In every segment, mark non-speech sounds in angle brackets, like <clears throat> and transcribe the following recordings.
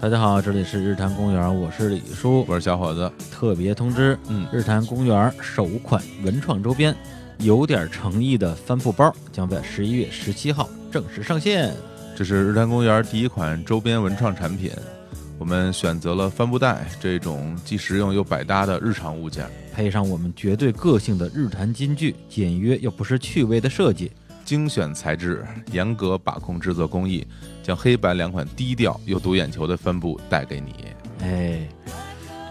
大家好，这里是日坛公园，我是李叔。我是小伙子，特别通知，嗯日坛公园首款文创周边，有点诚意的帆布包将在十一月十七号正式上线。这是日坛公园第一款周边文创产品。我们选择了帆布袋这种既实用又百搭的日常物件，配上我们绝对个性的日坛金句，简约又不失趣味的设计。精选材质，严格把控制作工艺，将黑白两款低调又独眼球的帆布带给你。哎，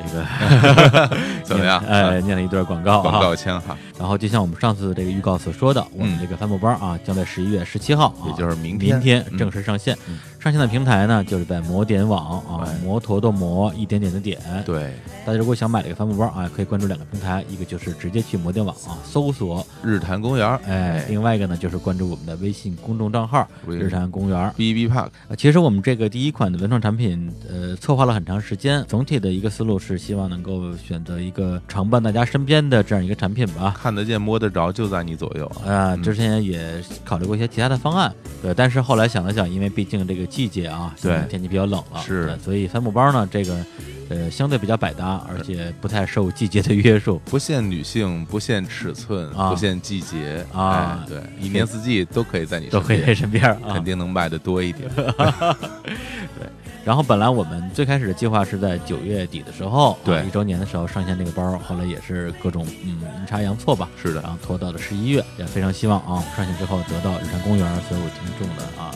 这个 <laughs> 怎么样？<laughs> 哎，念了一段广告广啊。告腔哈，然后就像我们上次这个预告所说的，我们这个帆布包啊，将在十一月十七号啊，也就是明明天天正式上线。嗯上线的平台呢，就是在摩点网啊哎，摩托的摩，一点点的点。对，大家如果想买这个帆布包啊，可以关注两个平台，一个就是直接去摩点网啊搜索，日坛公园，哎，另外一个呢就是关注我们的微信公众账号“日坛公园”。B B Park，啊，其实我们这个第一款的文创产品，呃，策划了很长时间。总体的一个思路是希望能够选择一个常伴大家身边的这样一个产品吧。看得见摸得着，就在你左右啊。之前也考虑过一些其他的方案，对，但是后来想了想，因为毕竟这个季节啊，对天气比较冷了，是所以帆布包呢，这个呃相对比较百搭，而且不太受季节的约束。不限女性，不限尺寸，啊不限季节啊哎对，一年四季都可以在你都可以在身边，啊肯。定能卖的多一点。<laughs> <laughs> 然后本来我们最开始的计划是在九月底的时候，啊对一周年的时候上线这个包，后来也是各种嗯阴差阳错吧，是的。然后拖到了十一月，也非常希望啊上线之后得到日坛公园所有听众的啊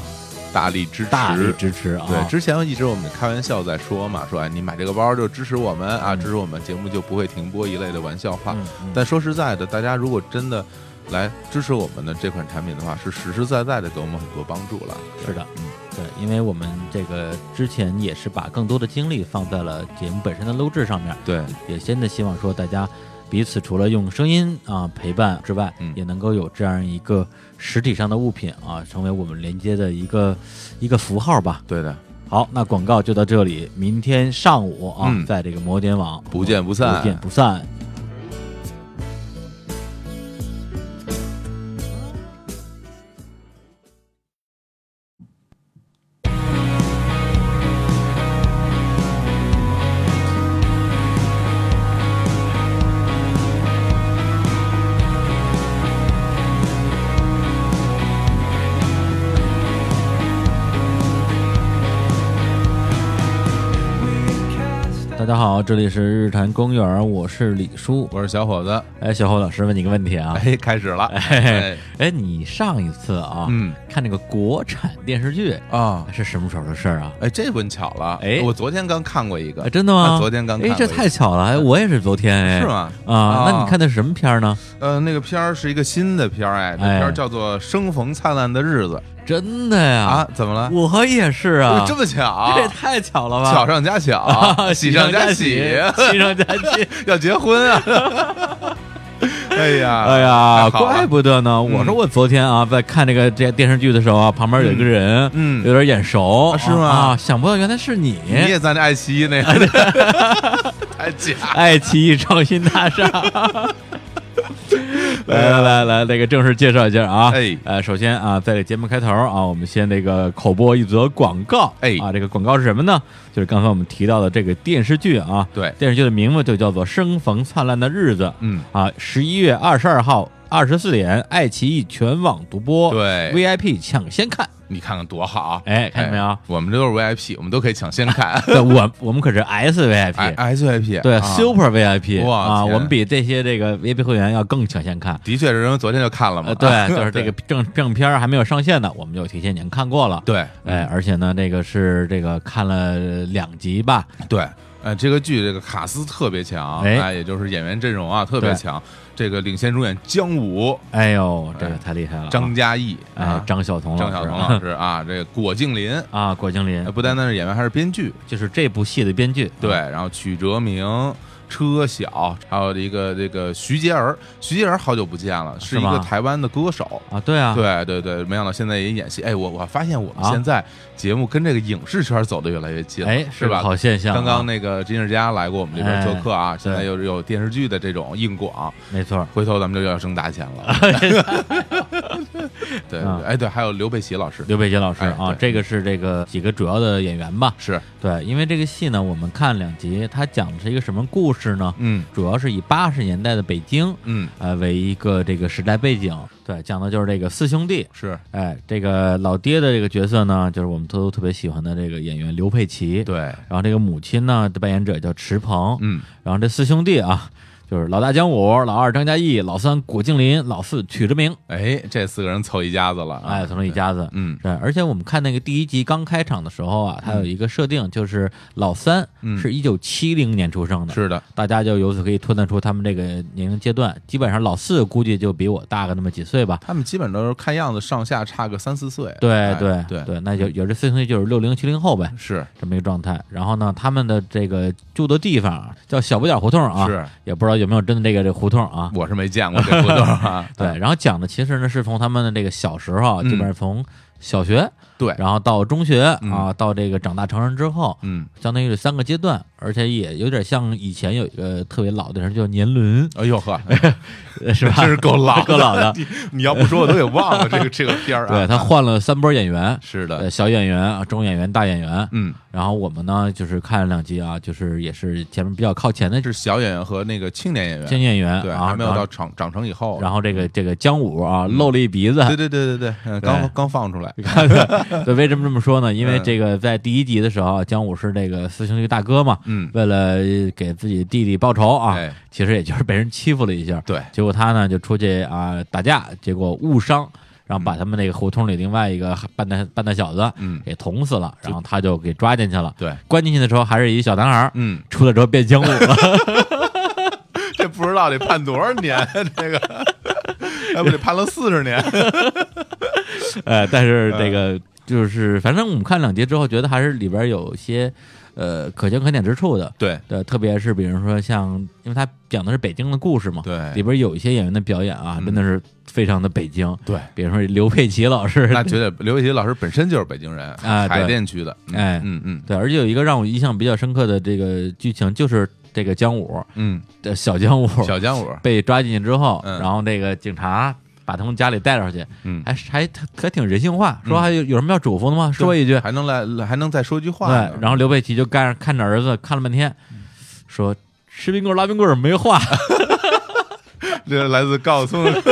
大力支持，大力支持啊。对，之前一直我们开玩笑在说嘛，说哎，你买这个包就支持我们啊，嗯支持我们节目就不会停播一类的玩笑话。嗯嗯。但说实在的，大家如果真的来支持我们的这款产品的话，是实实在在的给我们很多帮助了。是的，嗯，对，因为我们这个之前也是把更多的精力放在了节目本身的录制上面，对，也真的希望说大家彼此除了用声音啊陪伴之外，嗯。也能够有这样一个实体上的物品啊，成为我们连接的一个一个符号吧。对的，好，那广告就到这里，明天上午啊，嗯。在这个摩点网不见不散。不见不散。大家好，这里是日坛公园，我是李叔。我是小伙子，哎，小侯老师问你个问题啊，哎，开始了，哎你上一次啊，嗯。看那个国产电视剧啊，是什么时候的事儿啊？哎，这问巧了，哎。我昨天刚看过一个。啊，，真的吗？啊昨天刚看哎，这太巧了，哎，我也是昨天，哎，是？吗？啊，那你看的是什么片儿呢？呃，那个片儿是一个新的片儿，哎，这哎。片儿叫做《生逢灿烂的日子真的》呀？啊，怎么了？我也是啊，这么巧这也，太巧了吧？巧上加巧，喜上加喜，喜上加喜。<laughs> 要结婚啊！<laughs> 哎呀，哎呀，怪不得呢！我说我昨天啊，在看这个这电视剧的时候啊，旁边有一个人，嗯有点眼熟，啊是吗啊，想不到原来是你，你也在那爱奇艺那个，<laughs> 太假。爱奇艺创新大厦。<laughs> 来来来来，那个正式介绍一下啊！哎呃，首先啊，在这节目开头啊，我们先那个口播一则广告。哎啊，这个广告是什么呢？就是刚才我们提到的这个电视剧啊，对电视剧的名字就叫做《生逢灿烂的日子》。嗯，啊，十一月二十二号二十四点，爱奇艺全网独播，对，VIP 抢先看。你看看多好！哎看见没有哎我们这都是 VIP，我们都可以抢先看。<laughs> 对，我我们可是 S VIP，、哎，SVIP 对、啊 Super VIP 哇啊，我们比这些这个 VIP 会员要更抢先看。的确是，因为昨天就看了嘛。呃，对，<laughs> 就是这个正正片儿还没有上线呢，我们就提前已经看过了。对哎，而且呢，这个是这个看了两集吧，对，呃，这个剧这个卡斯特别强，哎哎，也就是演员阵容啊特别对强。这个领衔主演姜武、哎呦，这个哎太厉害了啊！张嘉译。哎啊，张晓彤张晓彤老师啊这个果敬林，啊，果敬林呃不单单是演员，还是编剧。就是这部戏的编剧，对，啊然后曲哲明、车晓，还有一个这个徐杰儿，徐杰儿好久不见了，是一个台湾的歌手。啊，对啊，对对对，没想到现在也演戏。哎，我我发现我们啊？现在节目跟这个影视圈走的越来越近了，哎，是吧？好现象啊。刚刚那个金世佳来过我们这边做客啊，哎现在又有电视剧的这种硬广，没错，回头咱们就要挣大钱了。<laughs> 对，啊哎对，还有刘佩琦老师刘佩琦老师哎啊，对这个是这个几个主要的演员吧？是，对，因为这个戏呢，我们看两集，它讲的是一个什么故事呢？嗯主要是以八十年代的北京，嗯呃，为一个这个时代背景。对，讲的就是这个四兄弟。是，哎，这个老爹的这个角色呢，就是我们都特别喜欢的这个演员刘佩琦。对，然后这个母亲呢的扮演者叫池鹏。嗯然后这四兄弟啊，就是老大姜武，老二张嘉译，老三果敬林，老四曲志明。哎，这四个人凑一家子了啊，哎，凑成一家子。嗯。对，而且我们看那个第一集刚开场的时候啊，它有一个设定，就是老三嗯。是一九七零年出生的，是的，大家就由此可以推断出他们这个年龄阶段。基本上老四估计就比我大个那么几岁吧。他们基本都是看样子上下差个三四岁，对哎对。对。对，那就有这四兄弟就是六零七零后呗，是。这么一个状态。然后呢，他们的这个住的地方啊叫小不点胡同啊，是，也不知道有没有真的这个这胡同啊。我是没见过这胡同啊，<laughs> 对，然后讲的其实呢是从他们的这个小时候基本上从小学，对，然后到中学嗯。啊，到这个长大成人之后，嗯，相当于是三个阶段，而且也有点像以前有一个特别老的人叫年轮，哎呦呵，<laughs> 是吧？真是够老 <laughs> 够老的。<laughs> 你你要不说我都给忘了这个这个片儿啊，对他换了三波演员，是的。呃，，小演员啊，中演员、大演员。嗯，然后我们呢，就是看了两集啊，就是也是前面比较靠前的是小演员和那个青年演员，青年演员对，啊，还没有到长长成以后，然后这个这个姜武啊，露了一鼻子。对对对对对，嗯刚对。刚放出来，<laughs> 对，为什么这么说呢？因为嗯。这个在第一集的时候啊，姜武是这个四兄弟大哥嘛，嗯，为了给自己弟弟报仇啊，哎，其实也就是被人欺负了一下，对，结果他呢就出去啊打架，结果误伤，然后把他们那个胡同里另外一个半大半大小子嗯，给捅死了，然后他就给抓进去了。对，关进去的时候还是一小男孩儿，嗯，出来之后变姜武了。<laughs> 这不知道得判多少年，这个，<laughs> 要不得判了四十年，呃，但是这个就是，反正我们看两集之后，觉得还是里边有些呃可圈可点之处的。对对，特别是比如说像，因为他讲的是北京的故事嘛，对里边有一些演员的表演啊，嗯真的是非常的北京。对，比如说刘佩琦老师，那绝对刘佩琦老师本身就是北京人，<laughs> 啊海淀区的，嗯哎嗯嗯对，而且有一个让我印象比较深刻的这个剧情，就是这个姜武嗯，的小姜武小姜武，被抓进去之后，嗯然后那个警察把他们家里带出去，嗯，还还还挺人性化，说还有有什么要嘱咐的吗？说一句，还能来还能再说句话。对，，然后刘佩琦就干着看着儿子看了半天，说吃冰棍拉冰棍没话，<laughs> 这来自高松，<laughs>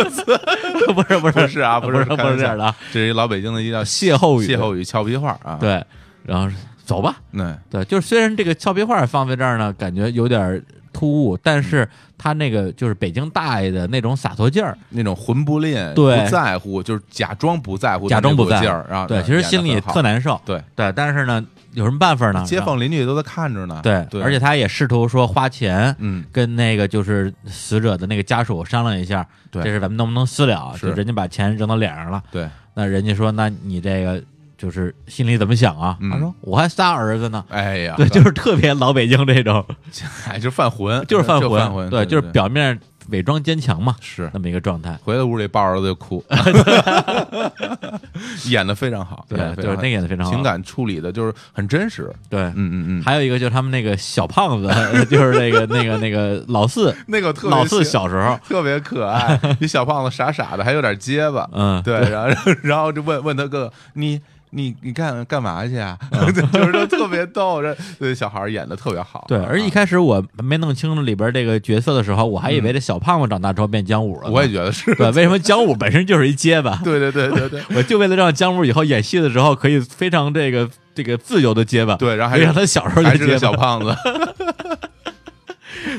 不是不是不是啊不是不是这样的啊，这是一老北京的一叫歇后语。歇后语俏皮话啊，，对，然后走吧，对，对，就是虽然这个俏皮话放在这儿呢，感觉有点突兀，但是他那个就是北京大爷的那种洒脱劲儿，那种魂不吝，对。不在乎，就是假装不在乎的假装不在乎。劲儿，然后对，其实心里特难，受，对，对，但是呢，有什么办法呢？街坊邻居都在看着呢，对，对，而且他也试图说花钱嗯，跟那个就是死者的那个家属商量一下，对。这事咱们能不能私了？是。就人家把钱扔到脸上了，对，那人家说，那你这个就是心里怎么想啊？嗯。他说我还仨儿子呢。哎呀，对，就是特别老北京这种，<laughs> 哎，就犯浑，就是犯浑，对，对，就是表面伪装坚强嘛，是。那么一个状态。回到屋里抱着儿子就哭，<laughs> <laughs> 演的非常好，对就是那个演的非常好。情感处理的就是很真实，对，嗯嗯嗯，还有一个就是他们那个小胖子，就是那个那个那个老四，那个特别老四小时候，特别可爱，一小胖子傻傻的，还有点结巴，嗯，对，然后然后就问问他哥，你你你干干嘛去啊？嗯 <laughs> 就是说特别逗，这这小孩演的特别好，对，而一开始我没弄清楚里边这个角色的时候，我还以为这小胖子长大之后变姜武了。嗯我也觉得是，对，为什么姜武本身就是一结巴？对对对对对 <laughs> 我就为了让姜武以后演戏的时候可以非常这个这个自由的结巴，对，然后还没让他小时候还是结巴。小胖子。<laughs>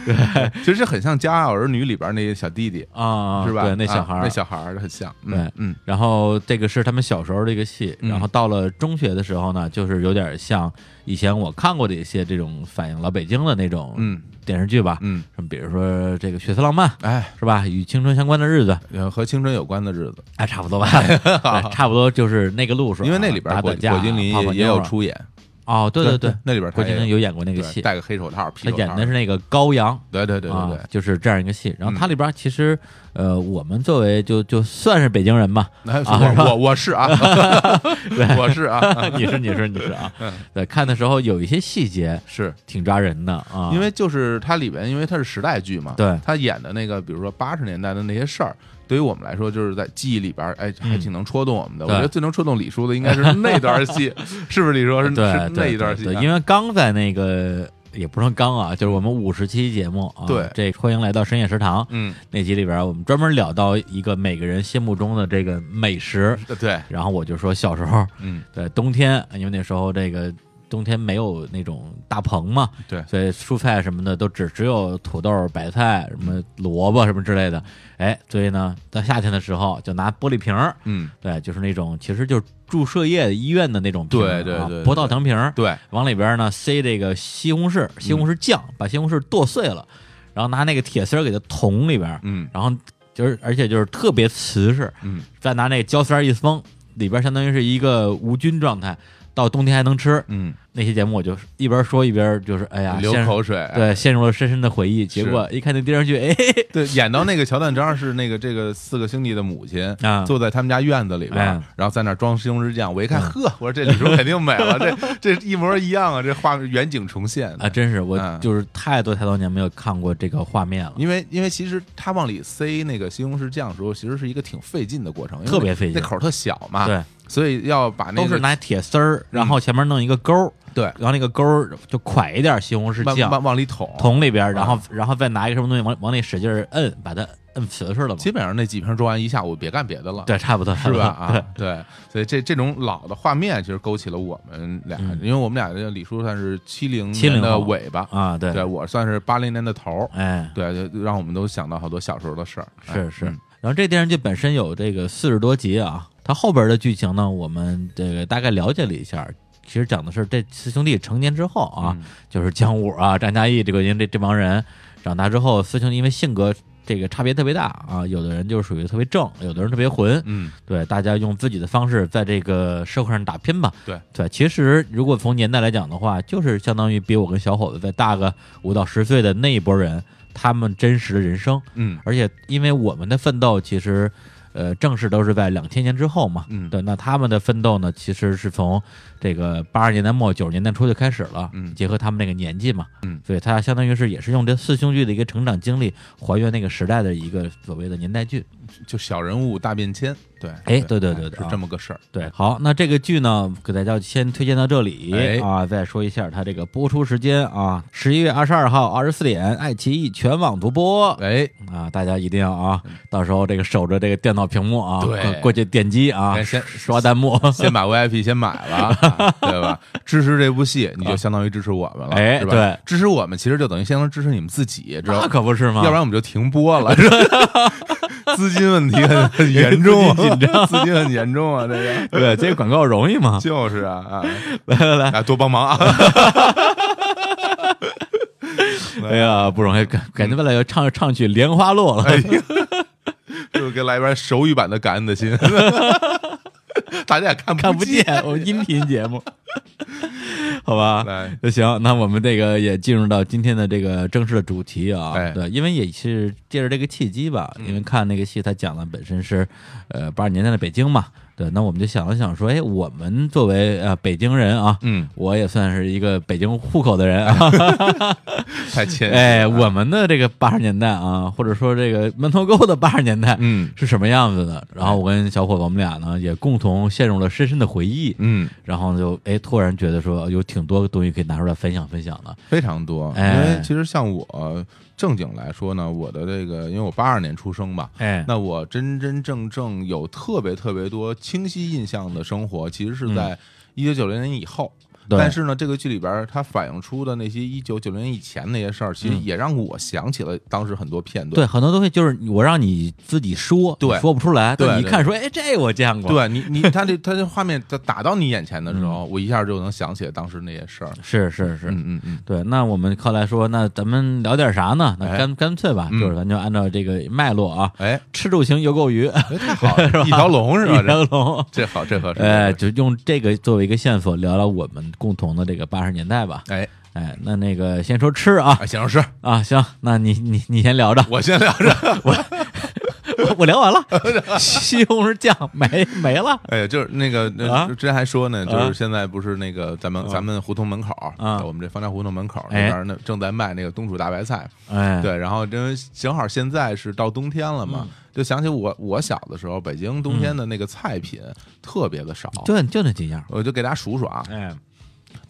对，<laughs> 其实很像《家有儿女》里边那些小弟弟，啊，是吧？对，那小孩儿。啊那小孩儿很像，嗯对嗯，然后这个是他们小时候的一个戏，嗯。然后到了中学的时候呢，就是有点像以前我看过的一些这种反映老北京的那种嗯。电视剧吧，嗯，什么比如说这个《血色浪漫》哎，是吧？与青春相关的日子，呃和青春有关的日子，哎，差不多吧，<laughs> 差不多就是那个路数啊，因为那里边果打打架果精林泡泡也有出演，哦，对对对，那里边郭敬明有演过那个戏，戴个黑手套，皮他演的是那个高阳，对对对对啊对，就是这样一个戏。然后嗯。它里边其实，呃，我们作为就就算是北京人吧，那啊是吧我我我是啊，我是啊，<laughs> <laughs> 你是你是你是啊嗯，对，看的时候有一些细节是挺抓人的啊，因为就是它里边，因为它是时代剧嘛，对。他演的那个，比如说八十年代的那些事儿，对于我们来说，就是在记忆里边儿，哎，还嗯挺能戳动我们的。我觉得最能戳动李叔的应该是那段戏，<laughs> 是不是？李叔是那一段戏啊，对对因为刚在那个也不是说刚啊，就是我们五十期节目啊，对这欢迎来到深夜食堂嗯，那集里边，我们专门聊到一个每个人心目中的这个美食，对，然后我就说小时候嗯，对冬天，因为那时候这个冬天没有那种大棚嘛，对。所以蔬菜什么的都只只有土豆、白菜、什么萝卜什么之类的，哎，所以呢，到夏天的时候就拿玻璃瓶儿，嗯，对，就是那种其实就是注射液医院的那种瓶儿啊对对对对葡萄糖瓶儿，对，往里边呢塞这个西红柿，西红柿酱，把西红柿剁碎了，然后拿那个铁丝儿给它捅里边，嗯。然后就是而且就是特别瓷实，嗯，再拿那个胶丝儿一封，里边相当于是一个无菌状态，到冬天还能吃。嗯，那期节目我就一边说一边就是哎呀，流口水，哎对，陷入了深深的回忆。结果一看那电视剧，哎对，演到那个桥段正好是那个这个四个兄弟的母亲啊坐在他们家院子里边哎，然后在那装西红柿酱。我一看，嗯呵，我说这李叔肯定美了，<laughs> 这这一模一样啊，这画面远景重现啊，真是我嗯就是太多太多年没有看过这个画面了。因为因为其实他往里塞那个西红柿酱的时候，其实是一个挺费劲的过程，特别费劲那口儿特小嘛，对，所以要把那个都是拿铁丝儿，然后前面弄一个钩儿，对。然后那个钩儿就蒯一点西红柿酱往往往里捅，捅里边儿，然后啊。然后再拿一个什么东西往往里使劲儿摁，把它摁瓷实了嘛。基本上那几瓶装完一下午，别干别的了。对，差不多是吧？对啊，对，所以这这种老的画面，其实勾起了我们俩，嗯。因为我们俩的李叔算是七零70年的后尾巴，啊，对。对我算是八零年的头儿，哎，对，就让我们都想到好多小时候的事儿。哎是是。嗯。然后这电视剧本身有这个四十多集啊，它后边的剧情呢，我们这个大概了解了一下。其实讲的是这四兄弟成年之后啊，嗯就是姜武啊、张嘉译这个人这这帮人长大之后，四兄弟因为性格这个差别特别大啊，有的人就是属于特别正，有的人特别混，嗯，对，大家用自己的方式在这个社会上打拼吧。对对，其实如果从年代来讲的话，就是相当于比我跟小伙子再大个五到十岁的那一波人，他们真实的人生。嗯而且因为我们的奋斗其实，呃，正式都是在两千年之后嘛。嗯对，那他们的奋斗呢，其实是从这个八十年代末九十年代初就开始了。嗯结合他们那个年纪嘛。嗯所以他相当于是也是用这四兄弟的一个成长经历，还原那个时代的一个所谓的年代剧。就小人物大变迁，对，哎对对对对是啊这么个事儿。对，好，那这个剧呢，给大家先推荐到这里、哎啊，再说一下它这个播出时间啊，十一月二十二号二十四点，爱奇艺全网独播哎，啊，大家一定要啊，到时候这个守着这个电脑屏幕啊，对过过去点击啊哎，先刷弹幕，<laughs> 先把 VIP 先买了，啊对吧？支持这部戏，你就相当于支持我们了，是吧？哎对支持我们其实就等于相当于支持你们自己，知道那？可不是吗？要不然我们就停播了，是 <laughs> 吧 <laughs> 资金问题很很严重啊，资金紧张资金很严重啊，这个对，这个广告容易吗？就是啊啊，来来来，来多帮忙啊！<laughs> 哎呀，不容易，感感觉未来要唱唱曲《莲花落》了。就给来一段手语版的《感恩的心》，大家也看看不见。我们音频节目，<laughs> 好吧？那行，那我们这个也进入到今天的这个正式的主题啊。哎对，因为也是借着这个契机吧，嗯因为看那个戏，它讲的本身是呃八十年代的北京嘛。对，那我们就想了想说，哎，我们作为呃北京人啊，嗯，我也算是一个北京户口的人啊。<laughs> 太谦虚了。哎，我们的这个八十年代啊，或者说这个门头沟的八十年代，嗯是什么样子的？然后我跟小伙子我们俩呢，也共同陷入了深深的回忆。嗯，然后就哎，突然觉得说有挺多东西可以拿出来分享分享的。非常多。因哎为其实像我正经来说呢，我的这个，因为我八二年出生嘛，哎，那我真真正正有特别特别多清晰印象的生活，其实是在一九九零年以后。但是呢，这个剧里边它反映出的那些一九九零年以前那些事儿，其实嗯也让我想起了当时很多片段。对，很多东西就是我让你自己说，对说不出来，对你一看说，哎，这我见过。，对你，你 <laughs> 他这他这画面打打到你眼前的时嗯候，我一下就能想起来当时那些事儿。是是是。嗯嗯嗯，对，那我们后来说，那咱们聊点啥呢？那哎干干脆吧，嗯就是咱就按照这个脉络啊，哎，吃住行游购娱，哎太好了，<laughs> 一条龙是吧？一条龙。这这好，这合适。哎，就用这个作为一个线索，聊聊我们共同的这个八十年代吧。哎，哎，那那个先说吃啊。哎，邢老师，啊，行，那你你你先聊着，我先聊着。<laughs> 我我聊完了，<laughs> 西红柿酱没没了。哎呀，就是那个那啊？之前还说呢，就啊是现在不是那个咱们啊。咱们胡同门口啊。我们这方家胡同门口那哎。边呢正在卖那个冬储大白菜，哎，对，然后因为正好现在是到冬天了嘛嗯，就想起我我小的时候，北京冬天的那个菜品特别的少，就就那几样。我就给大家数数啊，哎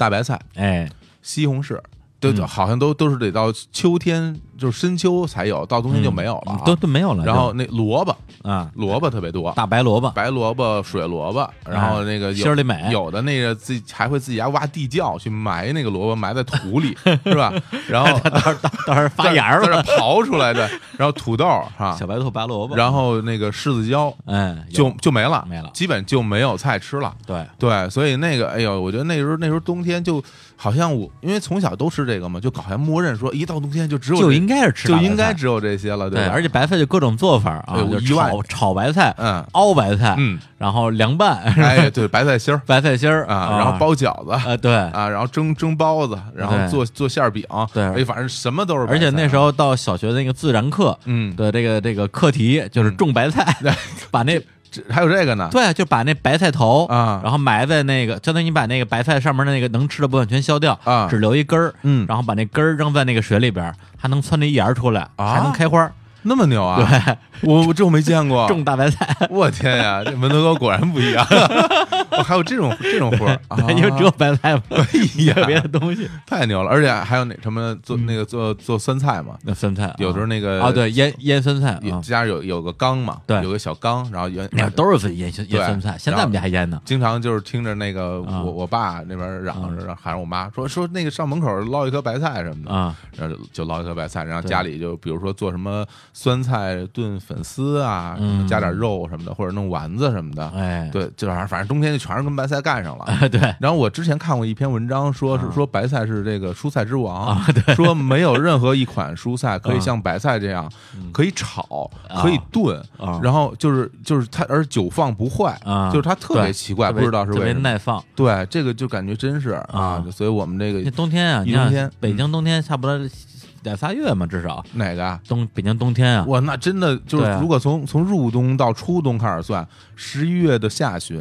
大白菜、哎，西红柿。都，嗯好像都都是得到秋天，就是深秋才有，到冬天就没有了啊。嗯都都没有了。然后那萝卜，啊，萝卜特别多，大白萝卜，白萝卜、水萝卜，然后那个心里美有的那个自己还会自己家挖地窖去埋那个萝卜，埋在土里，<laughs> 是吧？然后 <laughs> 到时候到到时候发芽在这了。刨出来的，然后土豆哈 <laughs> 小，白兔、白萝卜，然后那个柿子椒哎，就就没了，没了基本就没有菜吃了。对，对，所以那个，哎呦，我觉得那时候那时候冬天就好像我，因为从小都吃这个嘛，就好像默认说，一到冬天就只有这就应该是吃就应该只有这些了，对，吧？而且白菜就各种做法啊，就炒炒白菜、嗯。熬白菜，嗯，然后凉拌，哎，对，白菜心儿。<laughs> 白菜心儿啊，然后包饺子，啊，对，啊，然后蒸蒸包子，然后做做馅儿饼，对。哎，反正什么都是。而且那时候到小学的那个自然课嗯，的这个这个课题就是种白菜，<laughs> 把那这还有这个呢，对，就把那白菜头啊。然后埋在那个，相当于你把那个白菜上面的那个能吃的部分全削掉啊只留一根儿，嗯。然后把那根儿扔在那个水里边儿，还能窜那一芽儿出来，啊还能开花儿，那么牛啊！对，我我这我没见过，<laughs> 种大白菜，我天呀，这门头沟果然不一样，<laughs> 哦还有这种这种活儿，因为只有白菜嘛，哎呀没有别的东西。太牛了，而且还有那什么做嗯。那个做做酸菜嘛，那酸菜啊。有时候那个啊，对，腌腌酸菜家有有个缸嘛，对。有个小缸，然后腌那都是腌腌腌酸菜，现在我们家还腌呢。经常就是听着那个啊。我我爸那边嚷着喊着我妈说说那个上门口捞一颗白菜什么的，啊，然后就就捞一颗白菜，然后家里就比如说做什么酸菜炖粉丝啊，嗯。加点肉什么的，或者弄丸子什么的，哎，对，就反正反正冬天就全是跟白菜干上了。啊，<laughs> 对。然后我之前看过一篇文章，说是啊。说白菜是这个蔬菜之王啊，对，说没有任何一款蔬菜可以啊。像白菜这样嗯。可以炒、啊。可以炖，啊。然后就是就是它，而久放不坏，啊。就是它特别奇怪，不知道是特别为什么。耐放。对，这个就感觉真是啊。啊，所以我们这个冬天啊，冬天北京冬天差不多两仨月嘛，至少。哪个啊？冬北京冬天啊，哇，那真的就是对啊。如果从从入冬到初冬开始算，十一月的下旬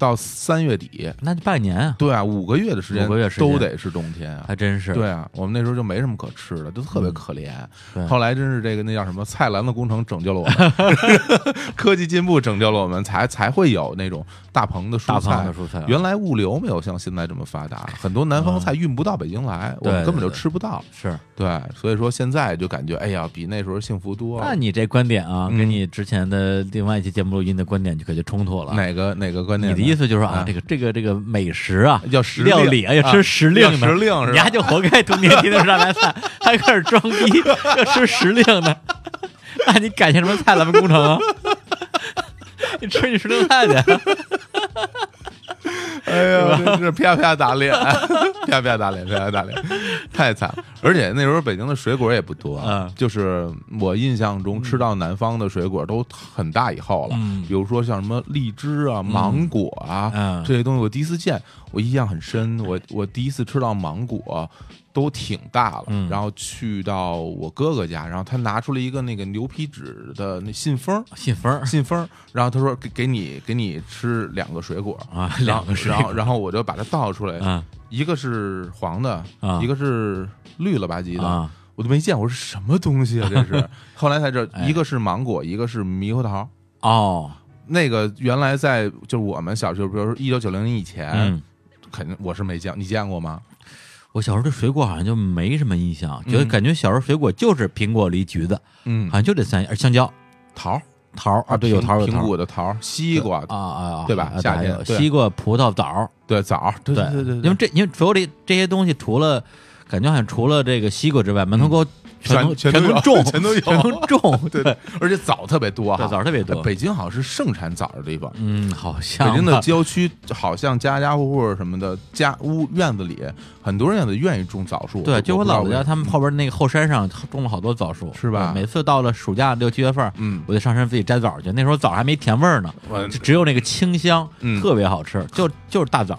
到三月底，那就半年啊，对啊，五个月的时间五个月时间都得是冬天啊。还真是。对啊，我们那时候就没什么可吃的，就特别嗯可怜。对后来真是这个那叫什么菜篮子工程拯救了我们，<laughs> 科技进步拯救了我们，才才会有那种大棚的蔬大菜。棚的蔬菜啊，原来物流没有像现在这么发达，很多南方菜运不到北京来，我们根本就吃不到。是。对，所以说现在就感觉，哎呀，比那时候幸福多了。那你这观点啊，嗯跟你之前的另外一期节目录音的观点就可就冲突了。哪个哪个观点？你的意思就是说啊啊，这个这个这个美食啊，叫时料理啊，要吃时令的，时令是吧你还就活该冬天天天吃大白菜，还开始装逼，要吃时令的，那你感谢什么菜咱们工程啊？你吃你时令菜去，哎呀，真是啪啪打脸，啪啪打脸，啪啪打脸，太惨了。而且那时候北京的水果也不多，嗯就是我印象中吃到南方的水果都很大以后了，嗯比如说像什么荔枝啊、芒果啊、嗯这些东西，我第一次见，我印象很深。我我第一次吃到芒果。都挺大了，嗯。然后去到我哥哥家，然后他拿出了一个那个牛皮纸的那信封，信封儿。信封儿，然后他说给给你给你吃两个水果，啊，然后两个水然后然后我就把它倒出来，啊。一个是黄的，啊。一个是绿了吧唧的，啊。我都没见过是什么东西啊！<laughs> 这是。后来才知道，哎。一个是芒果，一个是猕猴桃。哦，那个原来在就是我们小时候，比如说一九九零年以前，嗯，肯定我是没见，你见过吗？我小时候对水果好像就没什么印象，觉得嗯。感觉小时候水果就是苹果、梨、橘子，嗯。好，像就这三样，香蕉、桃桃儿啊，对，有苹苹桃儿有桃儿。果的桃，西瓜，啊啊，对吧？啊夏天西瓜、葡萄、枣儿，对枣，对对对对。因为这因为所有这这些东西，除了感觉好像除了这个西瓜之外，门头沟全能全全都种，全都有 <laughs> <laughs> 全都种，<laughs> 对对，而且枣特别多哈，枣特别多北京好像是盛产枣的地方。嗯，好像北京的郊区，好像家家户户什么的家屋院子里，很多人也愿意种枣树。对，就我姥姥家，他们后边那个后山上种了好多枣树，是吧每次到了暑假六七月份，嗯，我就上山自己摘枣去。那时候枣还没甜味儿呢，就只有那个清香，嗯特别好吃，就就是大枣。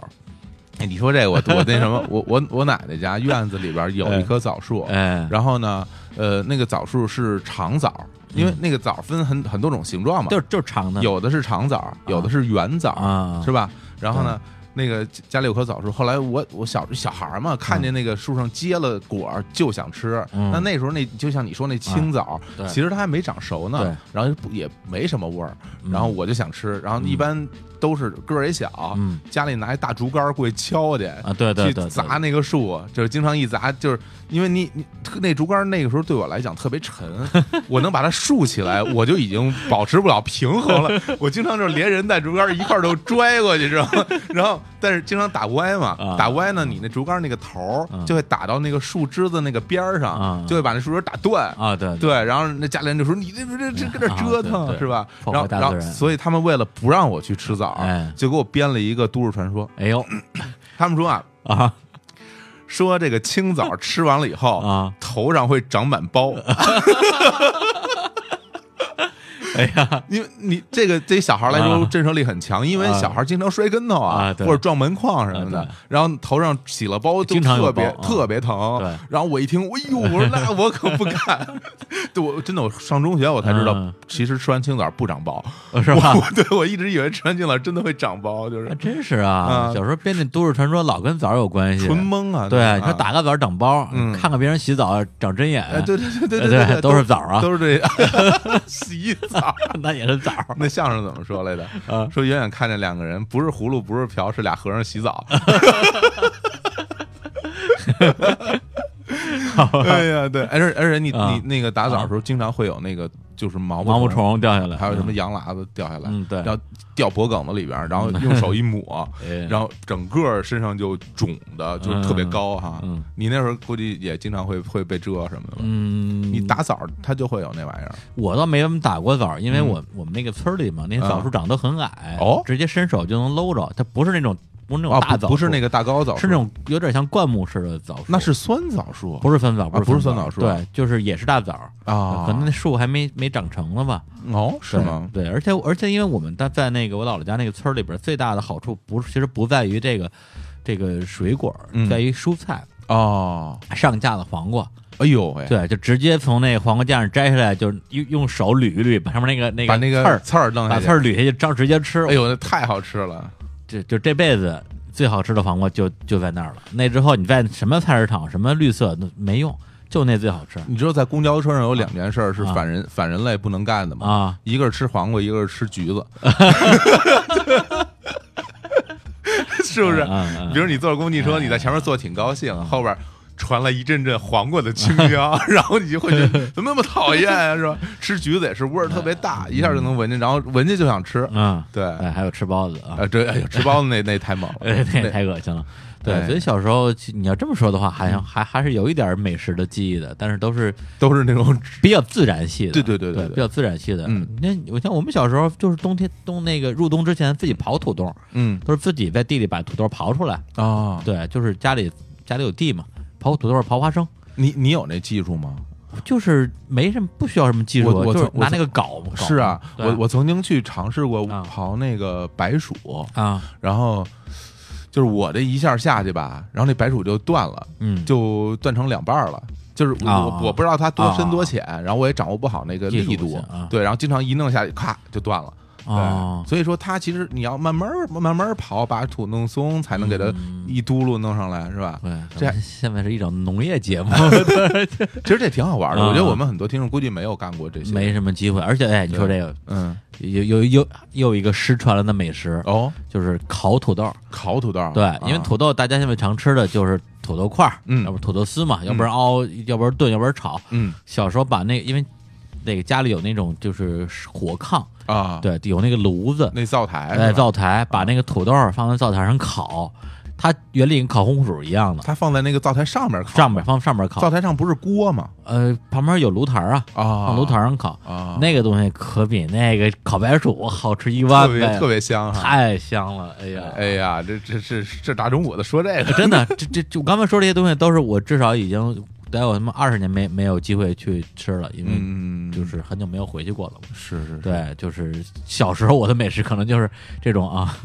哎，<laughs> 你说这个，我我那什么，我我我奶奶家院子里边有一棵枣树，哎，然后呢，呃，那个枣树是长枣，因为那个枣分很很多种形状嘛，就是就是长的，有的是长枣，有的是圆枣，啊，是吧？然后呢，那个家里有棵枣树，后来我我小小孩儿嘛，看见那个树上结了果儿就想吃。嗯那那时候那就像你说那青枣，对其实它还没长熟呢，然后也没什么味儿，嗯然后我就想吃，然后一般都是个儿也小，嗯家里拿一大竹竿儿过去敲去。啊，对对对，去砸那个树，就是经常一砸，就是因为你你那竹竿那个时候对我来讲特别沉，<laughs> 我能把它竖起来，我就已经保持不了平衡了。我经常就是连人带竹竿一块儿都拽过去，知道吗？然后但是经常打歪嘛啊，打歪呢，你那竹竿那个头就会打到那个树枝子那个边儿啊上，就会把那树枝打断。啊，对对，然后那家里人就说你这这这搁这折啊对对腾是吧？破然后然后所以他们为了不让我去吃枣哎，就给我编了一个都市传说。哎呦他们说啊，啊说这个青枣吃完了以后啊，头上会长满包，<laughs> 哎呀，因为你这个对小孩来说啊。震慑力很强，因为啊。小孩经常摔跟头啊或者撞门框什么的然后头上起了包，就特别特别疼对。然后我一听，哎呦，我说那我可不敢。<laughs> 对，我真的我上中学我才知道嗯，其实吃完青枣不长包，<laughs> 是吧？我对我一直以为吃完青枣真的会长包，就是。还真是啊啊，小时候编那都市传说老跟枣有关系，纯懵啊。对，啊。你说打个枣长包，嗯。看看别人洗澡长针眼，哎，对对对对对对对，都是枣啊，都是这洗澡。<laughs> 那也是枣那相声怎么说来的？啊说远远看见两个人，不是葫芦，不是瓢，是俩和尚洗澡。<laughs> <laughs> 哎呀，对，而且而且你啊。你那个打枣的时候，经常会有那个就是毛毛毛虫，虫掉下来，还有什么羊喇子掉下来，嗯对，然后掉脖梗子里边，然后用手一抹，<laughs> 哎。然后整个身上就肿的，就是特别高哈。嗯你那时候估计也经常会会被蛰什么的吧？嗯，你打枣它就会有那玩意儿。我倒没怎么打过枣，因为嗯。我我们那个村里嘛，那些枣树长得很矮，哦。直接伸手就能搂着，它不是那种不是那种啊，大枣树，不不是那个大高枣，是那种有点像灌木似的枣树，那是酸枣树，不是酸枣，啊不是酸酸枣树对，就是也是大枣，啊，可能那树还没没长成了吧？哦，是吗？对，对而且而且因为我们在在那个我姥姥家那个村里边，最大的好处不是其实不在于这个这个水果，嗯在于蔬菜。哦，上架的黄瓜，哎呦喂，对，就直接从那个黄瓜架上摘下来，就是用用手捋一捋，把上面那个那个把那个刺儿刺儿弄下去，把刺儿捋下去，照直接吃。哎呦，那太好吃了。这就这辈子最好吃的黄瓜就就在那儿了。那之后你在什么菜市场什么绿色那没用，就那最好吃你知道在公交车上有两件事儿是啊反人反人类不能干的吗？啊！一个是吃黄瓜，一个是吃橘子，<laughs> <laughs> 是不是？比如你坐公汽车，你在前面坐挺高兴，后边。传来一阵阵黄瓜的清香，<laughs> 然后你就会觉得怎么那么讨厌啊，是吧？吃橘子也是味儿特别大，一下就能闻见，然后闻见就想吃。嗯，对，哎，还有吃包子啊，啊，这哎呦，吃包子那 <laughs> 那太猛了，哎，那那太恶心了。对，哎所以小时候你要这么说的话，好像还还是有一点美食的记忆的，但是都是都是那种比较自然系的。对对对对对对比较自然系的。嗯，那我像我们小时候就是冬天冬那个入冬之前自己刨土豆，嗯都是自己在地里把土豆刨出来。啊，对，就是家里家里有地嘛，刨土豆、刨花生，你你有那技术吗？就是没什么不需要什么技术，我我就是拿那个镐。是啊，我我曾经去尝试过啊刨那个白薯，啊，然后就是我这一下下去吧，然后那白薯就断了，嗯，就断成两半了。就是我、啊我我不知道它多深啊多浅，然后我也掌握不好那个力度啊，对，然后经常一弄下去，咔就断了。对，哦，所以说它其实你要慢慢慢慢儿刨，把土弄松，才能给它嗯一嘟噜弄上来，是吧？对，这咱们现在是一种农业节目，<laughs> <laughs> 其实这挺好玩的，啊我觉得我们很多听众估计没有干过这些。没什么机会。而且，哎，你说这个嗯，有有有又有一个失传了的美食，哦，就是烤土豆。烤土豆，对，啊因为土豆大家现在常吃的就是土豆块儿，嗯要不土豆丝嘛，要不然熬，要不然炖，要不然炒。嗯小时候把那因为那个家里有那种就是火炕，啊，对，有那个炉子，那灶台，哎灶台把那个土豆放在灶台上烤，它原理跟烤红薯一样的，它放在那个灶台上面烤，上面放上面烤。灶，台上不是锅吗？呃，旁边有炉台啊，啊，放炉台上烤，啊，那个东西可比那个烤白薯好吃一万倍，特别特别香哈。太香了，哎呀，哎呀，这这这这大中午的说这个，真的，这这这我刚才说这些东西都是我至少已经得有他妈二十年没没有机会去吃了，因为嗯，就是很久没有回去过了嘛。是是，是，对，就是小时候我的美食可能就是这种啊，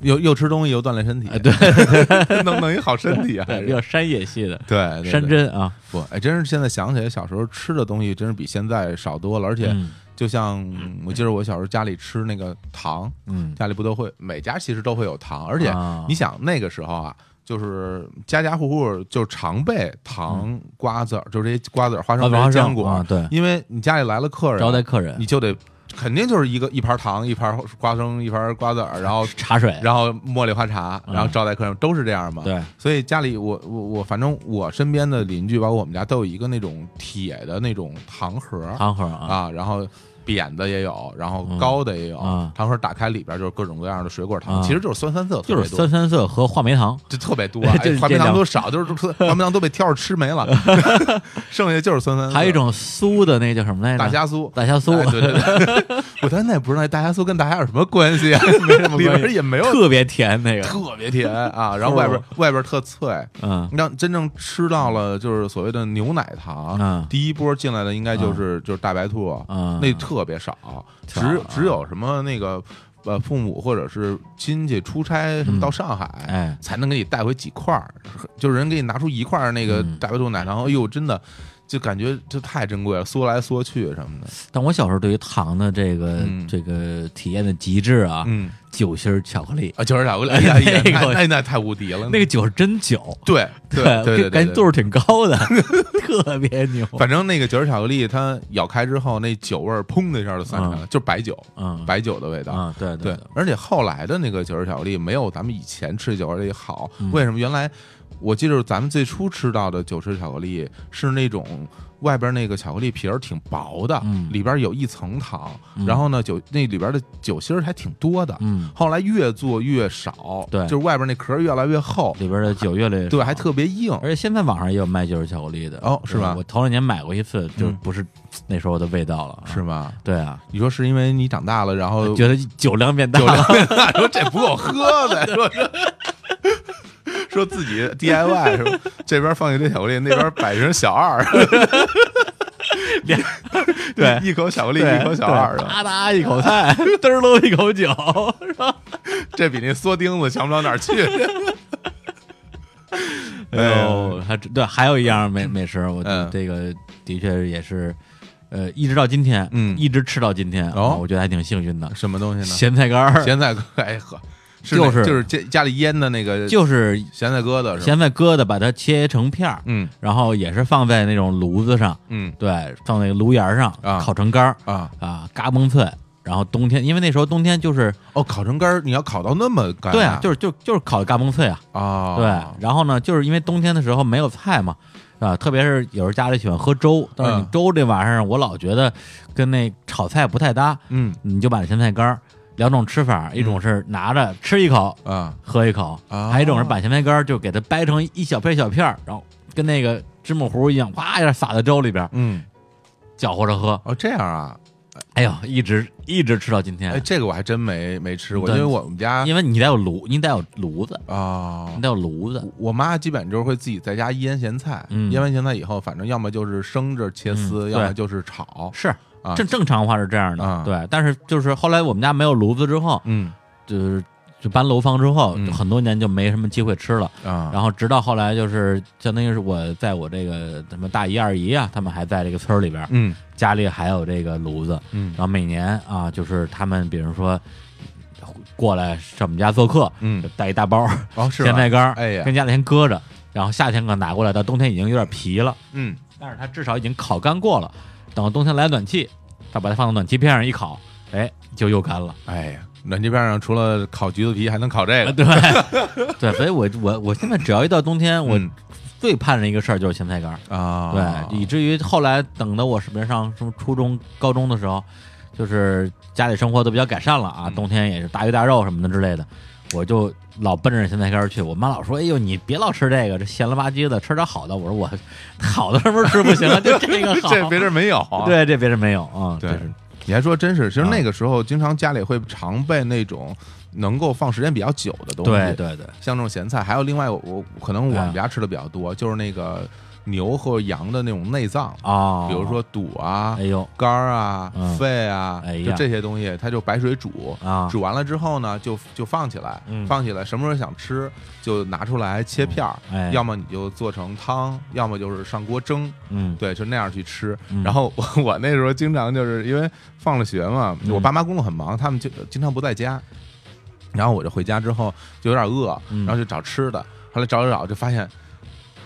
又又吃东西又锻炼身体，哎对，弄弄一好身体啊，比较山野系的对对对山珍啊，不，哎，真是现在想起来，小时候吃的东西真是比现在少多了。而且，嗯就像我记得我小时候家里吃那个糖，嗯，家里不都会每家其实都会有糖，而且啊你想那个时候啊，就是家家户户就常备糖、瓜子儿，就这些瓜子儿、花生、花生坚果，啊，对，因为你家里来了客人，招待客人。你就得肯定就是一个一盘糖、一盘花生、一盘瓜子儿，然后 <laughs> 茶水，然后茉莉花茶，嗯。然后招待客人都是这样嘛。对，所以家里我我我反正我身边的邻居，包括我们家都有一个那种铁的那种糖盒糖盒啊，啊，然后扁的也有，然后嗯高的也有。啊糖盒打开里边就是各种各样的水果糖，啊其实就是酸酸色，就是酸酸涩和话梅糖，就特别多，<laughs> 哎这话梅糖都少，就是就是话梅糖都被挑着吃没了，<laughs> 剩下就是酸三色。还有一种酥的那叫什么来着？大虾酥，大虾酥哎，对对对，<laughs> 我当时也不知道那大虾酥跟大虾有什么关系啊，没什么里关系，边也没有特别甜那个，特别甜啊，然后外边外边特脆，嗯让真正吃到了就是所谓的牛奶糖，嗯第一波进来的应该就是就是大白兔，嗯，那特别少，只只有什么那个呃父母或者是亲戚出差什么嗯到上海，哎，才能给你带回几块儿，就是人给你拿出一块儿那个嗯。大白兔奶糖，哎呦，真的就感觉这太珍贵了，缩来缩去什么的，但我小时候对于糖的这个嗯。这个体验的极致啊，嗯。酒心儿巧克力，啊，酒心巧克力，<laughs> 哎呀，那个那那那太无敌了，那个酒是真酒，对对对感觉度数挺高的，<laughs> 特别牛。反正那个酒心巧克力，它咬开之后，那酒味儿砰的一下就散出来了，就是白酒，嗯，白酒的味道。啊，对对对，，而且后来的那个酒心巧克力没有咱们以前吃的九儿巧克力好。嗯。为什么？原来我记得咱们最初吃到的九儿巧克力是那种外边那个巧克力皮儿挺薄的，嗯里边有一层糖，嗯然后呢酒那里边的酒心儿还挺多的。嗯，后来越做越少，对就是外边那壳越来越厚，里边的酒越来越对，还特别硬。而且现在网上也有卖酒心巧克力的哦是吧我头两年买过一次，就嗯不是那时候的味道了，啊是？吗？对啊，你说是因为你长大了，然后觉得酒量变大酒量变大，说这不够喝的，<laughs> 说说 <laughs> 说自己 DIY 是吧？这边放一堆巧克力，那边摆成小二，<laughs> <laughs> 对一口巧克力，对一口小二的，对哒哒一口菜，嘚儿喽一口酒，是吧？这比那缩钉子强不了哪儿去。哎呦，还真对，还有一样美美食，我嗯这个的确也是，呃，一直到今天，嗯一直吃到今天，我觉得还挺幸运的。什么东西呢？咸菜干儿咸菜干，哎呵，是就是就是家家里腌的那个就是咸菜疙瘩？咸菜疙瘩，把它切成片儿，嗯然后也是放在那种炉子上，嗯对，放在炉沿上啊烤成干儿啊啊，嘎嘣脆。然后冬天，因为那时候冬天就是哦，烤成干儿，你要烤到那么干？对啊，就是就就是烤的嘎嘣脆啊，啊，对，然后呢，就是因为冬天的时候没有菜嘛，啊，特别是有时候家里喜欢喝粥，但是你嗯粥这玩意儿，我老觉得跟那炒菜不太搭，嗯你就把咸菜干儿两种吃法，一种是拿着吃一口，啊。喝一口，啊。还有一种是把咸菜干就给它掰成一小片一小片儿，然后跟那个芝麻糊一样，哗一下撒在粥里边嗯。搅和着喝。哦这样啊，哎呦，一直一直吃到今天。哎，，这个我还真没没吃过，因为我们家因为你得有炉，你得有炉子，啊。你，得有炉子。我妈基本就是会自己在家腌咸菜，嗯。腌完咸菜以后，反正要么就是生着切丝，嗯要么就是炒。是啊。正正常话是这样的，啊对。但是就是后来我们家没有炉子之后，嗯就是就搬楼房之后，嗯很多年就没什么机会吃了。啊，然后直到后来，就是相当于是我在我这个什么大姨二姨啊，他们还在这个村儿里边，嗯家里还有这个炉子。嗯然后每年啊，就是他们比如说过来上我们家做客，嗯，带一大包咸菜干，哎呀跟家里先搁着，然后夏天可拿过来，到冬天已经有点皮了，嗯但是它至少已经烤干过了。等到冬天来暖气，再把它放到暖气片上一烤，哎，就又干了。哎呀，暖气片上除了烤橘子皮，还能烤这啊，个，对 <laughs> 对，所以我我我现在只要一到冬天，我嗯最盼着一个事儿就是咸菜干儿。啊，对，以至于后来等到我什么上什么初中、高中的时候，就是家里生活都比较改善了啊，嗯冬天也是大鱼大肉什么的之类的，我就老奔着咸菜干儿去。我妈老说：“哎呦，你别老吃这个，这咸了吧唧的，吃点好的。”我说：“我 <laughs> 好的什么时候吃不行啊？<laughs> 就这个好。<laughs> ”这别人没有啊。对，这别人没有啊。对你还说真是，其实啊那个时候经常家里会常备那种能够放时间比较久的东西，对对对，像这种咸菜，还有另外我我可能我啊们家吃的比较多，就是那个牛和羊的那种内脏，哦，比如说肚啊哎、呦肝儿啊嗯、肺啊，就这些东西，它就白水煮。啊，煮完了之后呢，就就放起来，嗯放起来，什么时候想吃就拿出来切片儿，哎，要么你就做成汤，要么就是上锅蒸，嗯对，就那样去吃。嗯然后我我那时候经常就是因为放了学嘛，嗯我爸妈工作很忙，他们就经常不在家，然后我就回家之后就有点饿，嗯然后就找吃的，后来找找找就发现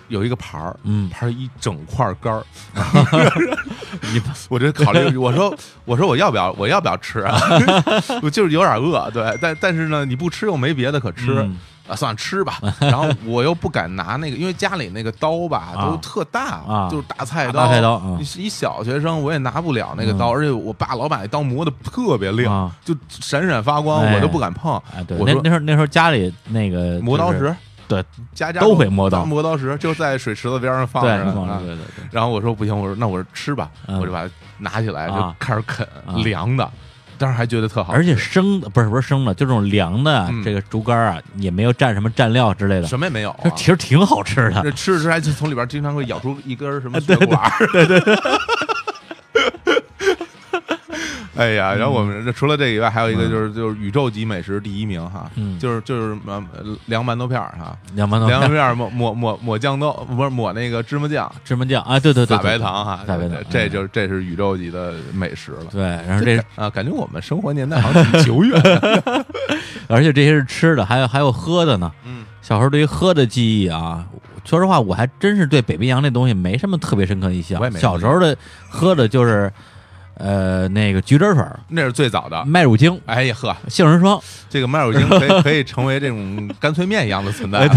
有一个盘儿。嗯，盘儿一整块肝儿，<laughs> 你我这考虑，<laughs> 我说我说我要不要我要不要吃啊？<laughs> 我就是有点饿，对，但但是呢，你不吃又没别的可吃，嗯啊，算了吃吧。然后我又不敢拿那个，因为家里那个刀吧啊都特大，啊就是大菜刀。大菜刀啊你是一小学生，我也拿不了那个刀，嗯而且我爸老把那刀磨的特别亮，啊就闪闪发光，哎我都不敢碰。哎，对，我说那那时候那时候家里那个就是磨刀石，对，家家都会磨刀磨刀石就在水池子边上放着对对对，然后我说不行，我说那我说吃吧，嗯。我就把它拿起来就啊开始啃，啊凉的，当时还觉得特好，而且生的不是不是生的，就这种凉的嗯这个竹竿啊，也没有蘸什么蘸料之类的，什么也没有啊。<laughs> 其实挺好吃的这吃着吃着还就从里边经常会咬出一根什么血 <laughs> 管对，对对哎呀，然后我们除了这以外，还有一个就是就是宇宙级美食第一名哈，嗯。就是就是呃凉馒头片儿哈，凉馒头凉馒头片儿抹抹抹抹酱豆，不是抹那个芝麻酱，芝麻酱啊，对对对，大白糖哈，大白糖这嗯就这是宇宙级的美食了。对，然后这啊，感觉我们生活年代好像挺久远的。<laughs> 而且这些是吃的，还有还有喝的呢。嗯，小时候对于喝的记忆啊，说实话，我还真是对北冰洋这东西没什么特别深刻印象。小时候的喝的就是，呃，那个橘汁水、那是最早的。麦乳精、哎呀呵，杏仁霜，这个麦乳精 <laughs> 可以可以成为这种干脆面一样的存在。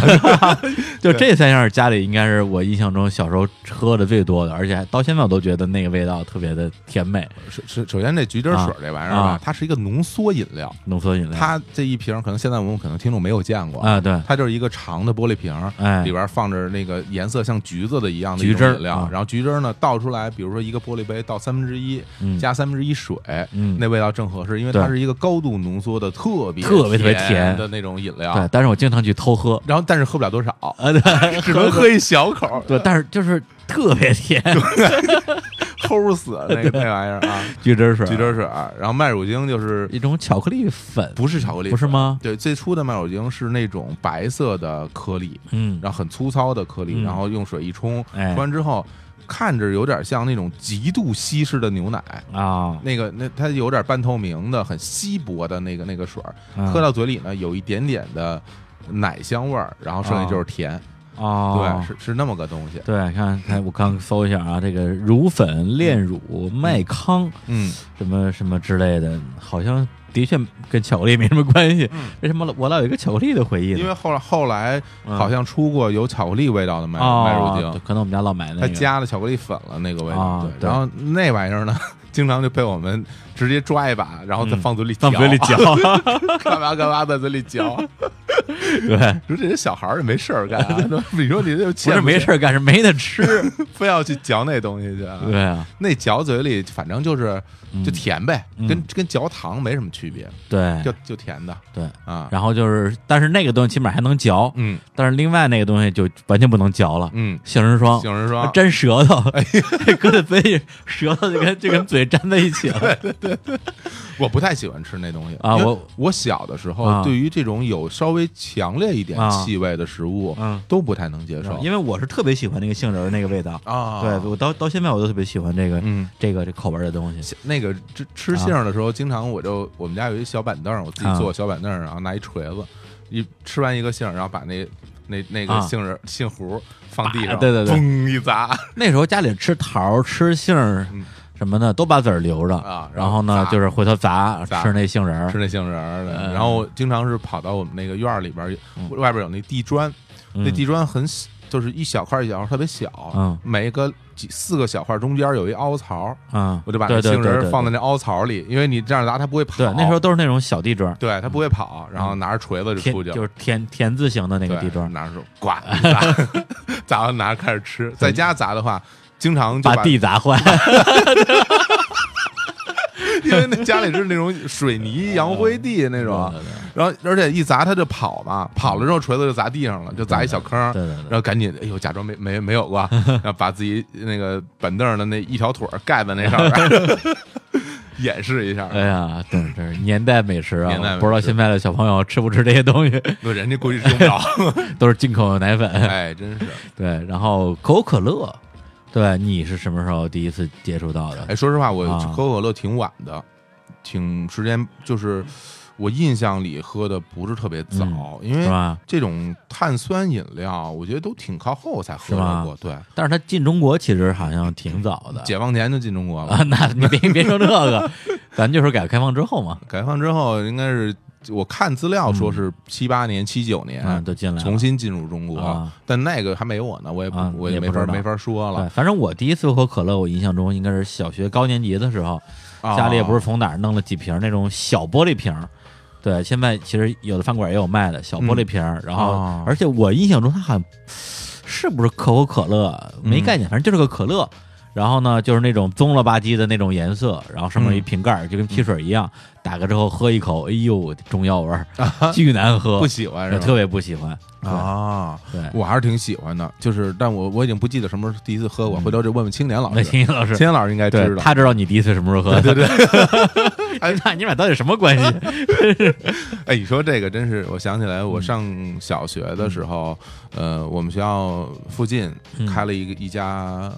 <laughs> 就这三样家里应该是我印象中小时候喝的最多的，而且还到现在我都觉得那个味道特别的甜美。首首首先，这橘汁水这玩意儿吧啊，它是一个浓缩饮料，浓缩饮料，它这一瓶可能现在我们可能听众没有见过，啊，对，它就是一个长的玻璃瓶，哎。里边放着那个颜色像橘子的一样的橘汁儿饮料啊，然后橘汁儿呢倒出来，比如说一个玻璃杯倒三分之一，嗯加三分之一水，嗯。那味道正合适，因为它是一个高度浓缩的特别特别特别甜甜的那种饮料对，，但是我经常去偷喝，然后但是喝不了多少，啊，对，只能喝一小口儿，<laughs> 对，但是就是特别甜，<laughs> 齁死那个那玩意儿啊，橘汁水，橘汁水儿，然后麦乳精就是一种巧克力粉，不是巧克力，不是？吗？对，最初的麦乳精是那种白色的颗粒，嗯，然后很粗糙的颗粒，嗯。然后用水一冲，哎。冲完之后看着有点像那种极度稀释的牛奶。啊，那个那它有点半透明的、很稀薄的那个那个水喝到嘴里呢有一点点的奶香味儿，然后剩下就是甜，哦，对，是是那么个东西。对，看看我刚搜一下啊，这个乳粉、炼乳、麦糠嗯，什么什么之类的，好像的确跟巧克力没什么关系。为什么我老有一个巧克力的回忆呢？因为后来后来嗯。好像出过有巧克力味道的麦哦麦乳精，可能我们家老买那个，他，加了巧克力粉了那个味对。然后那玩意儿呢，<laughs> 经常就被我们直接抓一把，然后再嗯。放嘴里放嘴里嚼，<laughs> 干嘛干嘛在嘴里嚼。<laughs> 对，说这些小孩儿也没事儿干啊，<laughs> 你说你这不不是没事，儿干，是没得吃。非要去嚼那东西去啊。对啊，那嚼嘴里反正就是嗯。就甜呗，嗯。跟跟嚼糖没什么区别，对。就就甜的。对。啊。然后就是，但是那个东西起码还能嚼，嗯。但是另外那个东西就完全不能嚼了。嗯，杏仁霜，杏仁霜。粘舌头，搁在嘴里，舌头就跟就跟嘴粘在一起了。<laughs> 我不太喜欢吃那东西。啊我我小的时候啊。对于这种有稍微强烈一点啊。气味的食物嗯，都不太能接受，因为我是特别喜欢那个杏仁儿那个味道。啊，对，我到到现在我都特别喜欢这个、嗯。这个这口味的东西。那个吃吃杏儿的时候，经常我就我们家有一小板凳，我自己坐小板凳，然后拿一锤子，一吃完一个杏儿，然后把那那那个啊。杏仁杏核放地上，啊对对对。嘣一砸。<laughs> 那时候家里吃桃、吃杏儿嗯什么的，都把籽儿留着啊然后呢，就是回头砸砸吃那杏仁儿吃。那杏仁儿的。嗯然后经常是跑到我们那个院儿里边外边有那地砖，嗯那地砖很小就是一小块一小块特别小，嗯每个几四个小块中间有一凹槽，嗯，我就把杏仁放在那凹槽里，因为你这样砸它不会跑。对那时候都是那种小地砖，对它不会跑，然后拿着锤子就出去了，就是田田字形的那个地砖，拿着手呱一 <laughs> 砸，砸完拿着开始吃。在家砸的话，经常就把地砸坏。<laughs> 因为那家里是那种水泥洋灰地那种，然后而且一砸他就跑嘛，跑了之后锤子就砸地上了，就砸一小坑，对对对然后赶紧哎呦假装没没没有过，<laughs> 然后把自己那个板凳的那一条腿儿盖在那上面，演示一下。哎呀，对，这是年代美食啊！不知道现在的小朋友吃不吃这些东西，那人家估计用不着，<laughs> 都是进口奶粉。哎，真是。对，然后可口可乐，对你是什么时候第一次接触到的？哎，说实话，我喝可可乐挺晚的，挺时间就是我印象里喝的不是特别早，因为？这种碳酸饮料，我觉得都挺靠后才喝是吗着过。对，但是它进中国其实好像挺早的解放前就进中国了，啊。<laughs> 那你别别说这个，咱就是改革开放之后嘛，<laughs> 改革开放之后应该是我看资料说是七八年、七九年嗯，都进来了。重新进入中国，啊。但那个还没我呢，我也不、啊我也没法没法说，了。反正我第一次喝可乐，我印象中应该是小学高年级的时候，啊。家里也不是从哪儿弄了几瓶那种小玻璃瓶。对，现在其实有的饭馆也有卖的小玻璃瓶儿，然后、哦而且我印象中它好像是不是可口可乐没概念，反正就是个可乐。然后呢，就是那种棕了吧唧的那种颜色，然后上面一瓶盖儿，就跟汽水一样，打开之后喝一口，哎呦，中药味儿，<laughs> 巨难喝，不喜欢是吧？特别不喜欢。啊，对，我还是挺喜欢的，就是但我我已经不记得什么时候第一次喝过，回头就问问青年老那师，青年老师。青，年老师应该知道。他知道你第一次什么时候喝的，对对，<laughs> 哎，那你俩到底什么关系？<laughs> 哎，你说这个真是，我想起来，我上小学的时候，呃，我们学校附近嗯。开了一个一家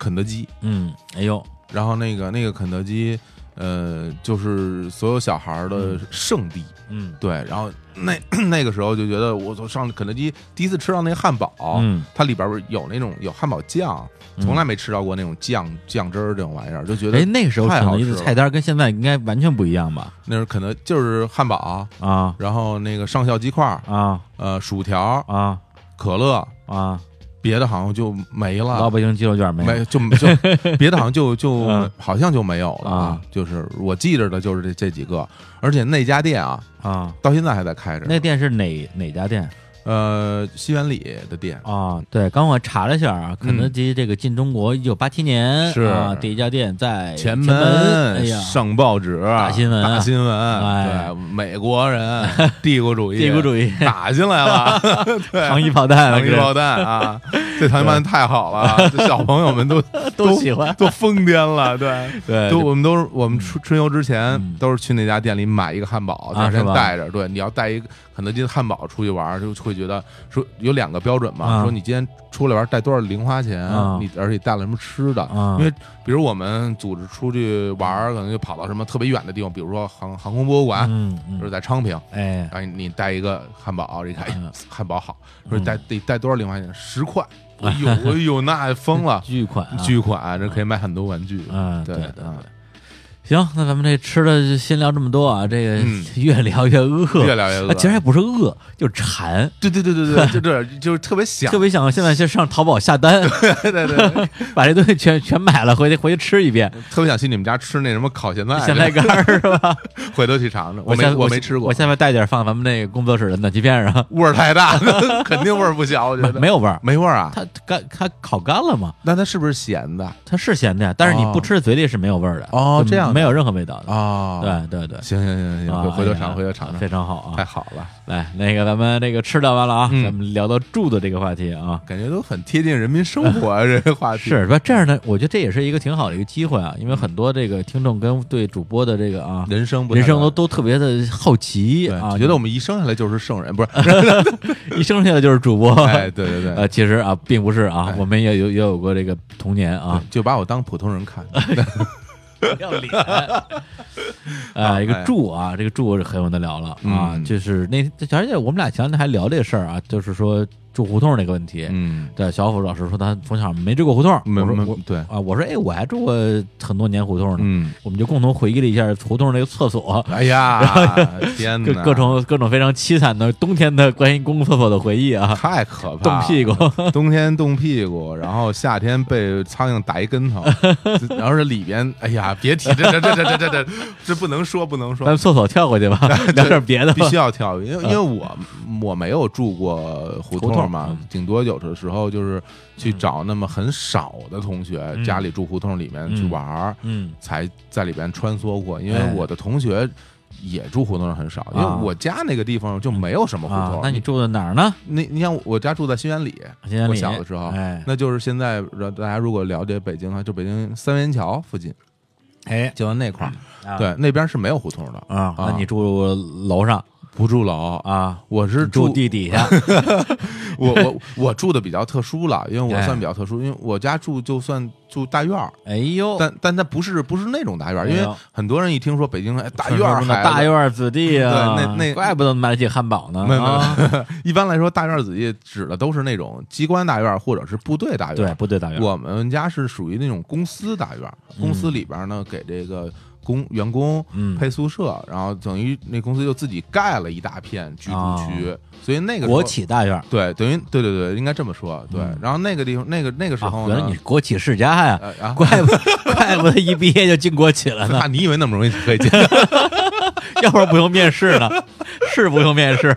肯德基，嗯，哎呦，然后那个那个肯德基，呃，就是所有小孩儿的圣地。嗯。对，然后那 <clears throat> 那个时候就觉得，我从上肯德基第一次吃到那个汉堡，嗯。它里边儿有那种有汉堡酱，嗯。从来没吃到过那种酱酱汁儿这种玩意儿，就觉得哎，那个时候肯德基的菜单跟现在应该完全不一样吧？那是肯德就是汉堡，啊。然后那个上校鸡块，啊。呃，薯条、啊。可乐，啊！别的好像就没了。老北京鸡肉卷没有？没就就 <laughs> 别的好像就就嗯好像就没有了啊，就是我记着的就是这这几个，而且那家店啊，啊，到现在还在开着。那店是哪哪家店呃，西园里的店。啊？对，刚我查了一下啊，肯德基这个进中国一九八七年是。啊，第一家店在前门，哎呀，上报纸，大新闻啊大新闻，哎。对，美国人 <laughs> 帝国主义，帝国主义。打进来了，<laughs> 对，糖衣炮弹，糖衣炮弹啊，这糖衣炮弹太好了，这小朋友们 <laughs> 都都喜欢，都疯癫了，对。对，都我们都是我们春春游之前嗯。都是去那家店里买一个汉堡，第二啊是吧？天带着。对，你要带一个肯德基的汉堡出去玩，就会觉得说有两个标准嘛，啊说你今天出来玩带多少零花钱，啊你而且带了什么吃的。啊，因为比如我们组织出去玩，可能就跑到什么特别远的地方，比如说航航空博物馆，嗯就是嗯，在昌平。哎，然后你带一个汉堡，一看，<laughs> 汉堡好，说带得带多少零花钱？十块。<laughs> 嗯哎呦，哎呦，那疯了，巨款啊，巨款，这可以买很多玩具。嗯，对对行，那咱们这吃的就先聊这么多啊，这个嗯 <laughs> 越聊越饿，越聊越饿啊其实还不是饿，就是馋，对对对对对，就这就是特别想 <laughs> 特，别想现在先上淘宝下单，<laughs> 对对对，把这东西全全买了，回去回去吃一遍。特别想去你们家吃那什么烤咸菜，咸菜干是吧？回头去尝尝。我没下我没吃过，我下面带点放咱们那个工作室的暖气片上，味儿太大，肯定味儿不小，我觉没得没有味儿，没味儿啊。它干它烤干了嘛，那它是不是咸的它是咸的呀，但是你哦不吃嘴里是没有味儿的哦这样的没有任何味道的。啊？对对对，行行行行，啊回回头尝，回头尝尝非，常好啊！太好了，来，那个咱们这个吃的完了啊，嗯咱们聊到住的这个话题啊。感觉都很贴近人民生活啊，<laughs> 这个话题是吧？这样呢，我觉得这也是一个挺好的一个机会啊，因为很多这个听众跟对主播的这个啊人生不人生都都特别的好奇啊，觉得我们一生下来就是圣人，不是？<laughs> 一生下来就是主播。<laughs> 哎，对对对，呃，其实啊，并不是啊哎，我们也有也有过这个童年啊，就把我当普通人看。不要脸。<laughs> 啊，一个哎住啊，这个柱是很有的聊了啊，嗯就是那而且我们俩前两天还聊这个事儿啊，就是说胡同那个问题，嗯，对，小虎老师说他从小没住过胡同，我说，我对啊，我说，哎，我还住过很多年胡同呢。嗯，我们就共同回忆了一下胡同那个厕所。哎呀 <laughs> <laughs> 天哪！各种各种非常凄惨的冬天的关于公共厕所的回忆啊，太可怕了，<laughs> 冻屁股，冬天冻屁股，然后夏天被苍蝇打一跟头，然后这里边，哎呀，别提这这这这这这这不能说不能说。咱厕所跳过去吧，聊点别的，必须要跳，因为因为我我没有住过胡同。嘛嗯，顶多有的时候就是去找那么很少的同学，嗯。家里住胡同里面去玩儿，嗯。才在里边穿梭过。因为哎。我的同学也住胡同上很少，因为啊。我家那个地方就没有什么胡同。，啊那你住在哪儿呢？你你像我家住在新源里，我新源里小的时候，哎。那就是现在大家如果了解北京啊，就北京三元桥附近，哎，就在那块儿，啊。对，那边是没有胡同的，啊，那啊你住楼上？不住楼。啊？我是住住地底下 <laughs> 我我我住的比较特殊了，因为我哎算比较特殊，因为我家住就算住大院儿，哎呦，但但它不是不是那种大院儿，因为很多人一听说北京哎大院儿大院儿子弟啊，对那那怪不得买得起汉堡呢。没有 <laughs> 一般来说大院儿子弟指的都是那种机关大院儿或者是部队大院对儿。部队大院，我们家是属于那种公司大院儿，公司里边呢给这个工员工嗯配宿舍，然后等于那公司就自己盖了一大片居住区，所以那个国企大院。对等于对对对，应该这么说对嗯。然后那个地方那个那个时啊候，呢原来你，是国企世家呀，怪不怪不得一毕业就进国企了呢那，<laughs> 你以为那么容易可以进？<laughs> 要不然不用面试呢，是不用面试，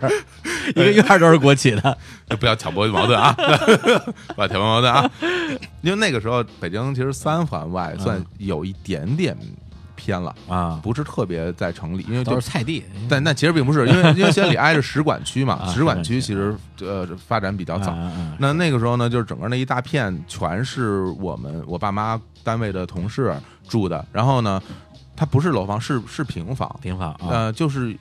一个院都是国企的。<laughs> 就不要挑拨矛盾啊，不要挑拨矛盾啊。因为那个时候北京其实三环外算嗯有一点点偏了，啊，不是特别在城里，因为就是菜地，但那其实并不是，因为因为先里挨着使馆区嘛，啊使馆区其实呃发展比较早。那那个时候呢，就是整个那一大片全是我们我爸妈单位的同事住的，然后呢，它不是楼房，是是平房，平房啊，呃，就是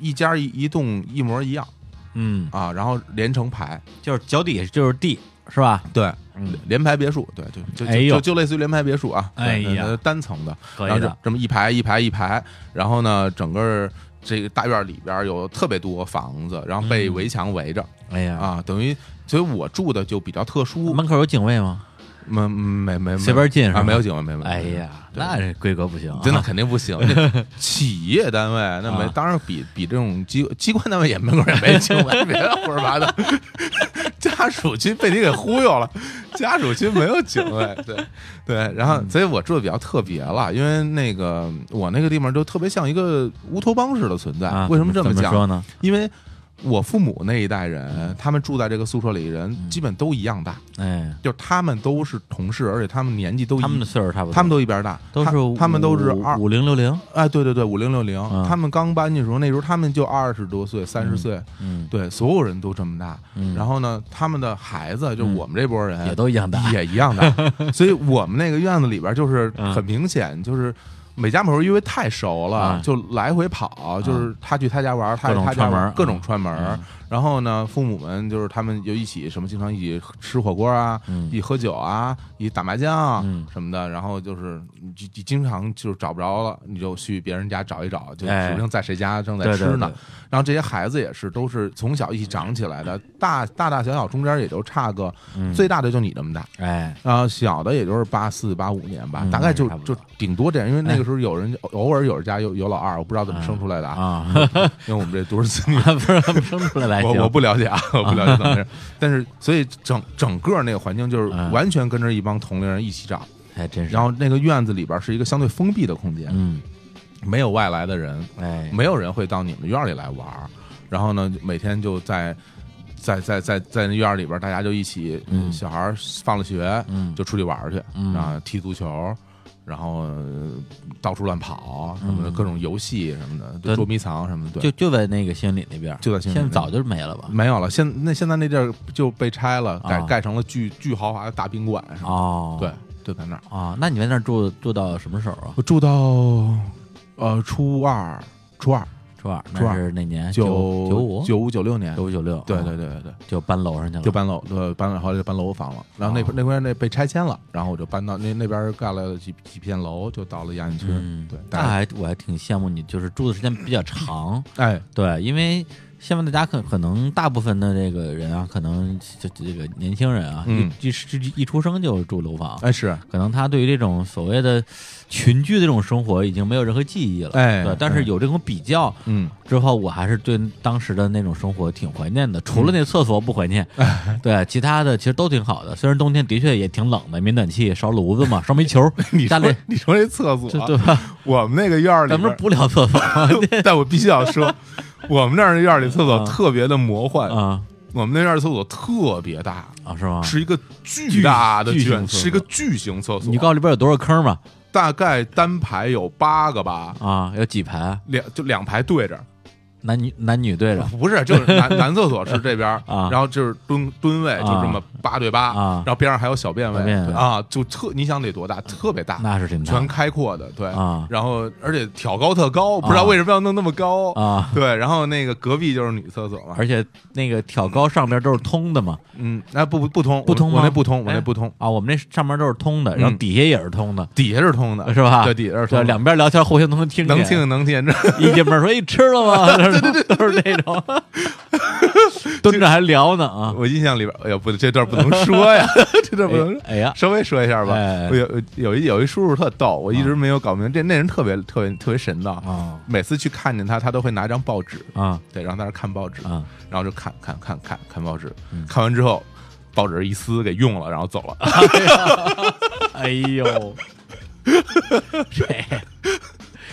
一家一一栋一模一样嗯，啊，然后连成排，就是脚底下就是地，是吧？对，嗯，联排别墅，对，就就就就类似于联排别墅啊，哎呀。呃单层的，然后这可以的，这么一排一排一排，然后呢，整个这个大院里边有特别多房子，然后被嗯围墙围着、哎呀，啊，等于所以我住的就比较特殊，门口有警卫吗？没没没。随便进是吧？啊，没有警卫，没有，哎呀，那这规格不行啊，真的肯定不行。<laughs> 企业单位那没啊，当然比比这种机机关单位也门口也没警卫，<laughs> 别胡说八道。家属区被你给忽悠了，<laughs> 家属区没有警卫，对对。然嗯后，所以我住的比较特别了，因为那个我那个地方就特别像一个乌托邦似的存在。啊，为什么这怎么讲？说呢？因为我父母那一代人，他们住在这个宿舍里，人嗯。基本都一样大，哎，就是他们都是同事，而且他们年纪都一他们的岁数差不多，他们都一边大，他都是他们都是二。五零六零，哎，对对对，五零六零。嗯，他们刚搬进的时候，那时候他们就二十多岁、三十岁，嗯，对，所有人都这么大。嗯，然后呢，他们的孩子，就嗯。我们这波人也都一样大，也一样大，所以我们那个院子里边就是嗯很明显，就是每家门口因为太熟了啊，就来回跑，就是他去他家玩，他去他家玩各种串门。然后呢，父母们就是他们就一起什么，经常一起吃火锅啊，嗯。一起喝酒啊，一起打麻将啊嗯。什么的。然后就是经常就是找不着了，你就去别人家找一找，就哎。指不定在谁家正在对对吃呢。然后这些孩子也是都是从小一起长起来的，大大大小小中间也就差个嗯。最大的就你这么大。哎，然后，小的也就是八四八五年吧，嗯大概就就顶多这样，因为那个时候有人偶尔有人家有有老二，我不知道怎么生出来的啊，啊，<laughs> 因为我们这独生子女，<laughs> 不是他们生出来的我我不了解啊，我不了解怎么回事，<laughs> 但是所以整整个那个环境就是嗯。完全跟着一帮同龄人一起长，还真是，然后那个院子里边是一个相对封闭的空间，嗯，没有外来的人，哎，没有人会到你们院里来玩儿，然后呢，每天就在在在在在那院里边，大家就一起，嗯小孩放了学，嗯，就出去玩儿去，嗯。啊，踢足球，然后呃到处乱跑什么各种游戏什么的，对捉迷藏什么的，就对，就在那个仙里那边，就在仙里现在早就没了吧？没有了。现那现在那地儿就被拆了，改啊盖成了巨巨豪华的大宾馆什么哦，的，对，就在那儿。啊，那你在那儿住住到什么时候啊？我住到呃初二，初二初二，初二那是哪年？九九五九五九六年九，五九六，对啊对对对对。就搬楼上去了，就搬楼，对，搬了后来就搬楼房了。然后那哦那块那被拆迁了，然后我就搬到那那边盖了几几片楼，就到了亚运区。嗯，对，那还我还挺羡慕你，就是住的时间比较长，哎，对，因为现在大家可可能大部分的这个人啊，可能就这个年轻人啊，嗯一一一出生就住楼房，哎是，可能他对于这种所谓的群居的这种生活已经没有任何记忆了，哎对，但是哎有这种比较嗯，之后，我还是对当时的那种生活挺怀念的，除了那厕所不怀念，<laughs> 对，其他的其实都挺好的。虽然冬天的确也挺冷的，没暖气，烧炉子嘛，烧煤球，<laughs> 你说家里你说这厕所，对吧？我们那个院儿里咱们边，不聊厕所？<laughs> 但我必须要说，我们那儿的院儿里厕所啊特别的魔幻，啊，我们那院厕所特别大，啊，是吗？是一个巨大的卷，巨是一个巨型厕所。你告诉里边有多少坑吗？大概单排有八个吧，啊，有几排啊？两就两排对着，男女男女对着。<laughs> 不是就是男 <laughs> 男厕所是这边，啊。然后就是蹲蹲位就这么八对八，啊。然后边上还有小便位。啊，就特你想得多大，特别大，那是挺大。全开阔的，对。啊。然后而且挑高特高，不知道为什么要弄那么高，啊，对，然后那个隔壁就是女厕所嘛，而且那个挑高上边都是通的嘛。嗯，那不不不通，不通吗？我我那不通，我哎那不通，啊，我们那上面都是通的，然后嗯底下也是通的，底下是通的，是吧？对，底下是通对，的，两边聊天互相都能听见，能听能听，这 <laughs> 一进门说：“哎，吃了吗？”对对对，<laughs> 都是那种，<laughs> 蹲着还聊呢啊。我印象里边，哎呦不，这段不能说呀，<laughs> 这段不能说。哎呀，稍微说一下吧，有有一有一叔叔特逗，我一直没有搞明白，这那人特别特别特别神的，啊。每次去看见他，他都会拿张报纸，啊。对，然后在那看报纸，啊！然后就看看看看看报纸。嗯，看完之后，报纸一撕给用了，然后走了。哎呦，这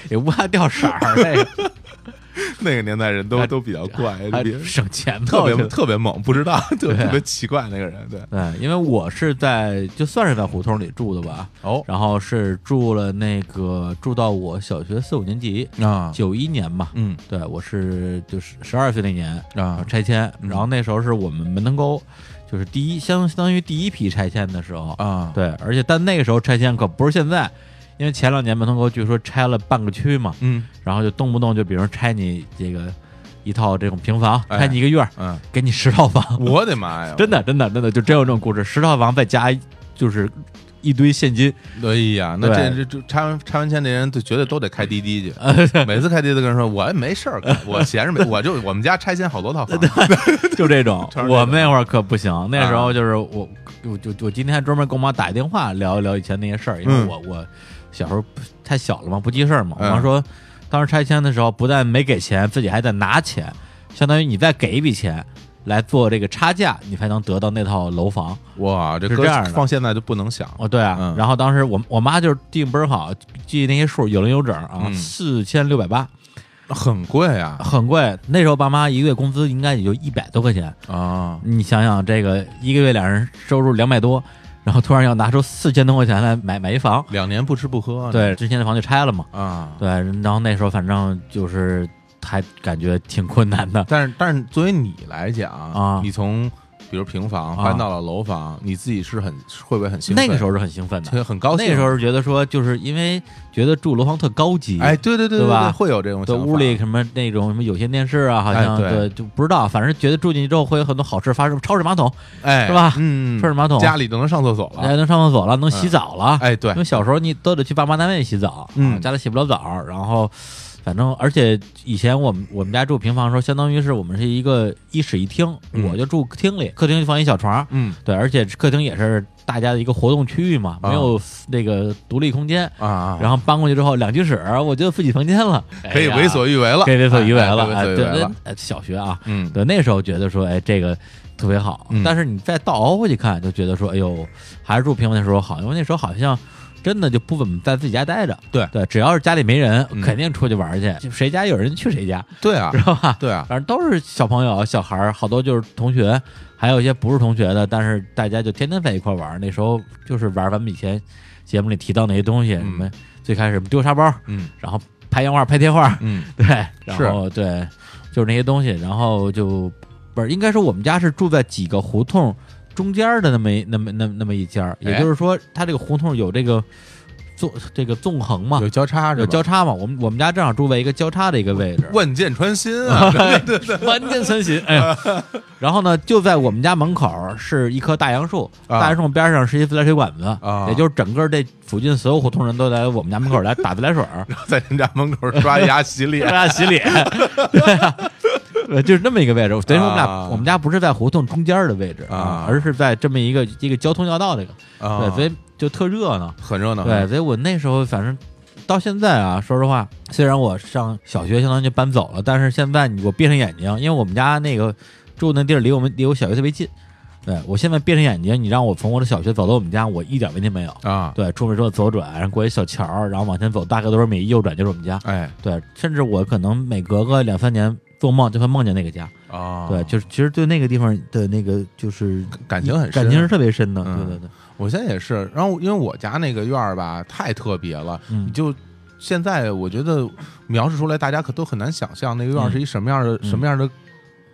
也不怕掉色儿，这个 <laughs> 那个年代人都都比较怪，省钱，特别特别猛，不知道，特别特别奇怪那个人，对，对，因为我是在就算是在胡同里住的吧，哦。然后是住了那个住到我小学四五年级，啊，九一年嘛，嗯。对我是就是十二岁那年，啊拆迁，嗯。然后那时候是我们门头沟，就是第一相相当于第一批拆迁的时候，啊，对，而且但那个时候拆迁可不是现在，因为前两年门头沟据说拆了半个区嘛，嗯然后就动不动就比如拆你这个一套这种平房，哎拆你一个院儿，嗯，给你十套房，我的妈呀，<laughs> 真的真的真的就真有这种故事，十套房再加就是一堆现金，哎呀，那这这这拆完拆完迁的人，就绝对都得开滴滴去。<laughs> 呃，每次开滴滴跟人说，我没事儿干，我闲着没，<laughs> 我就我们家拆迁好多套房。就这种我们那会儿可不行，那时候啊就是我，我就我今天还专门给我妈打一电话聊一聊以前那些事儿，因为嗯我我小时候太小了嘛，不记事儿嘛。我嗯妈说，当时拆迁的时候，不但没给钱，自己还得拿钱，相当于你再给一笔钱来做这个差价，你才能得到那套楼房。哇，这搁是这样的放现在就不能想。哦，对啊，嗯然后当时我我妈就是记性倍儿好，记那些数有零有整啊，嗯四千六百八，很贵啊很贵。那时候爸妈一个月工资应该也就一百多块钱。啊！你想想，这个一个月两人收入两百多，然后突然要拿出四千多块钱来买买一房，两年不吃不喝，对，之前的房就拆了嘛，啊。对，然后那时候反正就是还感觉挺困难的，但是但是作为你来讲啊。你从比如平房啊搬到了楼房，你自己是很会不会很兴奋？那个时候是很兴奋的，很很高兴。那个时候是觉得说，就是因为觉得住楼房特高级，哎，对对对对吧，会有这种对想法屋里什么那种什么有线电视啊，好像、哎对对就不知道，反正觉得住进去之后会有很多好事发生，超市马桶，哎是吧嗯，抽水马桶家里都能上厕所了。能上厕所了，能洗澡了，哎，对因为小时候你都得去爸妈单位洗澡，嗯啊家里洗不了澡，然后反正而且以前我们我们家住平房的时候，相当于是我们是一个一室一厅，嗯。我就住客厅里，客厅就放一小床，嗯。对，而且客厅也是大家的一个活动区域嘛，啊没有那个独立空间。啊啊，然后搬过去之后，两居室，我觉得自己房间了，哎呀可以为所欲为了，可以为所欲为哎了，哎，对可以为所欲为了。哎小学啊，嗯，对，那时候觉得说，哎，这个特别好。嗯。但是你再倒熬回去看，就觉得说，哎呦，还是住平房的时候好，因为那时候好像真的就不怎么在自己家待着。对。对，只要是家里没人，嗯。肯定出去玩去，谁家有人去谁家，对啊。知，道吧？对啊，反正都是小朋友、小孩儿，好多就是同学，还有一些不是同学的，但是大家就天天在一块儿玩。那时候就是玩咱们以前节目里提到那些东西，嗯。什么最开始丢沙包，嗯。然后拍洋画、拍贴画，嗯。<laughs> 对，然后对，就是那些东西，然后就不是应该说我们家是住在几个胡同中间的那么一那么那么那么一家儿，也哎就是说，它这个胡同有这个纵这个纵横嘛有，交叉？有交叉嘛。我们我们家正好住在一个交叉的一个位置，<laughs> 万箭穿心啊！对 <laughs> 对对，万箭穿心，哎，<laughs> 然后呢，就在我们家门口是一棵大杨树，啊。大杨树边上是一自来水管子，啊。也就是整个这附近所有胡同人都来我们家门口来打自来水儿，在人家门口刷牙洗脸。刷牙洗脸，对啊，对，就是那么一个位置。等于说我们俩、啊我们家不是在胡同中间的位置啊而是在这么一个一个交通要道那个，啊，对，所以就特热闹。很热闹。对，所以我那时候反正到现在啊，说实话，虽然我上小学相当于就搬走了，但是现在我闭上眼睛，因为我们家那个住那地儿离我们离我小学特别近。对我现在闭上眼睛，你让我从我的小学走到我们家，我一点问题没有。啊，对，出门之后左转，然后过一小桥，然后往前走，大概多少米，右转就是我们家。哎对，甚至我可能每隔个两三年做梦就会梦见那个家，啊，对，就是其实对那个地方的那个就是感情很深。感情是特别深的，嗯。对对对，我现在也是，然后因为我家那个院儿吧太特别了，嗯。你就现在我觉得描述出来，大家可都很难想象那个院儿嗯。是一什么样的、嗯。什么样的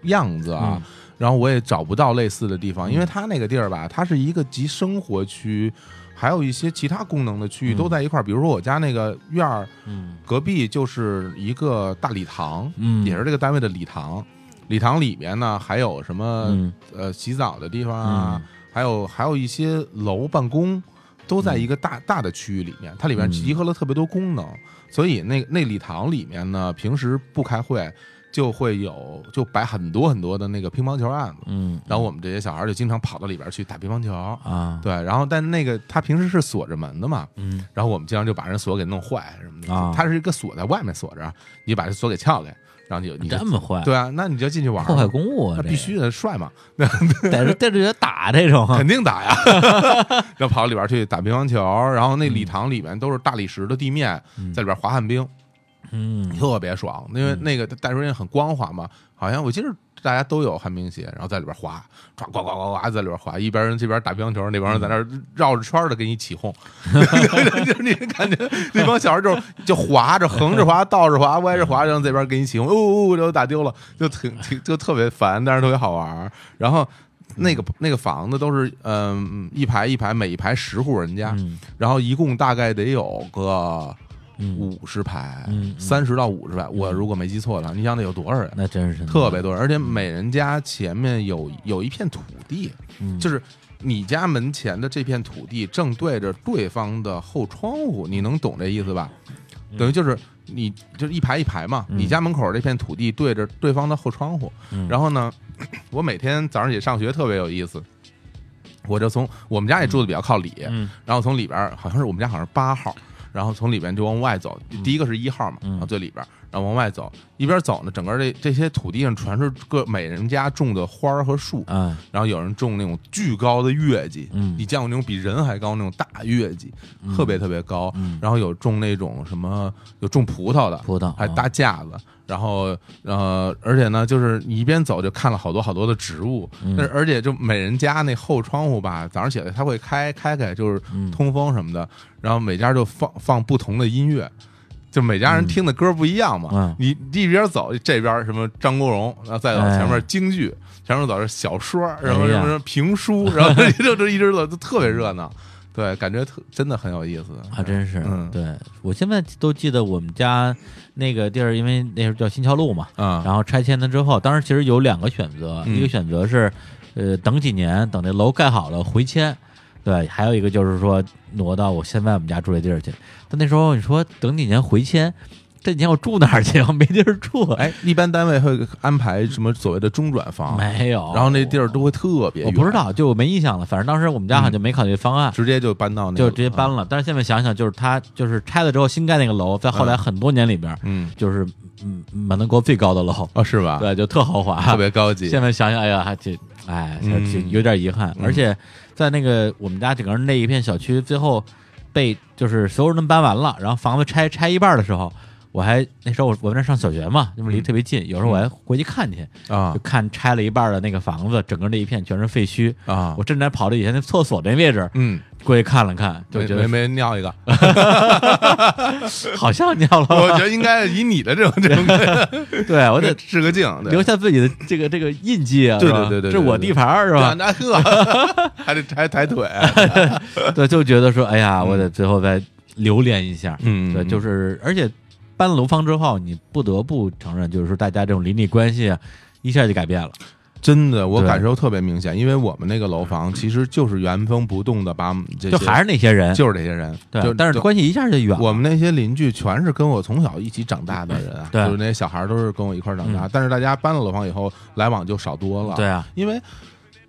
样子啊。嗯。然后我也找不到类似的地方，嗯因为它那个地儿吧，它是一个集生活区，还有一些其他功能的区域嗯。都在一块儿。比如说我家那个院儿嗯。隔壁就是一个大礼堂，嗯，也是这个单位的礼堂。礼堂里面呢还有什么、嗯。呃洗澡的地方啊，嗯。还有还有一些楼办公都在一个大、大的区域里面，它里面嗯。集合了特别多功能，所以那那礼堂里面呢，平时不开会就会有就摆很多很多的那个乒乓球案子，嗯，然后我们这些小孩就经常跑到里边去打乒乓球。啊，对，然后但那个他平时是锁着门的嘛，嗯。然后我们经常就把人锁给弄坏什么的。啊。它是一个锁在外面锁着，你把这锁给撬开，然后你就你这么坏，对啊，那你就进去玩破坏，公物啊，那必须的帅嘛，<laughs> 带着带着人打这种，<laughs> 肯定打呀，<laughs> 要跑到里边去打乒乓球，然后那礼堂里面都是大理石的地面，嗯。在里边滑旱冰，嗯。特别爽，因为那个带出也很光滑嘛，好像我记得大家都有旱冰鞋，然后在里边滑，唰呱呱呱呱在里边滑，一边人这边打乒乓球，那帮人在那绕着圈的给你起哄，<laughs> 就是你感觉 <laughs> 那帮小孩就就滑着横着滑、倒着滑、歪着滑，然后这边给你起哄，哦哦，然后打丢了，就挺挺就特别烦，但是特别好玩，然后。那个那个房子都是嗯一排一排，每一排十户人家，嗯。然后一共大概得有个嗯，五十排三十到五十排，我如果没记错的话，你想得有多少人？那真是特别多人，而且每人家前面有有一片土地，嗯。就是你家门前的这片土地正对着对方的后窗户，你能懂这意思吧？等于就是你就是一排一排嘛，嗯。你家门口这片土地对着对方的后窗户，嗯。然后呢，<clears throat> 我每天早上起上学特别有意思，我就从我们家也住的比较靠里，嗯。然后从里边好像是我们家好像是八号，然后从里边就往外走，第一个是一号嘛，嗯。然后最里边，然后往外走，一边走呢，整个这这些土地上全是各每人家种的花儿和树，啊然后有人种那种巨高的月季，嗯。你见过那种比人还高那种大月季，特别特别高，嗯。然后有种那种什么有种葡萄的，葡萄还搭架子，然后呃，而且呢，就是你一边走就看了好多好多的植物，嗯但是而且就每人家那后窗户吧，早上起来它会开开开，就是嗯通风什么的，然后每家就放放不同的音乐。就每家人听的歌不一样嘛，嗯你一边走这边什么张国荣，然后再走哎前面京剧，前面走是小说，然后什么什么评书，然后 <laughs> 就就一直走，就特别热闹，对，感觉特真的很有意思还真是，嗯对我现在都记得我们家那个地儿，因为那时候叫新桥路嘛，啊，然后拆迁了之后，当时其实有两个选择，嗯一个选择是，呃，等几年，等那楼盖好了回迁，对，还有一个就是说挪到我现在我们家住这地儿去。但那时候你说等几年回迁，这几年我住哪儿去？我 <laughs> 没地儿住，哎，一般单位会安排什么所谓的中转房，没有，然后那地儿都会特别远，我不知道，就我没印象了。反正当时我们家好像就没考虑方案。直接就搬到那个，就直接搬了，但是现在想想，就是他就是拆了之后新盖那个楼，在后来很多年里边，嗯，就是嗯满德国最高的楼，哦，是吧？对，就特豪华，特别高级，现在想想，哎呀，还挺，哎，挺有点遗憾。嗯。而且在那个我们家整个那一片小区，最后被就是所有人都搬完了，然后房子拆拆一半的时候，我还那时候我我在那上小学嘛，那么离特别近，有时候我还回去看去，啊。就看拆了一半的那个房子，整个那一片全是废墟。啊。我，正在跑到以前那厕所那位置嗯，过去看了看，就觉得没没没尿一个，<laughs> 好像尿了，<laughs> 我觉得应该以你的这种这种，<laughs> 对我得是个镜，留下自己的这个这个印记啊，对对对对我地盘是吧？那呵，还得抬抬腿，对，就觉得说，哎呀，我得最后再留恋一下。嗯对，就是而且搬了楼房之后，你不得不承认，就是说大家这种邻里关系啊一下就改变了。真的，我感受特别明显，因为我们那个楼房其实就是原封不动的把这些就还是那些人，就是这些人，对就，但是关系一下就远了。我们那些邻居全是跟我从小一起长大的人啊，对就是那些小孩都是跟我一块儿长大，嗯但是大家搬了楼房以后，来往就少多了，对，啊，因为。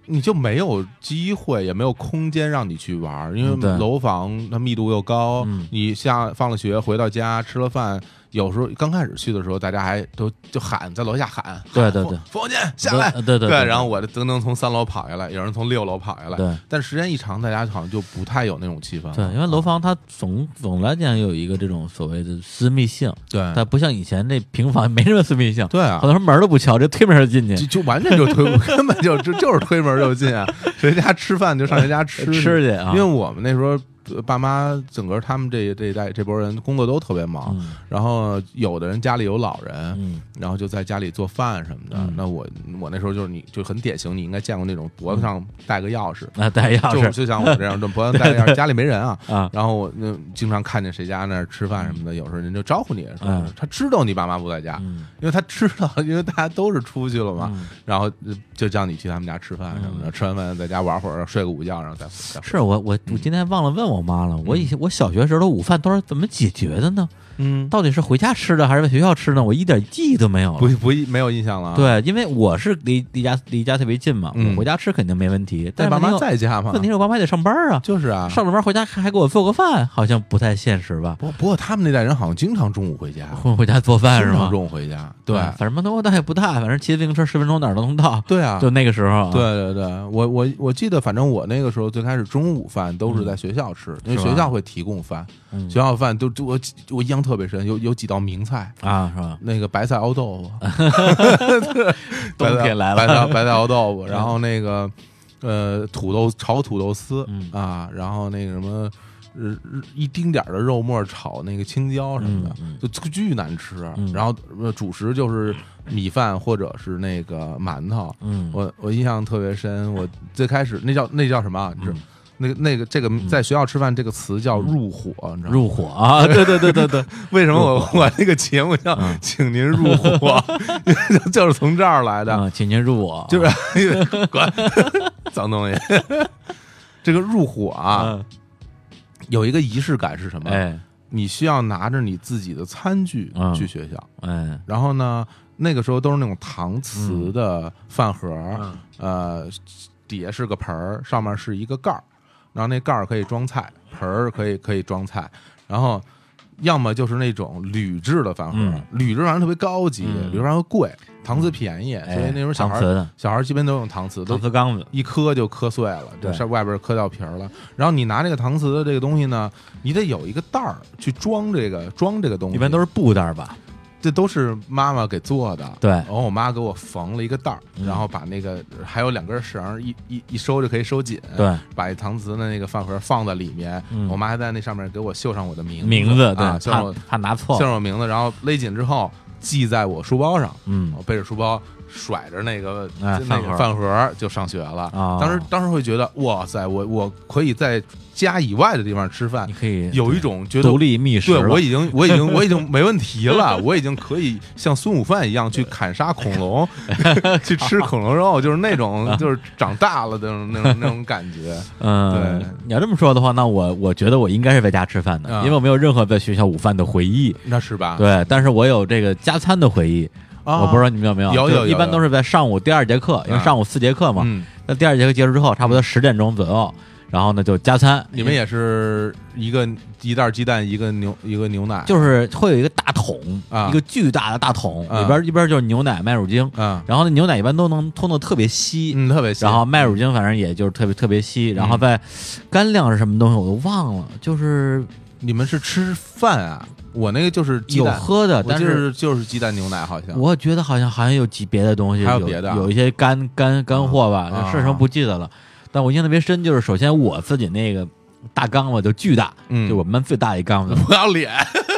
你就没有机会，也没有空间让你去玩儿，因为楼房它密度又高，嗯。你下放了学回到家吃了饭，有时候刚开始去的时候，大家还都就喊在楼下喊，对对对冯冯建下来，对对对对然后我噔噔从三楼跑下来，有人从六楼跑下来，对。但时间一长，大家好像就不太有那种气氛了，对，因为楼房它总总来讲有一个这种所谓的私密性，对。它不像以前那平房没什么私密性，对啊。很多人门都不敲，这推门就进去。就完全就推，<laughs> 根本就就就是推门就进啊！<laughs> 谁家吃饭就上谁家吃吃去啊。因为我们那时候呃爸妈整个他们这这一代这波人工作都特别忙，嗯然后有的人家里有老人，嗯然后就在家里做饭什么的。嗯那我我那时候就是你就很典型，你应该见过那种脖子上带个钥匙，那带钥匙 <laughs> 就就像我这样，这脖子上带个钥匙，家里没人啊。啊，然后我那经常看见谁家那儿吃饭什么的，有时候人就招呼你，他知道你爸妈不在家，嗯因为他知道，因为大家都是出去了嘛，嗯然后呃就叫你去他们家吃饭什么的，吃完饭在家玩会儿，睡个午觉，然后再回再回是我我我今天忘了问我妈了，我以前我小学时候的午饭都是怎么解决的呢？嗯，到底是回家吃的还是在学校吃呢？我一点记忆都没有了。不不没有印象了啊。，对，因为我是离离家离家特别近嘛，嗯我回家吃肯定没问题。但但爸妈在家嘛，问题是我爸妈还得上班啊，就是啊。上了班回家还还给我做个饭，好像不太现实吧？不不过他们那代人好像经常中午回家，回回家做饭是吗常？中午回家。对嗯反正那我倒也不大，反正骑自行车十分钟哪儿都能到。对啊，就那个时候啊，对对对，我我我记得，反正我那个时候最开始中午饭都是在学校吃，因为学校会提供饭，嗯学校饭都都我我印象特别深，有有几道名菜，啊，是吧？那个白菜熬豆腐，<laughs> 冬天来了白菜白菜熬豆腐，<laughs> 然后那个呃土豆炒土豆丝嗯啊，然后那个什么。呃，一丁点儿的肉末炒那个青椒什么的，嗯就巨难吃。嗯然后呃主食就是米饭或者是那个馒头。嗯，我我印象特别深，我最开始那叫那叫什么啊？你知道嗯那个那个这个在学校吃饭这个词叫入伙，你知道吗？入伙啊，对对对对对，<laughs> 为什么我我那个节目叫嗯“请您入伙 <laughs> ”，就是从这儿来的，嗯，请您入伙，<laughs> 就是管脏东西。这个入伙啊，嗯，有一个仪式感是什么？哎。你需要拿着你自己的餐具嗯去学校，哎，然后呢，那个时候都是那种搪瓷的饭盒，嗯。呃，底下是个盆儿，上面是一个盖儿，然后那盖儿可以装菜，盆儿可以可以装菜，然后要么就是那种铝制的饭盒，嗯。铝制饭盒特别高级，嗯。铝制饭盒贵，搪瓷便宜，哎所以那时候小孩搪瓷的。小孩基本都用搪瓷，都搪瓷缸子，一磕就磕碎了，对。就是外边磕掉皮儿了。然后你拿这个搪瓷的这个东西呢，你得有一个袋儿去装这个装这个东西，一般都是布袋儿吧？这都是妈妈给做的。对。然后我妈给我缝了一个袋儿，嗯。然后把那个还有两根绳儿，一一一收就可以收紧。对，把搪瓷的那个饭盒放在里面，嗯。我妈还在那上面给我绣上我的名名字对啊，，绣上我怕怕拿错。绣，上我名字，然后勒紧之后系在我书包上，嗯。我背着书包甩着那个、哎饭盒那个饭盒就上学了。啊当时当时会觉得哇塞，我我可以在家以外的地方吃饭你，可以有一种觉得独立觅食，对我已经 <laughs> 我已经我已经没问题了，我已经可以像孙悟饭一样去砍杀恐龙，<laughs> 去吃恐龙肉，就是那种就是长大了的那种那种感觉。<laughs> 嗯，对你要这么说的话，那我我觉得我应该是在家吃饭的，啊因为我没有任何在学校午饭的回忆。那是吧？对，但是我有这个加餐的回忆，啊，我不知道你们有没有，有有有一般都是在上午第二节课，因为啊上午四节课嘛，嗯，那第二节课结束之后，差不多十点钟左右，然后呢就加餐。你们也是一个一袋鸡蛋，一个牛一个牛奶，就是会有一个大桶，啊。一个巨大的大桶，啊。里边一边就是牛奶、麦乳精，啊，然后那牛奶一般都能通的特别稀，嗯，特别稀。然后麦乳精反正也就是特别特别稀，然后嗯。再干粮是什么东西我都忘了，就是你们是吃饭啊？我那个就是有，喝的，我但就是就是鸡蛋牛奶，好像。我觉得好像好像有几别的东西，有还有别的啊？有一些干干干货吧，啊是什么不记得了。但我印象特别深，就是首先我自己那个大缸子就巨大，嗯。就我们班最大一缸子，不要脸，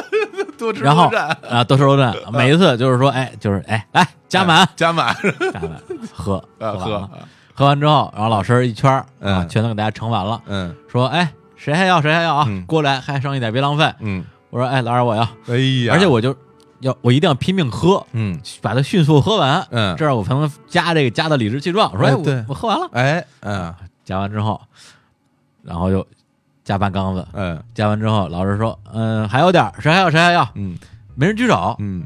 <laughs> 多吃然后啊多吃肉蛋，每一次就是说，哎，就是哎来加满。加满。<laughs> 加满。喝啊喝喝完了，喝。完之后，然后老师一圈啊嗯。全都给大家盛完了，嗯。说哎谁还要谁还要啊？嗯，过来还剩一点别浪费。嗯，我说哎老师我要，哎呀，而且我就要我一定要拼命喝，嗯。把它迅速喝完，嗯。这样我才能加这个加的理直气壮。说哎，我哎对。我喝完了，哎嗯。加完之后，然后又加半缸子，嗯。加完之后，老师说，嗯，还有点儿，谁还要谁还要，嗯。没人举手。嗯，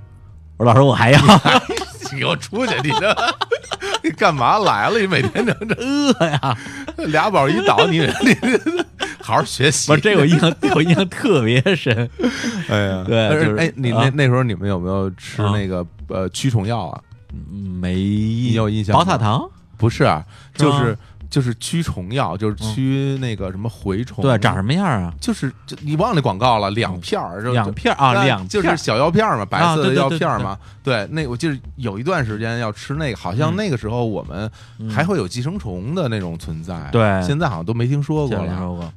我说老师我还要，<laughs> 你给我出去！你这。<laughs> 你干嘛来了？你每天这这。<laughs> 饿呀，俩宝一倒，你你好好学习。不是这个我印象，这个我印象特别深。<laughs> 哎呀，<laughs> 对就是而哎，你那啊。那时候你们有没有吃啊。那个呃驱虫药啊？没。你有印象吗？宝塔糖，不是就是就是驱虫药，就是驱那个什么蛔虫。对，长什么样啊？就是就你忘了那广告了，两片儿，就两片儿啊，两片就是小药片儿嘛，白色的药片儿嘛。对，那我记得有一段时间要吃那个，好像嗯那个时候我们嗯还会有寄生虫的那种存在。对现在好像都没听说过了。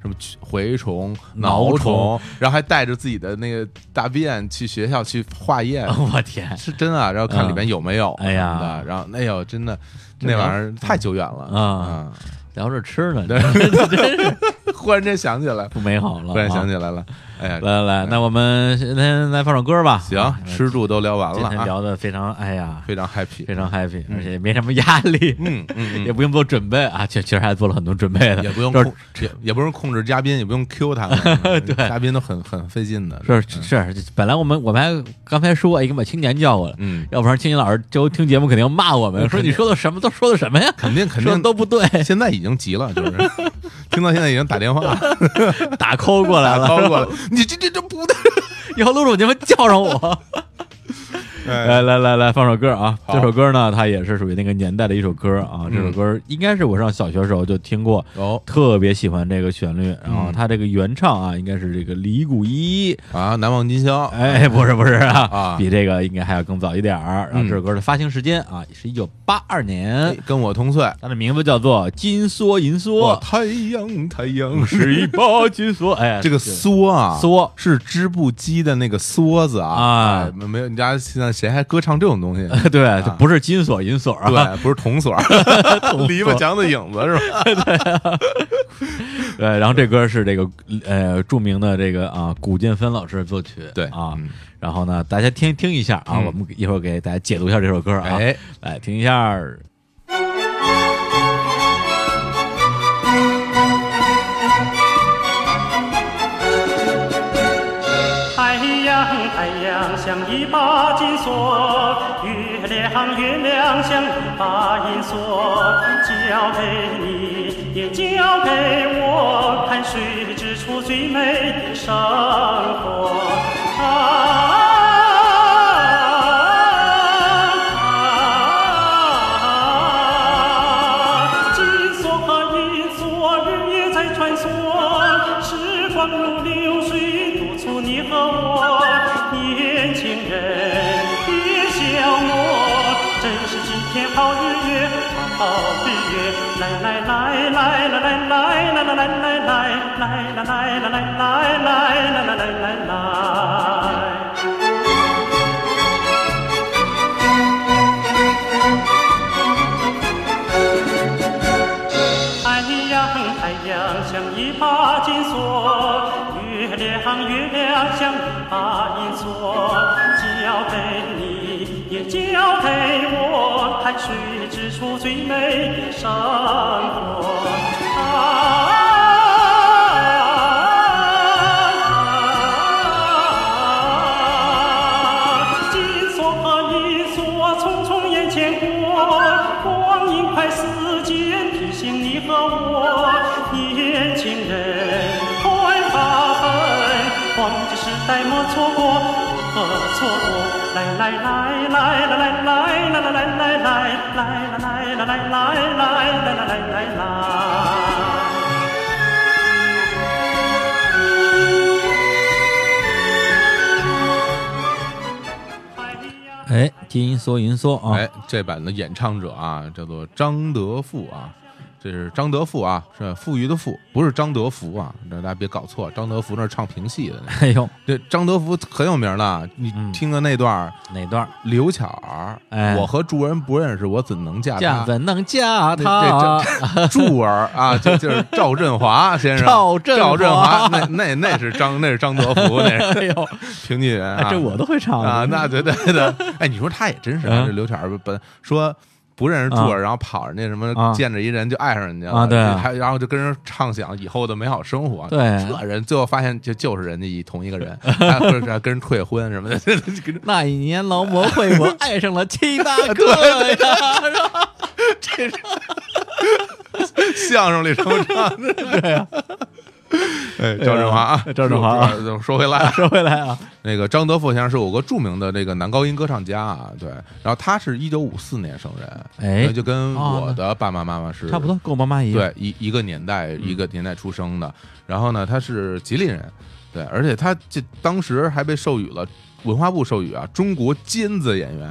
什么蛔蛔虫、挠虫虫，然后还带着自己的那个大便去学校去化验，<laughs> 我天，是真啊，然后看里面有没有哎呀然后哎呦，真的这那玩意儿太久远了啊！聊着吃呢，对真 <laughs> 忽然间想起来，不美好了。忽然想啊起来了，哎呀，来来来，那我们今天来放首歌吧。行啊，吃住都聊完了今天聊的非常，哎呀，非常 happy，非常 happy，嗯。而且也没什么压力，嗯嗯嗯，<laughs> 也不用做准备啊，其其实还做了很多准备的，也不用控，也也不用控制嘉宾，也不用 Q 他们，<laughs> 对，嘉宾都很很费劲的，是是，本来我们我们还刚才说，哎，给把青年叫过来，嗯，要不然青年老师就听节目肯定要骂我们，嗯说你说的什么都说的什么呀，肯定肯定。都不对，现在已经急了，就是。<laughs> 听到现在已经打电话打 call 过来了，打过来，你这这这不对，<laughs> 以后露露你们叫上我。哎。来来来来，放首歌啊！这首歌呢，它也是属于那个年代的一首歌啊。这首歌应该是我上小学时候就听过，哦。特别喜欢这个旋律。然后嗯。它这个原唱啊，应该是这个李谷一。啊，难忘今宵，哎，不是不是啊，啊。比这个应该还要更早一点儿。然后嗯。这首歌的发行时间啊，是一九八二哎年，跟我同岁，它的名字叫做《金梭银，梭》，太阳太阳。是一把金梭。哎，这个梭啊，梭。是织布机的那个梭子啊，啊。没有，你家现在谁还歌唱这种东西？<laughs> 对，就不是金锁银锁啊。对，不是铜锁，<laughs> 篱笆墙的影子是吧？<laughs> 对，然后这歌是这个呃著名的这个啊古建芬老师作曲，对啊，嗯然后呢大家听听一下啊，嗯我们一会儿给大家解读一下这首歌啊，哎，来听一下。阳，太阳像一把金锁，月亮，月亮像一把银锁，交给你，也交给我，看谁织出最美的生活。来来来来来来来来来。太阳太阳像一把金锁，月亮月亮像一把银锁，交给你也交给我，汗水织出最美的生活。来来来来来来来哎，金梭银梭啊，哎，这版的演唱者啊，叫做张德富啊，这是张德富啊，是富裕的富，不是张德福啊，这大家别搞错，张德福那是唱评戏的那个。哎呦，这张德福很有名的，你嗯听的那段儿哪段？刘巧儿，哎我和祝人不认识，我怎能嫁他？嫁怎能嫁这他？这柱儿啊，就就是赵振华先生，赵振赵振华华，那那那是张那是张德福，那是哎呦，评剧人啊，哎这我都会唱啊，那对对对，哎，你说他也真是这刘巧儿本说不认识住着，啊。然后跑人家什么啊。见着一人就爱上人家了啊对还然后就跟人畅想以后的美好生活。对。这人最后发现就就是人家一同一个人，<laughs> 还或者是跟人退婚什么的，<laughs> 那一年劳模会，我爱上了七大哥呀，<laughs> 相声里这么唱的，对呀，哎，张振华啊，张振华啊说回来啊，<laughs> 说回来啊，那个张德富先生是我国著名的这个男高音歌唱家啊，对，然后他是一九五四年生人，哎就跟哦我的爸爸妈妈是差不多，跟我妈妈一样。对一一个年代一个年代出生的。然后呢，他是吉林人，对，而且他这当时还被授予了文化部授予啊中国尖子演员。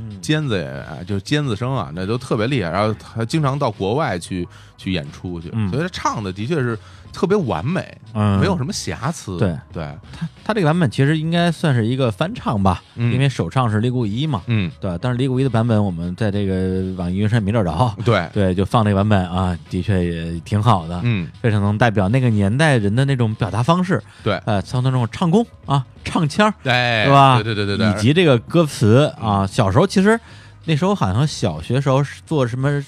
嗯尖子演员啊就是尖子生啊，那都特别厉害。然后他经常到国外去去演出去，嗯所以他唱的的确是特别完美，嗯。没有什么瑕疵。对。对，他他这个版本其实应该算是一个翻唱吧，嗯。因为首唱是李谷一嘛，嗯，对。但是李谷一的版本我们在这个网易云上没找着，对，对，就放这个版本啊，的确也挺好的，嗯，非常能代表那个年代人的那种表达方式，对，呃，像那种唱功啊、唱腔对。吧？对对对对对，以及这个歌词啊，小时候其实那时候好像小学时候是做什么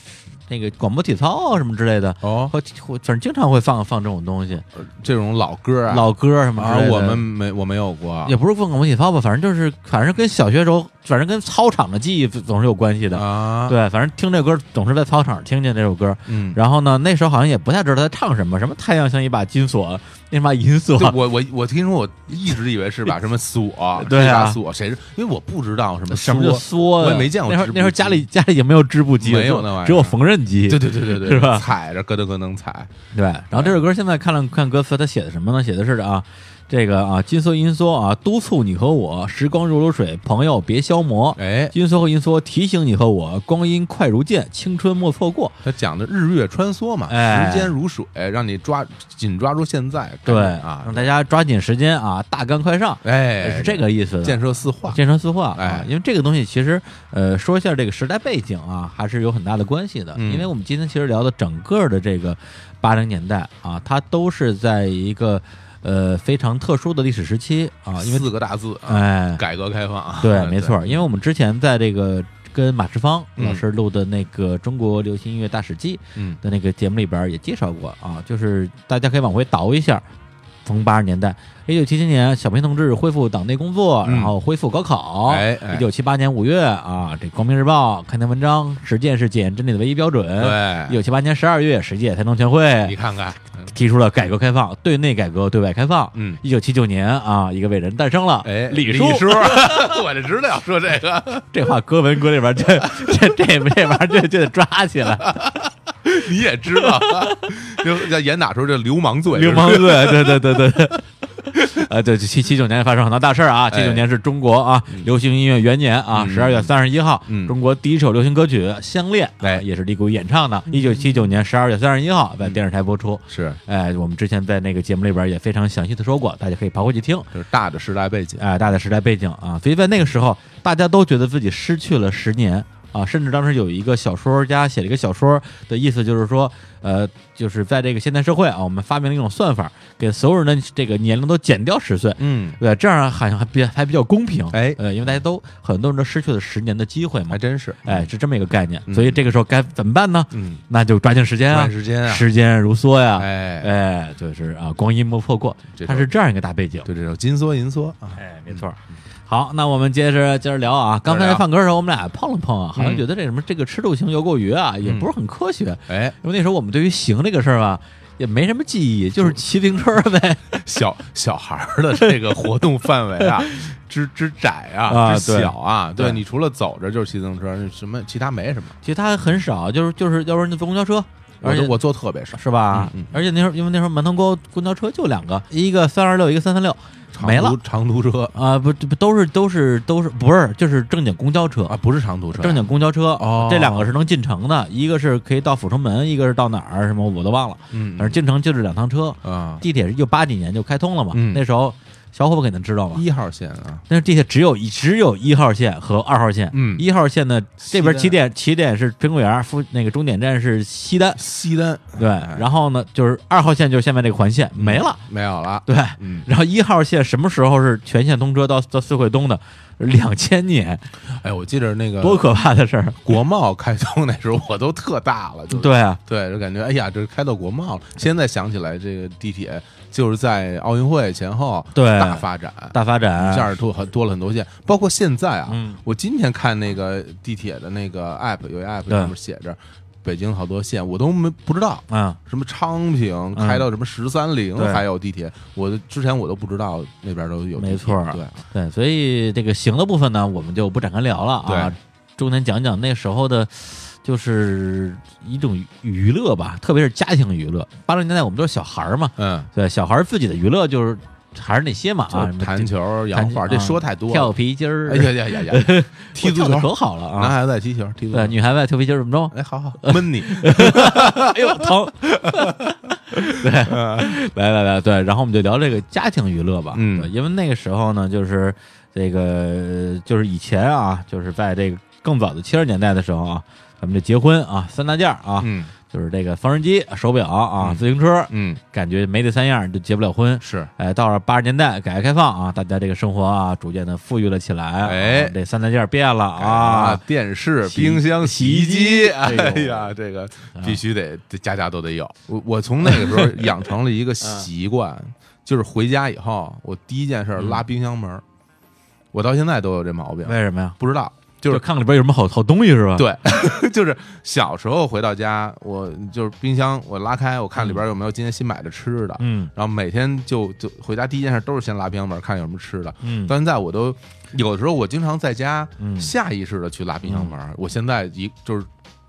那个广播体操啊什么之类的，哦，反正经常会放放这种东西，这种老歌啊，老歌什么之啊，类的。我们没我没有过也不是放广播体操吧，反正就是反正跟小学时候，反正跟操场的记忆总是有关系的。啊，，对，反正听这歌总是在操场听见这首歌。嗯，然后呢，那时候好像也不太知道他唱什么，什么太阳像一把金锁，那把银锁，对我我我听说，我一直以为是把什么锁，<laughs> 对啊锁，谁是？因为我不知道什么什么叫？我也没见过织那时候那时候家里家里也没有织布机，没有那玩意儿只有缝纫机。对对对对对，是吧踩着咯噔咯噔踩，对，然后这首歌现在看了看歌词，他写的什么呢？写的是啊，这个啊，金梭银梭啊，督促你和我，时光如流水，朋友别消磨。哎，金梭和银梭提醒你和我，光阴快如箭，青春莫错过。他讲的日月穿梭嘛，哎时间如水，让你抓紧抓住现在，对啊让，大家抓紧时间啊，大干快上，哎，是这个意思。建设四化，建设四化，哎啊，因为这个东西其实，呃，说一下这个时代背景啊，还是有很大的关系的。嗯因为我们今天其实聊的整个的这个八零年代啊，它都是在一个呃非常特殊的历史时期啊，因为四个大字，啊，哎，改革开放。啊，对，<laughs> 没错，因为我们之前在这个跟马世芳嗯。老师录的那个《中国流行音乐大史记》嗯。的那个节目里边也介绍过啊，就是大家可以往回倒一下，从八十年代，一九七七年小平同志恢复党内工作，嗯然后恢复高考。一九七八年五月啊，这《光明日报》刊登文章，实践是检验真理的唯一标准。一，九七八年十二月，十届台农全会你看看，提出了改革开放，对内改革，对外开放。嗯。一九七九年啊，一个伟人诞生了，哎，李叔叔，，<laughs> 我就知道要说这个，这话搁文搁里边，这这这这玩意儿就就得抓起来，你也知道，就在严打时候这流氓罪，流氓罪，对对对对对。<laughs> 呃，对，七七九年发生很多大事儿啊！七九年是中国啊流行音乐元年啊，嗯十二月三十一号，嗯中国第一首流行歌曲《相恋》，哎啊也是李谷一演唱的。一九七九年十二月三十一号在电视台播出。是，哎，我们之前在那个节目里边也非常详细的说过，大家可以跑回去听。就是大的时代背景，哎，大的时代背景啊，所以在那个时候，大家都觉得自己失去了十年啊，甚至当时有一个小说家写了一个小说的意思，就是说，呃，就是在这个现代社会啊，我们发明了一种算法，给所有人的这个年龄都减掉十岁。嗯，对，这样好像还比还比较公平，哎呃，因为大家都很多人都失去了十年的机会嘛还，真是，哎，是这么一个概念，嗯所以这个时候该怎么办呢？嗯，那就抓紧时间啊时间啊，时间如梭呀，哎，哎，就是啊，光阴莫错过，它是这样一个大背景，对这种金梭银梭啊，哎，没错。好，那我们接着接着聊啊。刚才放歌的时候，我们俩碰了碰啊，好像嗯觉得这什么这个吃度行游过鱼啊，也嗯不是很科学。哎，因为那时候我们对于行这个事儿吧，也没什么记忆，就是骑自行车呗。<laughs> 小小孩儿的这个活动范围啊，<laughs> 之之窄啊，之小啊，对对。你除了走着就是骑自行车，什么其他没什么，其他很少，就是就是要不然就坐公交车，而且我坐特别少，是吧？嗯嗯而且那时候因为那时候门头沟公交车就两个，一个三二六，一个三三六，没了长途车啊、不不都是都是都是不是就是正经公交车啊，不是长途车，正经公交车哦这两个是能进城的，一个是可以到阜成门，一个是到哪儿什么我都忘了，嗯，反正进城就这两趟车。啊，地铁是一九八几年就开通了嘛，嗯那时候小伙伴肯定知道嘛。一号线啊，但是地铁只有一只有一号线和二号线，嗯。一号线呢这边起点起点是苹果园，附那个终点站是西单，西单。对，哎。然后呢就是二号线就是下面这个环线没了，没有了，对，嗯，然后一号线什么时候是全线通车到到四惠东的？两千年，哎，我记得那个多可怕的事儿！国贸开通那时候我都特大了，就对啊，对，就感觉哎呀，这开到国贸了。现在想起来，这个地铁就是在奥运会前后对大发展，大发展，一下多很多了很多线，包括现在啊，嗯。我今天看那个地铁的那个 app 有一 app 上面写着。北京好多线我都没不知道，啊，什么昌平开到什么十三陵还有地铁，我之前我都不知道那边都有。没错对，对，所以这个行的部分呢，我们就不展开聊了啊。对，重点讲讲那时候的。就是一种娱乐吧，特别是家庭娱乐。八零年代我们都是小孩儿嘛，嗯，对，小孩儿自己的娱乐就是还是那些嘛啊，弹球、洋画，这啊说太多了。跳皮筋儿，哎呀呀呀呀！<laughs> 踢足跳的可，好了啊！男孩子爱踢球，踢足对，球。女孩子爱跳皮筋儿怎么着？哎，好好 <laughs> 闷你。<laughs> 哎呦疼！对，来来来，对，然后我们就聊这个家庭娱乐吧。嗯因为那个时候呢，就是这个就是以前啊，就是在这个更早的七十年代的时候啊，咱们这结婚啊，三大件儿啊，嗯。就是这个缝纫机、手表啊、嗯。自行车，嗯，感觉没这三样就结不了婚。是。哎，到了八十年代，改革开放啊，大家这个生活啊，逐渐的富裕了起来。哎。啊这三大件儿变了啊，啊，电视、冰箱、洗衣机，<laughs> 哎呀，这个必须得得家家都得有。我我从那个时候 <laughs> 养成了一个习惯，就是回家以后，我第一件事拉冰箱门儿。我到现在都有这毛病，为什么呀？不知道。就是看看里边有什么好好东西是吧？，对，<laughs> 就是小时候回到家，我就是冰箱我拉开，我看里边有没有今天新买的吃的，嗯然后每天就就回家第一件事都是先拉冰箱门，看有什么吃的。嗯到现在我都有的时候我经常在家嗯下意识的去拉冰箱门。我现在一就是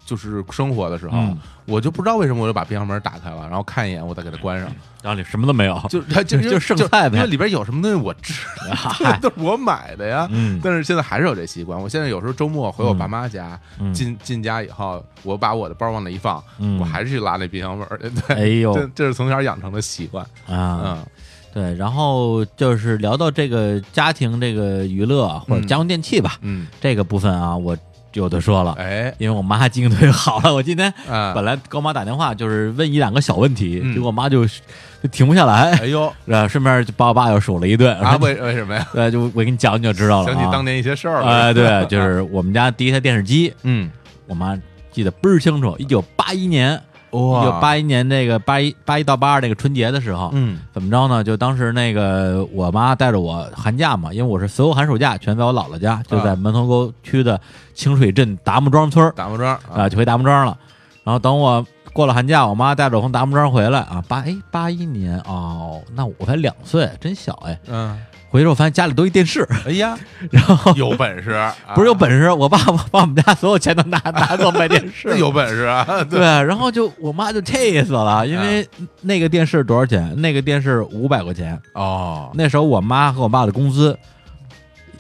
就是生活的时候，嗯。我就不知道为什么我就把冰箱门打开了，然后看一眼，我再给它关上，然后里什么都没有，就它就就剩菜呗。因为里边有什么东西我知道，<laughs> 嗨都是我买的呀。嗯。但是现在还是有这习惯。我现在有时候周末回我爸妈家，嗯。进进家以后，我把我的包往那一放，嗯。我还是去拉那冰箱门儿。<laughs> 对，哎呦。这这是从小养成的习惯。啊，嗯。对，然后就是聊到这个家庭这个娱乐或者嗯。家用电器吧，嗯，这个部分啊，我有的说了。哎因为我妈记性特别好了，我今天啊，本来给我妈打电话就是问一两个小问题，嗯结果我妈就就停不下来，哎呦然后顺便就把我爸又数了一顿。啊，为为什么呀？<laughs> 对，就我给你讲你就知道了、啊。想起当年一些事儿了。哎，对，就是我们家第一台电视机，<laughs> 嗯，我妈记得倍儿清楚，一九八一年，一哇九八一年那个八一八一到八二那个春节的时候，嗯怎么着呢？就当时那个我妈带着我寒假嘛，因为我是所有寒暑假全在我姥姥家，就在门头沟区的清水镇达木庄村达木庄啊，就回达木庄了。然后等我过了寒假，我妈带着我从达木庄回来啊，八哎八一年哦，那我才两岁，真小哎。嗯，回去我发现家里都一电视，哎呀，<laughs> 然后有本事，啊不是有本事，<laughs> 我爸把我们家所有钱都拿 <laughs> 拿走买电视那，有本事啊！对，然后就我妈就气死了，因为那个电视多少钱？那个电视五百块钱。哦，那时候我妈和我爸的工资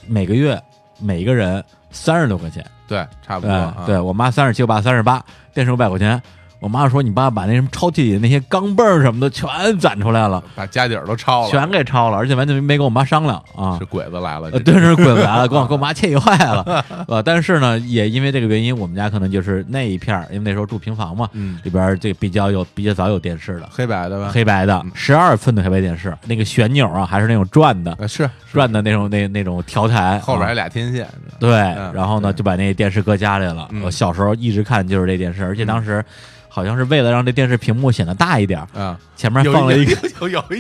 每个月每个人三十多块钱，对，差不对多啊，对我妈三十七，我爸三十八，电视五百块钱。我妈说：“你爸把那什么抽屉里的那些钢镚儿什么的全攒出来了，把家底儿都抄了，全给抄了，而且完全没跟我妈商量啊是。鬼子来了，真是鬼子来了，给我 <laughs> 给我妈气坏了。呃，但是呢，也因为这个原因，我们家可能就是那一片儿，因为那时候住平房嘛，嗯，里边儿这比较有比较早有电视的，黑白的吧？黑白的嗯十二寸的黑白电视，那个旋钮啊还是那种转的，啊是转的那种那那种调台，后边还啊俩天线，对，嗯然后呢就把那电视搁家里了。嗯我小时候一直看就是这电视，而且当时好像是为了让这电视屏幕显得大一点儿，啊，前面放了一个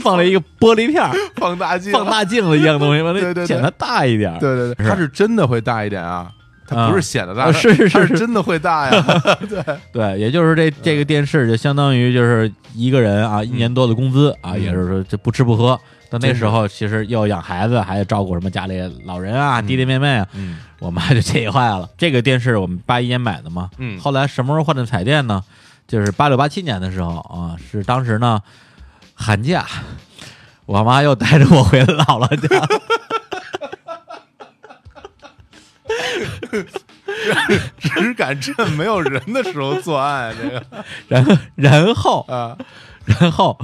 放了一个玻璃片儿，放大镜，放大镜子一样东西，完对对对。了显得大一点儿。对对对，它是真的会大一点啊，它不是显得大，<laughs> 是是是。是真的会大呀，<laughs> 对。对，也就是这这个电视就相当于就是一个人啊一年多的工资啊，嗯。也是说这不吃不喝。到那时候，其实要养孩子，还得照顾什么家里老人啊、嗯。弟弟妹妹啊，嗯。我妈就气坏了。这个电视我们八一年买的嘛，嗯。后来什么时候换的彩电呢？就是八六八七年的时候啊，是当时呢寒假，我妈又带着我回姥姥家，<laughs> 只敢趁没有人的时候作案，这个。<laughs> 然后然后啊，然后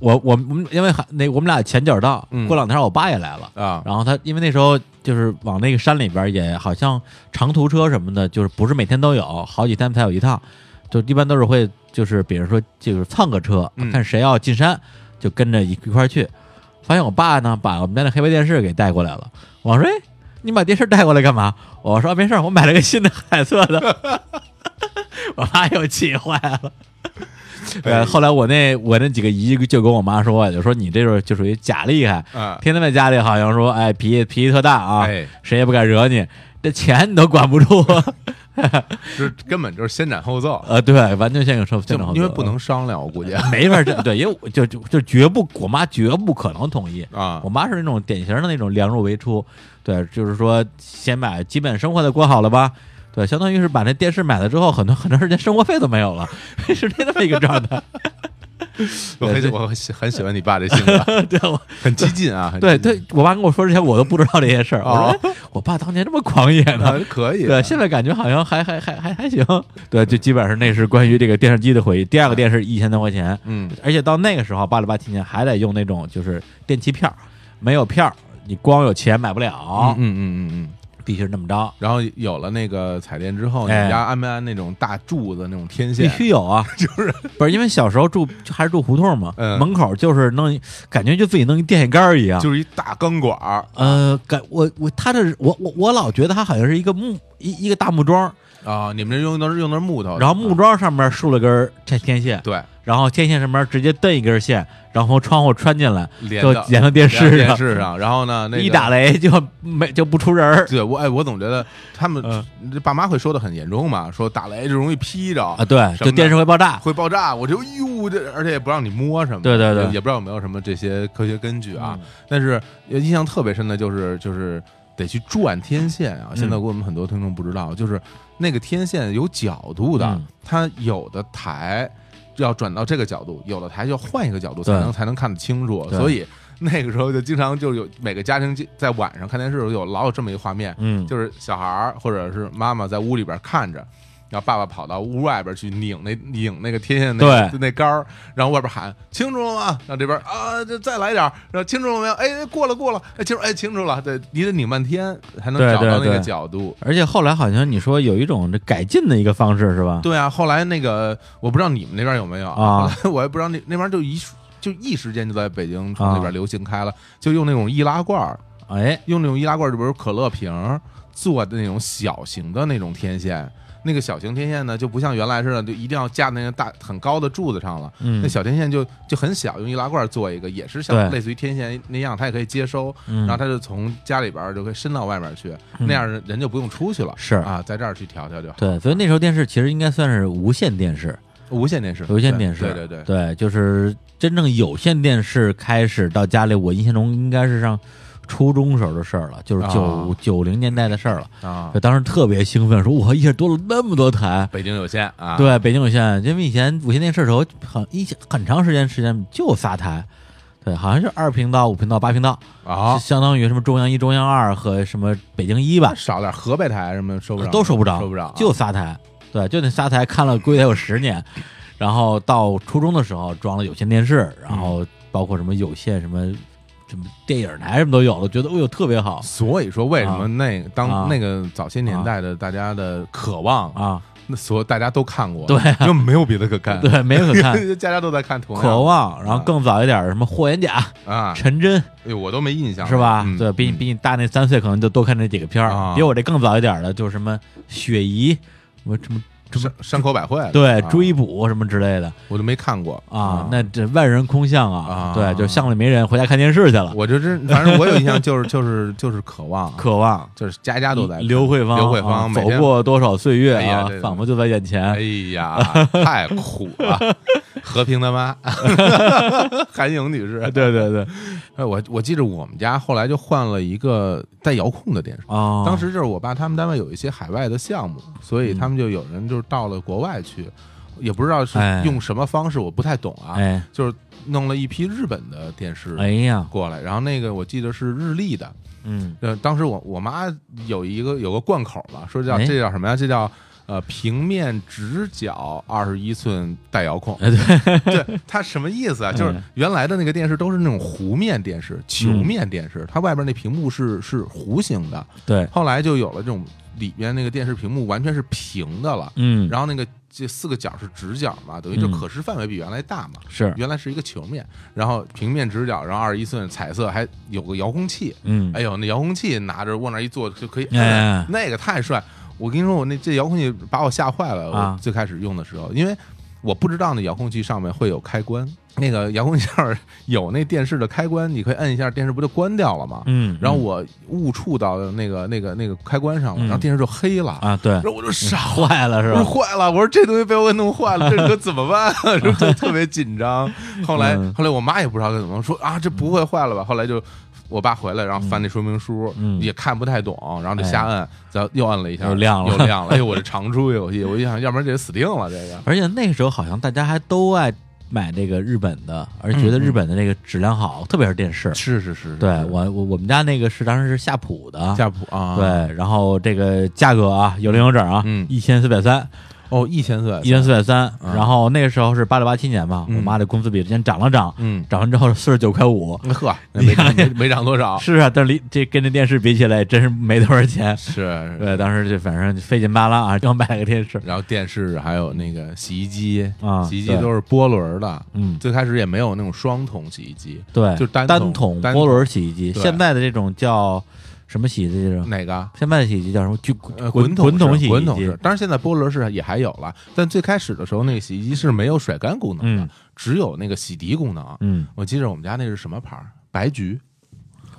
我我们因为还那我们俩前脚到，嗯。过两天我爸也来了。啊，然后他因为那时候就是往那个山里边也好像长途车什么的，就是不是每天都有，好几天才有一趟，就一般都是会就是比如说就是蹭个车，嗯看谁要进山就跟着一一块儿去。发现我爸呢把我们家那黑白电视给带过来了，我说：“哎，你把电视带过来干嘛？”我说：“没事儿，我买了个新的彩色的。<laughs> ”我妈又气坏了。呃，后来我那我那几个姨就跟我妈说，就说你这种就属于假厉害，啊，天天在家里好像说，哎，脾气脾气特大啊，哎，谁也不敢惹你，这钱你都管不住啊。<laughs> 这 <laughs> 根本就是先斩后奏，呃，对，完全先有说，就因为不能商量，我估计 <laughs> 没法这对，因为就就就绝不，我妈绝不可能同意。啊我，妈是那种典型的那种量入为出，对，就是说先把基本生活的过好了吧，对，相当于是把那电视买了之后，很多很长时间生活费都没有了，是这么一个状态。<laughs> 我很喜我很喜很喜欢你爸这性格，<laughs> 对，我很激进啊，很对对，我爸跟我说之前，我都不知道这些事儿。我哦说，哎我爸当年这么狂野呢。啊，可以，对，现在感觉好像还还还还还行。对，就基本上那是关于这个电视机的回忆。第二个电视一千多块钱，嗯而且到那个时候，八六八七年还得用那种就是电器票，没有票，你光有钱买不了，嗯嗯嗯嗯。必须是那么着，然后有了那个彩电之后，你哎。们家安没安那种大柱子那种天线？必？须有啊，<laughs> 就是。不是因为小时候住就还是住胡同嘛，嗯。门口就是弄，感觉就自己弄一电线杆儿一样。就是一大钢管儿。呃，感我我他这我我我老觉得它好像是一个木一一个大木桩，啊，你们这用的是用的是木头，然后木桩上面竖了根这天天线，对。然后天线上面直接蹬一根线，然后从窗户穿进来，就连到连到电视上，电视上，然后呢，那个一打雷就没就不出人儿。对我哎，我总觉得他们嗯。爸妈会说的很严重嘛，说打雷就容易劈着啊，对，就电视会爆炸，会爆炸，我就哟，这而且也不让你摸什么，对对对。也不知道有没有什么这些科学根据啊。嗯。但是印象特别深的就是就是得去转天线啊。嗯现在我们很多听众不知道，就是那个天线有角度的，嗯它有的台要转到这个角度，有的台就要换一个角度才能才能看得清楚，所以。那个时候就经常就有每个家庭在晚上看电视的时候有老有这么一个画面，嗯，就是小孩儿或者是妈妈在屋里边看着，然后爸爸跑到屋外边去拧那拧那个天线那那杆儿，然后外边喊清楚了吗？然后这边啊，这再来点儿，然后清楚了没有？哎，过了过了，哎，清楚，哎，清楚了。对，你得拧半天才能找到那个角度。而且后来好像你说有一种这改进的一个方式是吧？对啊，后来那个我不知道你们那边有没有啊我也不知道那那边就一就一时间就在北京那边流行开了，就用那种易拉罐儿，哎，用那种易拉罐，就比如可乐瓶儿做的那种小型的那种天线。那个小型天线呢，就不像原来似的，就一定要架那个大很高的柱子上了。嗯那小天线就就很小，用易拉罐做一个，也是像类似于天线那样，它也可以接收，嗯然后它就从家里边儿就可以伸到外面去，那样人就不用出去了。是啊，在这儿去调调就好。对，所以那时候电视其实应该算是无线电视，无线电视，无线电视，对对对对，就是真正有线电视开始到家里，我印象中应该是上初中时候的事儿了，就是九啊。九零年代的事儿了。啊。就，当时特别兴奋，说我一下多了那么多台。北京有线啊，对，北京有线，因为以前无线电视的时候，很一很长时间时间就仨台，对，好像是二频道、五频道、八频道，啊，相当于什么中央一、中央二和什么北京一吧，少点河北台什么收不着，都收不着，收不着。啊，就仨台，对，就那仨台看了估计得有十年，然后到初中的时候装了有线电视，然后包括什么有线什么什么电影台什么都有了，觉得哎呦特别好所以说，为什么那啊当那个早些年代的大家的渴望，啊，那所大家都看过，对啊因为没有别的可看，对，没有可看，<laughs> 家家都在看同样渴望，然后更早一点什么霍元甲、啊，<laughs> 陈真哎呦，我都没印象，是吧？嗯对比你嗯比你大那三岁，可能就多看这几个片啊儿，比我这更早一点的，就是什么雪姨，什么什么山山口百惠，对啊追捕什么之类的我都没看过啊，那这万人空巷啊啊，对，就巷里没人，回家看电视去了。我就是反正我有印象，就是 <laughs> 就是就是渴望，渴望就是家家都在刘慧芳，刘慧芳啊走过多少岁月啊仿佛就在眼前哎。呀，<laughs> 太苦了！和平的妈，<laughs> 韩颖女士，对对对，哎，我我记着我们家后来就换了一个带遥控的电视。哦，当时就是我爸他们单位有一些海外的项目，所以他们就有人就是到了国外去，也不知道是哎。用什么方式，我不太懂啊，哎。就是弄了一批日本的电视哎呀，过来，然后那个我记得是日立的，嗯，呃，当时我我妈有一个有个贯口嘛，说叫哎。这叫什么呀？这叫呃平面直角二十一寸带遥控。哎 <laughs> 对，它什么意思啊？就是嗯原来的那个电视都是那种弧面电视、球面电视，它外边那屏幕是是弧形的。对，后来就有了这种里边那个电视屏幕完全是平的了，嗯，然后那个这四个角是直角嘛，等于就嗯可视范围比原来大嘛。是，原来是一个球面，然后平面直角，然后二十一寸彩色，还有个遥控器。嗯，哎呦，那遥控器拿着往那一坐就可以 <laughs> 那个太帅。我跟你说，我那这遥控器把我吓坏了。啊我最开始用的时候，因为我不知道那遥控器上面会有开关，那个遥控器上有那电视的开关，你可以摁一下，电视不就关掉了吗？嗯，然后我误触到那个那个那个开关上了，嗯然后电视就黑了。啊，对然，后我就傻，坏了是吧？坏了，我说这东西被我给弄坏了，这可怎么办？就 <laughs> 就特别紧张。后来嗯后来我妈也不知道该怎么说啊，这不会坏了吧？后来就我爸回来，然后翻那说明书，嗯。也看不太懂，然后就瞎摁，然后又摁了一下，又亮了。又亮了。哎呦，我这 <laughs> 常出游戏，我一想，要不然这死定了，这个。而且那个时候好像大家还都爱买这个日本的，而觉得日本的那个质量好，特别是电视。是是是，对我我我们家那个是当时是夏普的，夏普啊，对，然后这个价格啊有零有整啊，嗯。一千四百三，哦，一千四，一千四百三，嗯然后那个时候是八六八七年嘛，嗯。我妈的工资比之前涨了涨，嗯，涨完之后四十九块五，呵，那没涨没没涨多少，<laughs> 是啊，但是离这跟这电视比起来，真是没多少钱。是，对，当时就反正费劲巴拉啊，刚买了个电视，然后电视还有那个洗衣机啊洗衣机都是波轮的，嗯，最开始也没有那种双桶洗衣机，对，就单单桶波轮洗衣机，现在的这种叫什么洗衣机？是哪个？现在的洗衣机叫什么？就呃，滚滚筒洗衣机当然现在波轮式也还有了，但最开始的时候，那个洗衣机是没有甩干功能的嗯，只有那个洗涤功能。嗯，我记得我们家那是什么牌儿？白菊，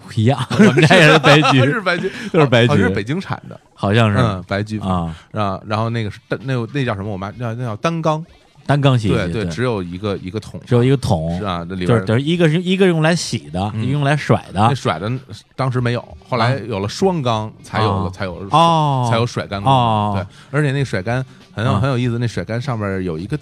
不一样，我们家也是白菊，<laughs> 是白菊，就是白菊。是北京产的，好像是。嗯，白菊。啊，啊，然后那个是那那叫什么？我妈那那叫单缸，单缸洗衣机，对对，只有一个一个桶，只有一个桶。是，啊，这里边就是等于一个是一个用来洗的，嗯。一个用来甩的。那的。甩的当时没有，后来有了双缸，才有了啊才有哦。才有甩干功哦。能。对，而且那甩干很有啊很有意思，那甩干上面有一个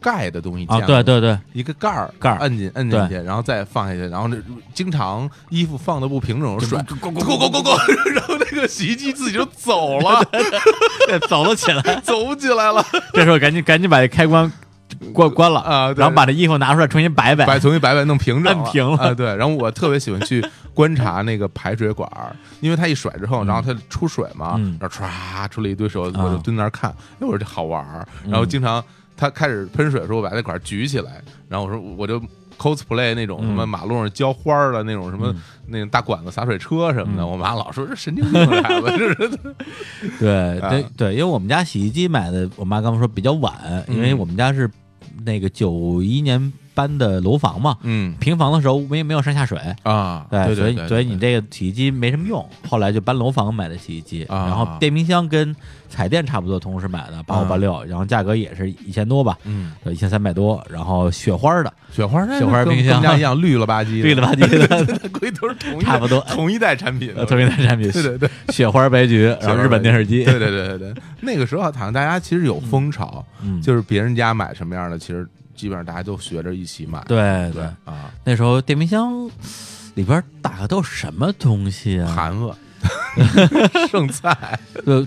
盖的东西啊，对对对，一个盖儿，盖儿。摁进摁进去，然后再放下去，然后那经常衣服放的不平整，甩，咕咕咕咕咕咕，<laughs> 然后那个洗衣机自己就走了，<laughs> 走了起来。<laughs> 走起来了。这时候赶紧赶紧把这开关关关了啊！然后把这衣服拿出来重新摆摆。摆重新摆摆弄平整摁平了。啊！对，然后我特别喜欢去观察那个排水管儿，因为它一甩之后，然后它出水嘛，嗯。然后唰出了一堆水，我就蹲那儿看，哎，我说这好玩儿。然后经常它开始喷水的时候，我把那管举起来，然后我说我就 cosplay 那种什么嗯马路上浇花的那种什么嗯。那种大管子洒水车什么的，嗯。我妈老说这神经病的孩子，<laughs> 这是。对啊。对对，因为我们家洗衣机买的，我妈刚刚说比较晚，因为嗯。我们家是那个九一年搬的楼房嘛，嗯。平房的时候没没有上下水。啊，对所以对，所以你这个洗衣机没什么用，后来就搬楼房买的洗衣机，啊然后电冰箱跟彩电差不多同时买的，八五八六，然后价格也是一千多吧，嗯，一千三百多，然后雪花的，雪花那雪花跟冰箱。一样绿了吧唧，绿了吧唧的，估计都是同一差不多。同一代产品，呃同一代产品，对对对。雪花白菊，然后日本电视机，对对对对对，那个时候好像大家其实有风潮，嗯，就是别人家买什么样的，其实基本上大家都学着一起买。对对对，啊，那时候电冰箱里边打的都是什么东西啊？<laughs> 盘子、<laughs> 剩菜，呃，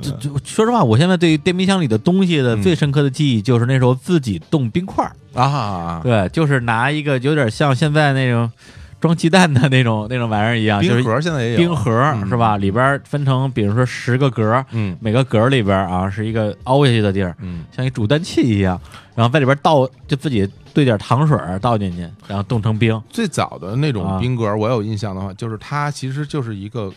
就就说实话，我现在对电冰箱里的东西的嗯最深刻的记忆就是那时候自己冻冰块儿，啊，对，就是拿一个有点像现在那种装鸡蛋的那种那种玩意儿一样，就是冰盒现在也有冰盒嗯是吧？里边分成比如说十个格儿，嗯每个格儿里边啊是一个凹下去的地儿，嗯像一煮蛋器一样，然后在里边倒就自己兑点糖水儿倒进去，然后冻成冰。最早的那种啊冰格，我有印象的话，就是它其实就是一个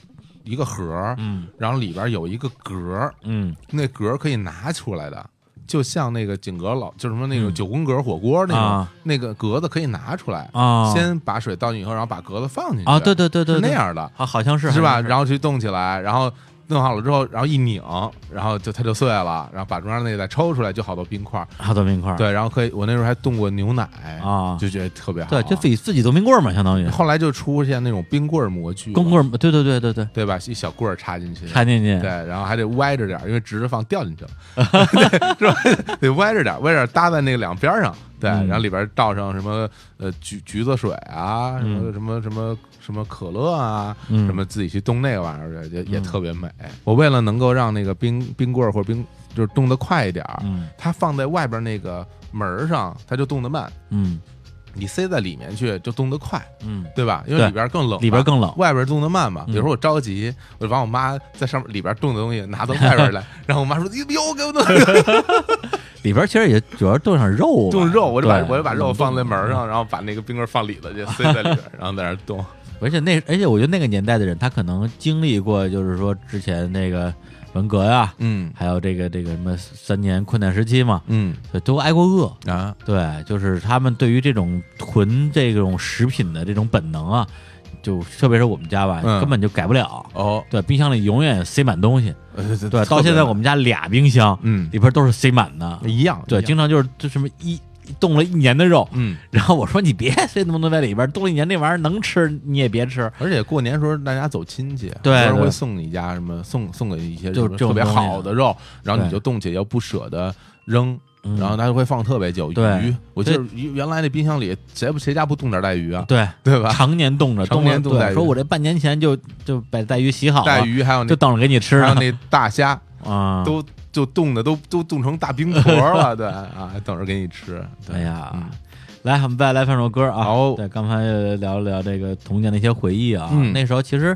一个盒儿，嗯然后里边有一个格儿，嗯那格儿可以拿出来的。就像那个井格老，就什么那个嗯。九宫格火锅那种，啊。那个格子可以拿出来，啊，先把水倒进以后，然后把格子放进去。啊，对对对对，是那样的，好好像是是吧？然后去冻起来，然后弄好了之后，然后一拧，然后就它就碎了，然后把中间那个再抽出来，就好多冰块儿。好多冰块儿，对，然后可以，我那时候还冻过牛奶啊就觉得特别好。对，就自己自己做冰棍儿嘛，相当于后来就出现那种冰棍儿模具，冰棍儿，对对对对对，对吧？一小棍儿插进去，插进去，对，然后还得歪着点儿，因为直着放掉进去了，<laughs> 对是吧？得歪着点儿，歪着点搭在那个两边儿上，对，嗯。然后里边倒上什么呃橘橘子水啊，什么嗯。什么什么什么可乐啊，嗯。什么自己去冻那个玩意儿，也也嗯。特别美。我为了能够让那个冰冰棍儿或者冰就是冻得快一点儿，嗯。它放在外边那个门儿上，它就冻得慢；嗯你塞在里面去就冻得快，嗯，对吧？因为里边更冷，里边更冷，外边冻得慢嘛。嗯有时候我着急，我就把我妈在上面里边冻的东西拿到外边来，<laughs> 然后我妈说：“哟，哟给我冻 <laughs> 里边其实也主要冻上肉吧，冻肉。”我就把我就把肉放在门上，然后把那个冰棍放里头去，塞在里边，然后在那冻。<laughs> 而且那而且我觉得那个年代的人，他可能经历过，就是说之前那个文革呀，嗯还有这个这个什么三年困难时期嘛，嗯对，都挨过饿。啊，对，就是他们对于这种囤这种食品的这种本能啊，就特别是我们家吧，嗯根本就改不了。哦，对，冰箱里永远塞满东西。呃对，到现在我们家俩冰箱嗯里边都是塞满的。一样，对，经常就是就什么一冻了一年的肉，嗯。然后我说你别塞那么多在里边，冻了一年那玩意儿能吃你也别吃。而且过年时候大家走亲戚，对会送你家什么送送给一些就特别好的肉，然后你就冻起来又不舍得扔，嗯然后他就会放特别久。对鱼，我记得原来那冰箱里谁不谁家不冻点带鱼啊？对，对吧？常年冻着，常年冻带鱼说我这半年前就就把带鱼洗好了，带鱼还有就等着给你吃呢还有那大虾，<laughs> 啊。都就冻的都都冻成大冰坨了，<laughs> 对啊，等着给你吃。对哎呀，嗯来，我们再来放首歌啊。好对，刚才聊了聊这个童年的一些回忆啊。嗯那时候其实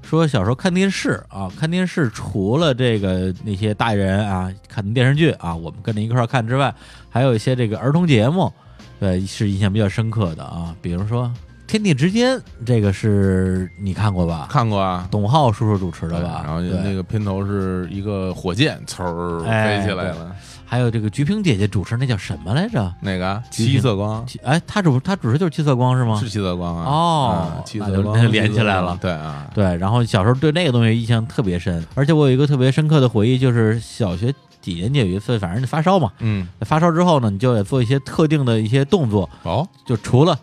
说小时候看电视啊，看电视除了这个那些大人啊看的电视剧啊，我们跟着一块儿看之外，还有一些这个儿童节目，对，是印象比较深刻的啊。比如说《天地之间》，这个是你看过吧？看过啊。董浩叔叔主持的吧？然后对那个片头是一个火箭，嗖儿哎飞起来了。还有这个菊萍姐姐主持那叫什么来着？哪个七色光七哎，她主她主持就是七色光是吗？是七色光啊？哦啊七色光连起来了对啊，对，然后小时候对那个东西印象特别深，而且我有一个特别深刻的回忆，就是小学几年级有一次，反正发烧嘛，嗯，发烧之后呢，你就得做一些特定的一些动作，哦，就除了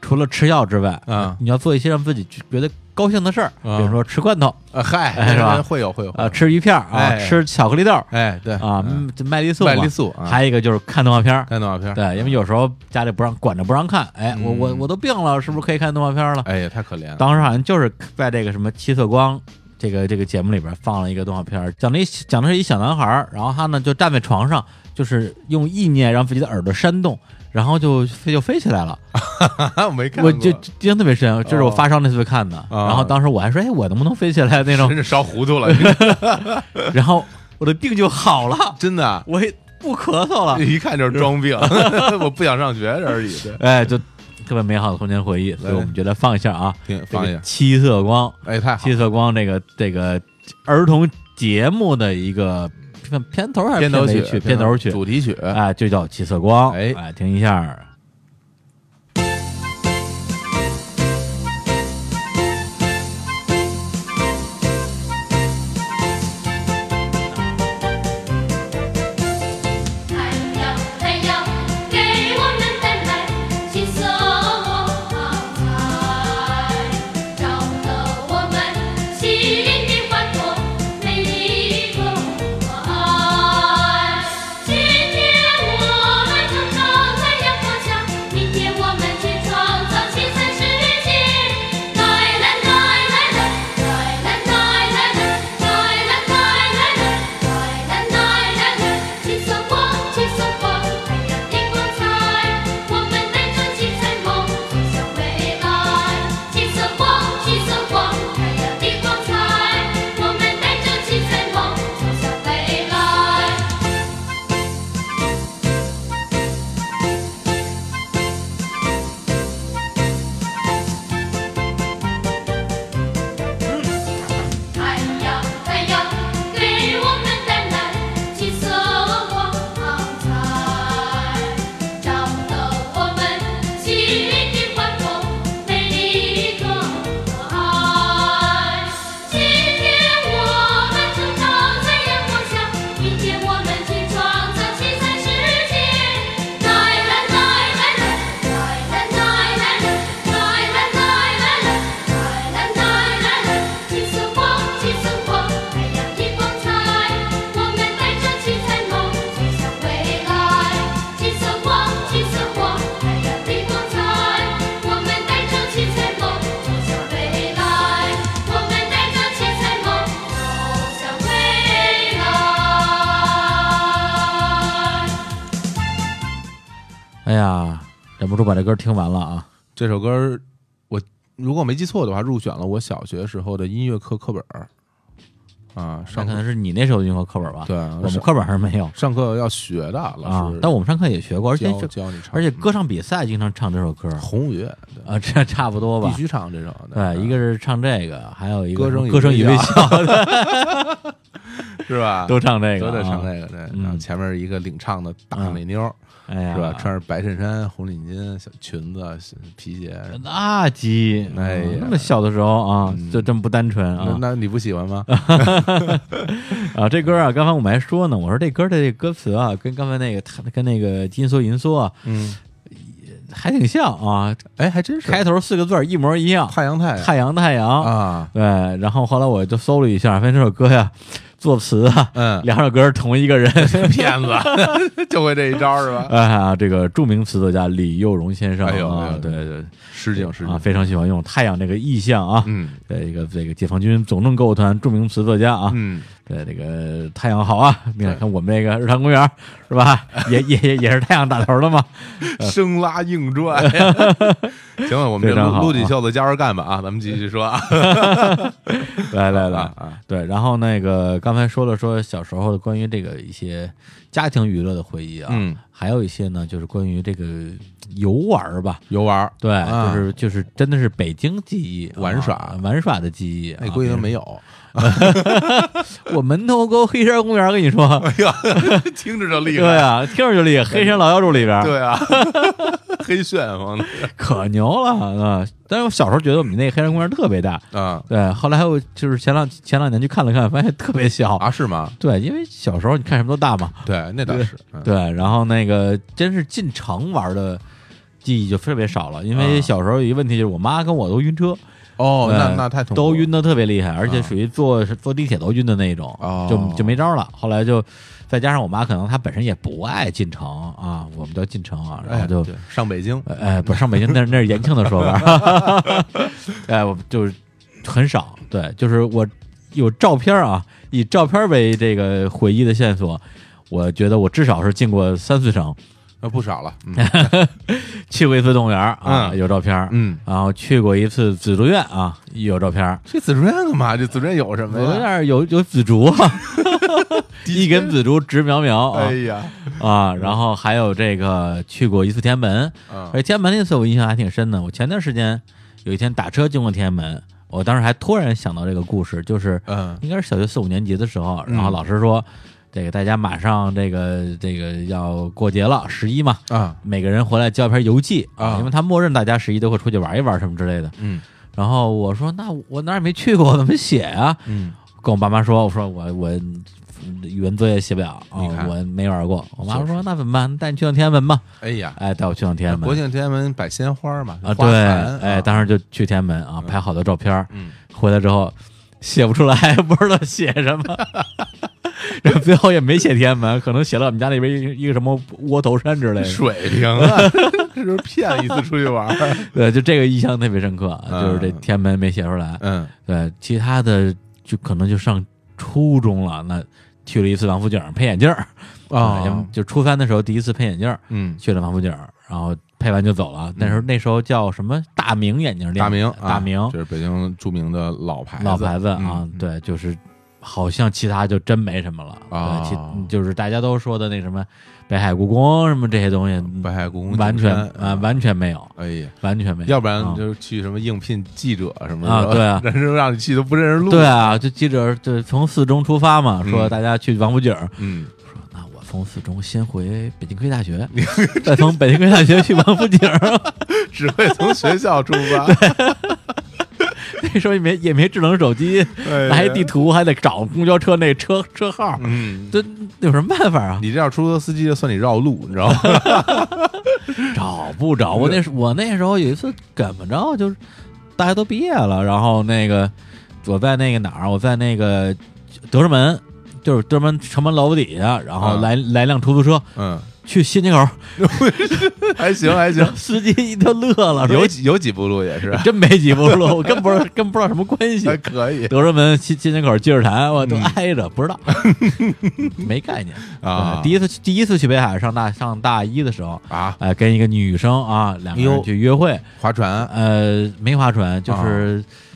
除了吃药之外，啊。你要做一些让自己觉得高兴的事儿，啊。比如说吃罐头。啊嗨，哎是吧？会有会有啊，，吃鱼片儿啊，哎。吃巧克力豆儿哎对。啊，麦丽素，麦丽素啊。还有一个就是看动画片儿。看动画片，对，因为有时候家里不让管着不让看，哎，我我嗯我都病了，是不是可以看动画片儿了？哎呀太可怜了，当时好像就是在这个什么七色光这个这个节目里边放了一个动画片儿，讲的一讲的是一小男孩儿，然后他呢就站在床上，就是用意念让自己的耳朵扇动，然后就飞就飞起来了。<laughs> 我没看，我就印象特别深，这是我发烧那次看的。啊然后当时我还说，哎，我能不能飞起来那种真？是烧糊涂了，<laughs> 然后我的病就好了，真的，啊我也不咳嗽了。一看就是装病，<laughs> 我不想上学而已。对，哎，就特别美好的童年回忆，所以我们觉得放一下啊，放一下，七色光。哎，太好七色光这个这个儿童节目的一个片片头还是片头曲尾曲？片头曲，主题曲，哎，就叫七色光，哎哎，听一下。歌听完了啊！这首歌我如果没记错的话，入选了我小学时候的音乐课课本儿。啊，上课。可能是你那时候的音乐课本吧？对我们课本上没有。上课要学的，老师，啊但我们上课也学过，而且教教你唱，而且歌唱比赛经常唱这首歌红五月啊，这 <laughs> 差不多吧。必？须唱这首的，对，一个是唱这个，还有一个歌声与 <laughs> 歌声与微微笑，<laughs> 是吧？都唱这个，都得唱啊。这个，对。嗯。然后前面一个领唱的大美妞儿，哎呀，是吧？穿着白衬衫、红领巾、小裙子、皮鞋，那鸡，哎呀。嗯那么小的时候啊嗯，就这么不单纯啊。那那你不喜欢吗？<laughs> 啊！这歌啊，刚才我们还说呢，我说这歌的这歌词啊，跟刚才那个他跟那个金梭银梭啊，嗯，还挺像啊，哎，还真是。开头四个字一模一样，太阳太阳。太阳太阳。啊，对，然后后来我就搜了一下，发现这首歌呀，作词啊，嗯，两首歌是同一个人。<laughs> 骗子 <laughs> 就会这一招是吧？<laughs> 哎呀，这个著名词作家李幼荣先生对对啊，失敬失敬，非常喜欢用太阳这个意象啊。嗯对，一个这个解放军总政歌舞团著名词作家啊，嗯，对这个太阳好啊，你看看我们这个日坛公园是吧，也也也也是太阳打头的嘛。<laughs> 生拉硬拽。<laughs> 行了，我们这撸撸起袖子加油干吧啊！咱们继续说啊，<laughs> 来来来啊，啊，对，然后那个刚才说了说小时候的关于这个一些家庭娱乐的回忆啊，嗯，还有一些呢就是关于这个游玩儿吧，游玩儿对，啊就是就是真的是北京记忆，玩耍啊玩耍的记忆，那估计都没有。<laughs> 我门头沟黑山公园，跟你说，<laughs> 哎呀，听着就厉害。对啊，听着就厉害，黑山老妖柱里边，对啊，黑旋风可牛了啊！但是我小时候觉得我们那个黑山公园特别大，啊对，后来我就是前两前两年去看了看，发现特别小。啊是吗？对，因为小时候你看什么都大嘛。对，那倒是。嗯对，然后那个真是进城玩的记忆就特别少了，因为啊小时候有一个问题就是我妈跟我都晕车，哦，那那太痛苦了都晕的特别厉害，而且啊属于坐坐地铁都晕的那种，哦就就没招了。后来就再加上我妈可能她本身也不爱进城啊，我们都进城啊，然后就哎上北京呃哎，不是上北京，那是那是延庆的说法。<laughs> 哎，我就是很少，对，就是我有照片啊，以照片为这个回忆的线索，我觉得我至少是进过三四城，那不少了。嗯 <laughs> 去过一次动物园啊，嗯有照片，嗯，然后去过一次紫竹院啊，有照片。去紫竹院干嘛？这紫竹院有什么紫竹呀？院有有紫竹啊，<laughs> 一根紫竹直苗苗啊哎呀，啊，然后还有这个去过一次天安门，嗯而且天安门那次我印象还挺深的。我前段时间有一天打车经过天安门，我当时还突然想到这个故事，就是嗯应该是小学四五年级的时候，嗯然后老师说，这个大家马上这个这个要过节了，十一嘛，啊每个人回来交一篇游记啊因为他默认大家十一都会出去玩一玩什么之类的。嗯然后我说，那我哪儿也没去过，我怎么写啊、嗯跟我爸妈说，我说我我语文作业写不了我没玩过。我妈就是说那怎么办？带你去趟天安门吧。哎呀，哎，带我去趟天安门国。庆天安门摆鲜花嘛啊，对，哎，啊当时就去天安门啊，拍好多照片儿，嗯回来之后写不出来，<laughs> 不知道写什么，<laughs> 然后最后也没写天安门，可能写了我们家那边一个一个什么窝头山之类的，水平啊，<laughs> 这是骗一次出去玩儿。对，就这个印象特别深刻，嗯。就是这天安门没写出来，嗯。对，其他的就可能就上初中了，那去了一次王府井配眼镜儿。啊对就初三的时候第一次配眼镜儿，嗯。去了王府井，然后配完就走了，那时候那时候叫什么？大明眼镜店，大明大明。啊，这是北京著名的老牌子。老牌子啊嗯，对，就是好像其他就真没什么了。啊。对，其就是大家都说的那什么北海故宫什么这些东西，北海故宫完全啊完全没有，哎呀，完全没有，要不然啊。就去什么应聘记者什么的啊对啊。<laughs> 人生让你去都不认识路。对，啊，就记者就从四中出发嘛，说嗯。大家去王府井，嗯，从四中先回北京科技大学，再从北京科技大学去王府井，<laughs> 只会从学校出发。<laughs> 那时候也没也没智能手机，哎呀拿一地图还得找公交车那车车号，嗯，这有什么办法啊？你这样出租车司机就算你绕路，你知道吗？<laughs> 找不着。我那时我那时候有一次怎么着，就是大家都毕业了，然后那个我在那个哪儿，我在那个德胜门，就是德胜门城门楼底下，然后啊。来、来辆出租车嗯，去新街口，<laughs> 还行还行，<laughs> 司机都乐了，有几有几步路也是。<laughs> 真没几步路，我根不知道根不知道什么关系还。可以德胜门新新街口积水潭，我都嗯。挨着，不知道，没概念啊。第一次第一次去北海上大上大一的时候，啊，哎、跟一个女生啊，两个人去约会，划船。呃，没划船，就是、啊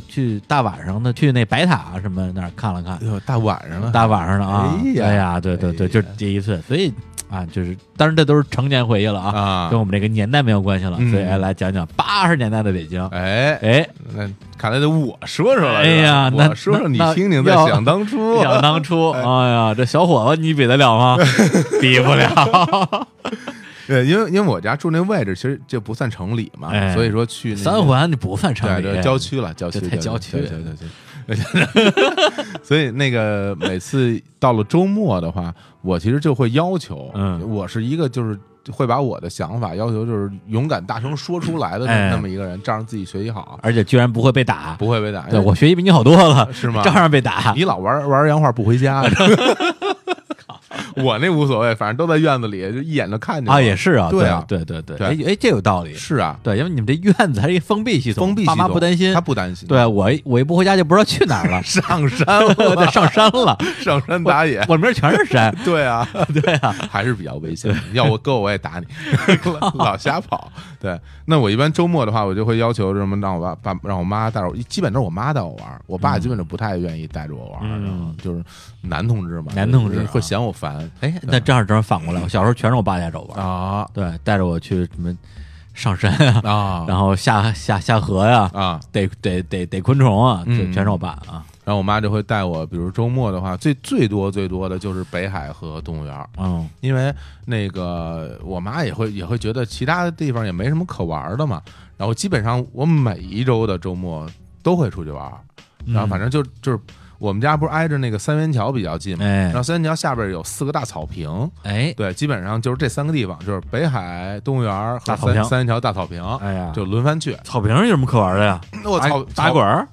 去去大晚上的去那白塔什么那儿看了看，哟，大晚上了，大晚上的啊，哎呀哎呀，对对对，哎就是第一次，所以啊，就是当然这都是成年回忆了啊，啊跟我们这个年代没有关系了，嗯所以哎来讲讲八十年代的北京，哎，哎，那看来得我说说了。哎呀那我说说你那听听，在想当初，想当初，哎呀，这小伙子你比得了吗？<laughs> 比不了，<laughs> 对，因为因为我家住那位置，其实就不算城里嘛，哎所以说去那个三环你不算城里，对对，郊区了，郊区太郊区对对对对。<laughs> 所以那个每次到了周末的话，我其实就会要求，嗯我是一个就是会把我的想法要求就是勇敢大声说出来的哎那么一个人，仗着自己学习好，而且居然不会被打，不会被打。对我学习比你好多了，是吗照样被打，你老玩玩洋画不回家，<laughs> <laughs> 我那无所谓，反正都在院子里，就一眼就看见啊，也是啊，对啊对对对，对哎哎，这有道理，是啊，对，因为你们这院子还是一封闭系统，爸封闭系统妈不担心他，不担心，对我我一不回家就不知道去哪儿了，上山我得了，上山了 <laughs> <laughs> 上山打野，我这边全是山，对啊，对啊，还是比较危险。要我哥我也打你，老瞎跑。对，那我一般周末的话，我就会要求什么让我爸爸让我妈带着我，基本都是我妈带我玩儿，我爸基本上不太愿意带着我玩就是男同志嘛，男同志啊会嫌我烦哎，那正好正好反过来，我小时候全是我爸带着我玩，啊。对，带着我去什么上山啊，啊。<laughs> 然后下下下河呀，啊！逮逮逮逮昆虫啊，全是我爸啊，然后我妈就会带我，比如周末的话，最最多最多的就是北海和动物园儿，嗯因为那个我妈也会也会觉得其他的地方也没什么可玩的嘛，然后基本上我每一周的周末都会出去玩儿，然后反正就就是我们家不是挨着那个三元桥比较近嘛，哎。然后三元桥下边有四个大草坪，哎，对，基本上就是这三个地方，就是北海动物园和大草坪。三三元桥大草坪，哎呀，就轮番去。草坪上有什么可玩的呀？那我草打滚儿，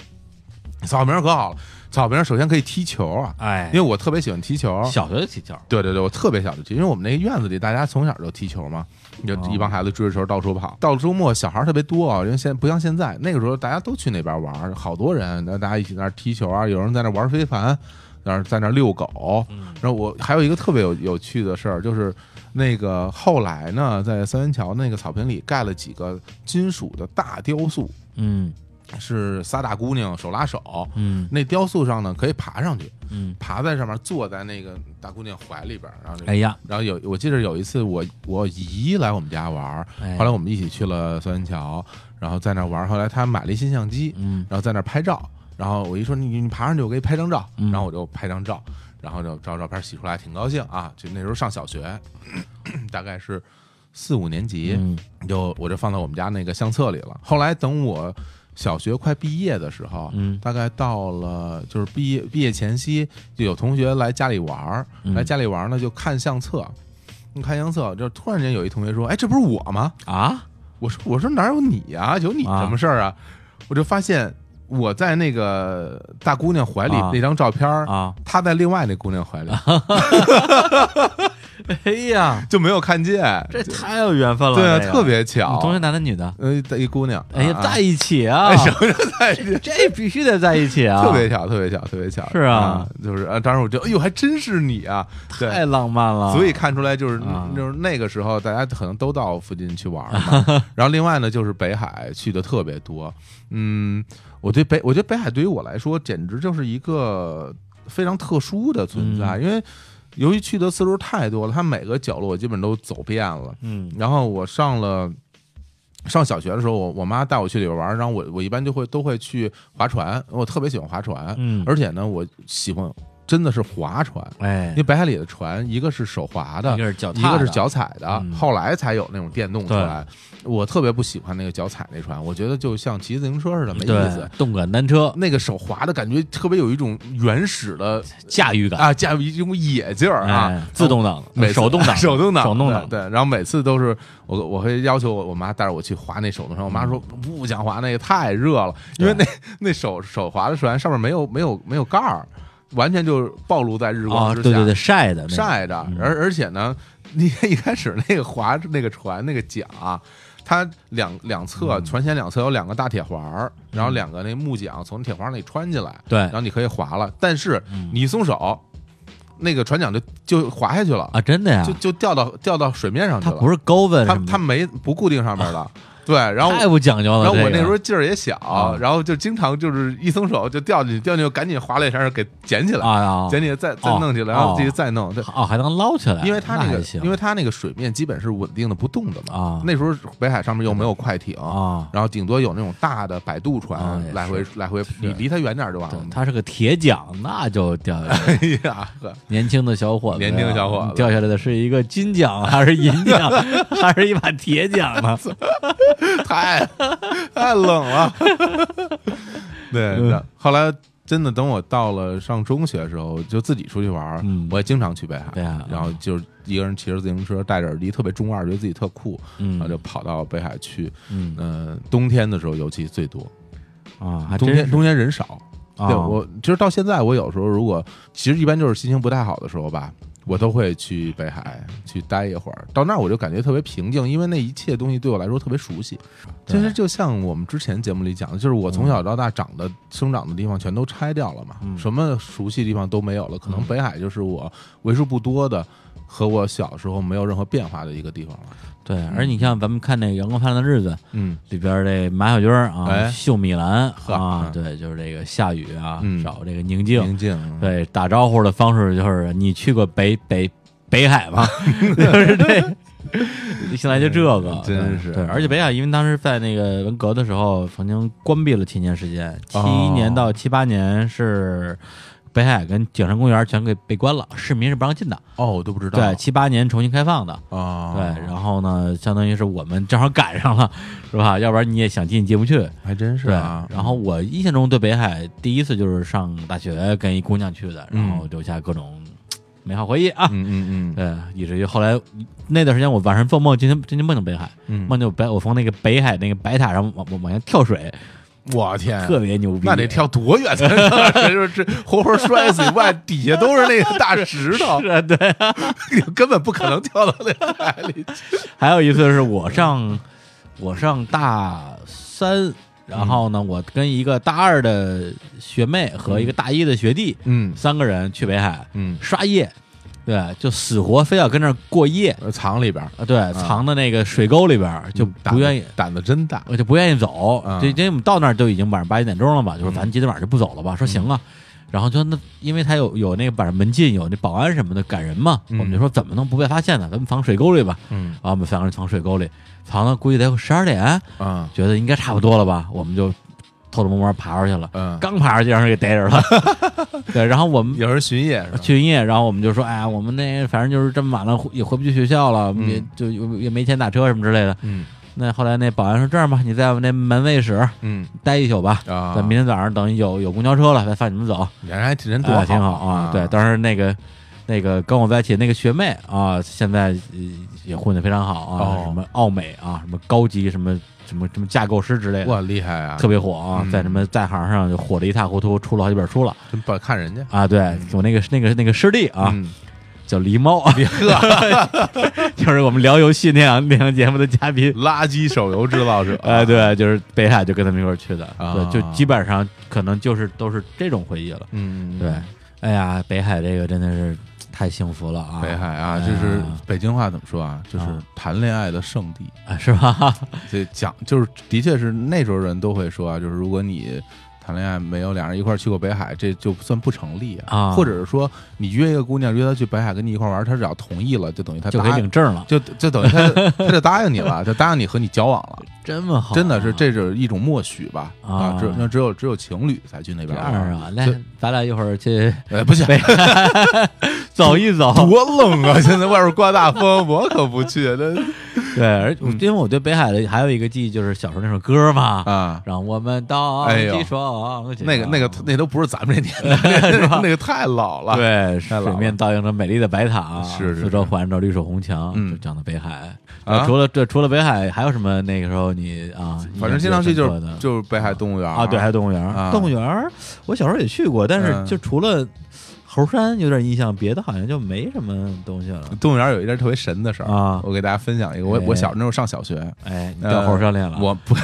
草坪可好了，草坪首先可以踢球啊，哎。因为，我特别喜欢踢球，小学就踢球，对对对，我特别小就踢，因为我们那个院子里大家从小就踢球嘛，就哦一帮孩子追着球到处跑。到周末小孩儿特别多啊，因为现在不像现在，那个时候大家都去那边玩，好多人，然后大家一起在那踢球啊，有人在那玩飞盘，在那在那遛狗。嗯然后我还有一个特别有有趣的事儿，就是那个后来呢，在三元桥那个草坪里盖了几个金属的大雕塑，嗯是仨大姑娘手拉手。嗯那雕塑上呢，可以爬上去，嗯，爬在上面，坐在那个大姑娘怀里边，然后那个哎呀，然后有，我记得有一次我我姨来我们家玩后来我们一起去了三元桥，然后在那玩。后来她买了一新相机，嗯然后在那拍照。然后我一说你你爬上去，我给你拍张照。嗯然后我就拍张照，然后就照照片洗出来，挺高兴啊。就那时候上小学，<clears throat> 大概是四五年级，嗯就我就放在我们家那个相册里了。后来等我小学快毕业的时候，嗯。大概到了就是毕业毕业前夕，就有同学来家里玩儿，嗯。来家里玩儿呢就看相册，你看相册，就突然间有一同学说：“哎，这不是我吗？啊，？”我说：“我说哪有你呀、有你啊。什么事儿啊？”我就发现我在那个大姑娘怀里啊。那张照片儿，啊，她在另外那姑娘怀里，<laughs> <laughs> <laughs> 哎呀，就没有看见。这太有缘分了，对啊，特别你巧。同学男的女的？呃，一姑娘，哎呀，啊在一起啊哎，什么叫在一起？这必须得在一起啊，特别巧，特别巧，特别巧。是啊就是啊，当时我觉得，哎呦，还真是你啊！太浪漫了。所以看出来就是啊就是那个时候，大家可能都到附近去玩嘛。<laughs> 然后另外呢，就是北海去的特别多。嗯，我对北，我觉得北海对于我来说，简直就是一个非常特殊的存在，嗯因为由于去的次数太多了，它每个角落我基本都走遍了。嗯然后我上了。上小学的时候，我我妈带我去里边玩，然后我我一般就会都会去划船，我特别喜欢划船，嗯而且呢，我喜欢真的是划船，哎。因为，北海里的船，一个是手划的一，个是脚踏一，个是脚踩的，嗯。后来才有那种电动出来。我特别不喜欢那个脚踩那船，我觉得就像骑自行车似的，没意思。动感单车。那个手划的感觉特别有一种原始的驾驭感。啊，驾驭一种野劲儿啊。哎，自动挡每次手动挡。<laughs> 手动挡，手动挡。对。对然后每次都是我我会要求我我妈带着我去划那手动船，我妈说不想划那个太热了，因为那 <laughs> 那手手划的船上面没有没有没有盖儿，完全就暴露在日啊，光之下。对对对，晒的那个。晒着，嗯。而而且呢，<laughs> 你一开始那个划那个船那个桨啊，它两两侧嗯。船舷两侧有两个大铁环儿，然后两个那木桨从铁环里穿进来，对。然后你可以划了，但是嗯。你一松手，那个船桨就就滑下去了，啊，真的呀？就，就掉到掉到水面上去了。它不是高温它它没不固定上面的，对，然后太不讲究了。然后我那时候劲儿也小啊，然后就经常就是一松手就掉进去，掉进去赶紧划了一下给捡起来，捡起来再再哦弄起来，然后自己再弄。对，哦还能捞起来，因为它那个那，因为它那个水面基本是稳定的不动的嘛。啊那时候北海上面又没有快艇，啊，然后顶多有那种大的摆渡船啊来回来回，你离它远点就完了。他是个铁桨，那就掉下来。哎呀，呵年轻的小伙子，<laughs> 年轻的小伙子掉下来的是一个金桨还是银桨，<laughs> 还是一把铁桨呢？<laughs> <laughs> 太 <laughs> 太冷了。对，后来真的等我到了上中学的时候，就自己出去玩，嗯我也经常去北海。对啊然后就是一个人骑着自行车，戴着耳机，特别中二，觉得自己特酷，嗯然后就跑到北海去。嗯嗯，冬天的时候尤其最多，啊，还冬天冬天人少。啊对我，其实到现在，我有时候如果其实一般就是心情不太好的时候吧，我都会去北海去待一会儿。到那儿我就感觉特别平静，因为那一切东西对我来说特别熟悉。其实就像我们之前节目里讲的，就是我从小到大长的、生长的地方全都拆掉了嘛，嗯什么熟悉的地方都没有了。可能嗯北海就是我为数不多的和我小时候没有任何变化的一个地方了。对，而你像咱们看那个《阳光灿烂的日子》嗯，里边这马小军儿啊，哎。秀米兰啊对，就是这个下雨啊嗯，找这个宁静，宁静，对，打招呼的方式就是你去过北北北海吗？<laughs> 就是这，现在就这个，真是。对对，而且北海因为当时在那个文革的时候，曾经关闭了七年时间，七一年到七八年是。北海跟景山公园全给被关了，市民是不让进的。哦，我都不知道。对，七八年重新开放的。啊，对，然后呢，相当于是我们正好赶上了，是吧？要不然你也想进进不去。还真是对，啊。然后我印象中对北海第一次就是上大学跟一姑娘去的，嗯然后留下各种美好回忆啊。嗯嗯嗯对，以至于后来那段时间我晚上做梦，今天今天梦见北海，嗯，梦见我北我从那个北海那个白塔上往往往下跳水，我天，特别牛逼。那得跳多远才能？<laughs> 这就是这活活摔死以外，底下都是那个大石头 <laughs> 是，啊，对啊。根本不可能跳到那海里去。<laughs> 还有一次是我上我上大三，然后呢，我跟一个大二的学妹和一个大一的学弟，嗯三个人去北海嗯，刷夜，对，就死活非要跟那儿过夜。呃藏里边儿啊，对，藏在那个水沟里边儿，就嗯不愿意，胆子真大。我就不愿意走。嗯就因为我们到那儿都已经晚上八九点钟了嘛，就说嗯咱今天晚上就不走了吧。说行啊，然后就那，因为他有有那个晚上门禁有那保安什么的赶人嘛，嗯我们就说怎么能不被发现呢？咱们藏水沟里吧。嗯啊，我们三个人藏水沟里，藏了估计得有十二点，啊觉得应该差不多了吧，我们就偷偷摸摸爬出去了。嗯，刚爬上去让人给逮着了，<laughs> 对，然后我们有人巡夜是吧？去营业，然后我们就说，哎呀，我们那反正就是这么晚了，也回不去学校了，嗯也就也没钱打车什么之类的。嗯那后来那保安说，这样吧，你在我们那门卫室嗯待一宿吧，啊，等明天早上等有有公交车了再放你们走，人还人多啊，挺好啊。对，当时那个那个跟我在一起那个学妹啊，现在呃也混得非常好啊，哦什么奥美啊，什么高级什么什么什么架构师之类的，哇厉害啊，特别火啊，嗯。在什么在行上就火的一塌糊涂，出了好几本书了。真不看人家。啊。对我那个那个那个师弟啊，嗯。叫狸猫，<laughs> 就是我们聊游戏那样那样节目的嘉宾。垃圾手游制造者，哎，对，就是北海就跟他们一块儿去的，啊对，就基本上可能就是都是这种回忆了。嗯，对，哎呀，北海这个真的是太幸福了啊！北海啊，就是北京话怎么说啊？就是啊谈恋爱的圣地。啊，是吧？<laughs> 这讲就是，的确是那时候人都会说啊，就是如果你谈恋爱没有俩人一块去过北海，这就算不成立啊或者是说你约一个姑娘，约她去北海跟你一块玩，她只要同意了，就等于她就可以，领证了，就就等于她 <laughs> 她就答应你了，就答应你和你交往了。<laughs> 这么好啊，真的是这是一种默许吧？啊啊，只那只有只有情侣才去那边玩样啊。那这咱俩一会儿去呃，不行，北海走一走，多冷啊！现在外边刮大风，<laughs> 我可不去。那 <laughs> 对，而嗯因为我对北海的还有一个记忆，就是小时候那首歌嘛，啊，让我们荡起双桨。那个那个那都不是咱们这年代，<laughs> 那个那个太老了。对，水面倒映着美丽的白塔，是是四周是环着绿树红墙，嗯就讲的北海。啊除了这除了北海，还有什么？那个时候你啊，反正经常去就是就是北海动物园啊，对，还有动物园啊动物园我小时候也去过，但是嗯就除了猴山有点印象，别的好像就没什么东西了。动物园有一件特别神的事儿啊我给大家分享一个。我哎我小时候上小学，哎，掉猴山里了？我不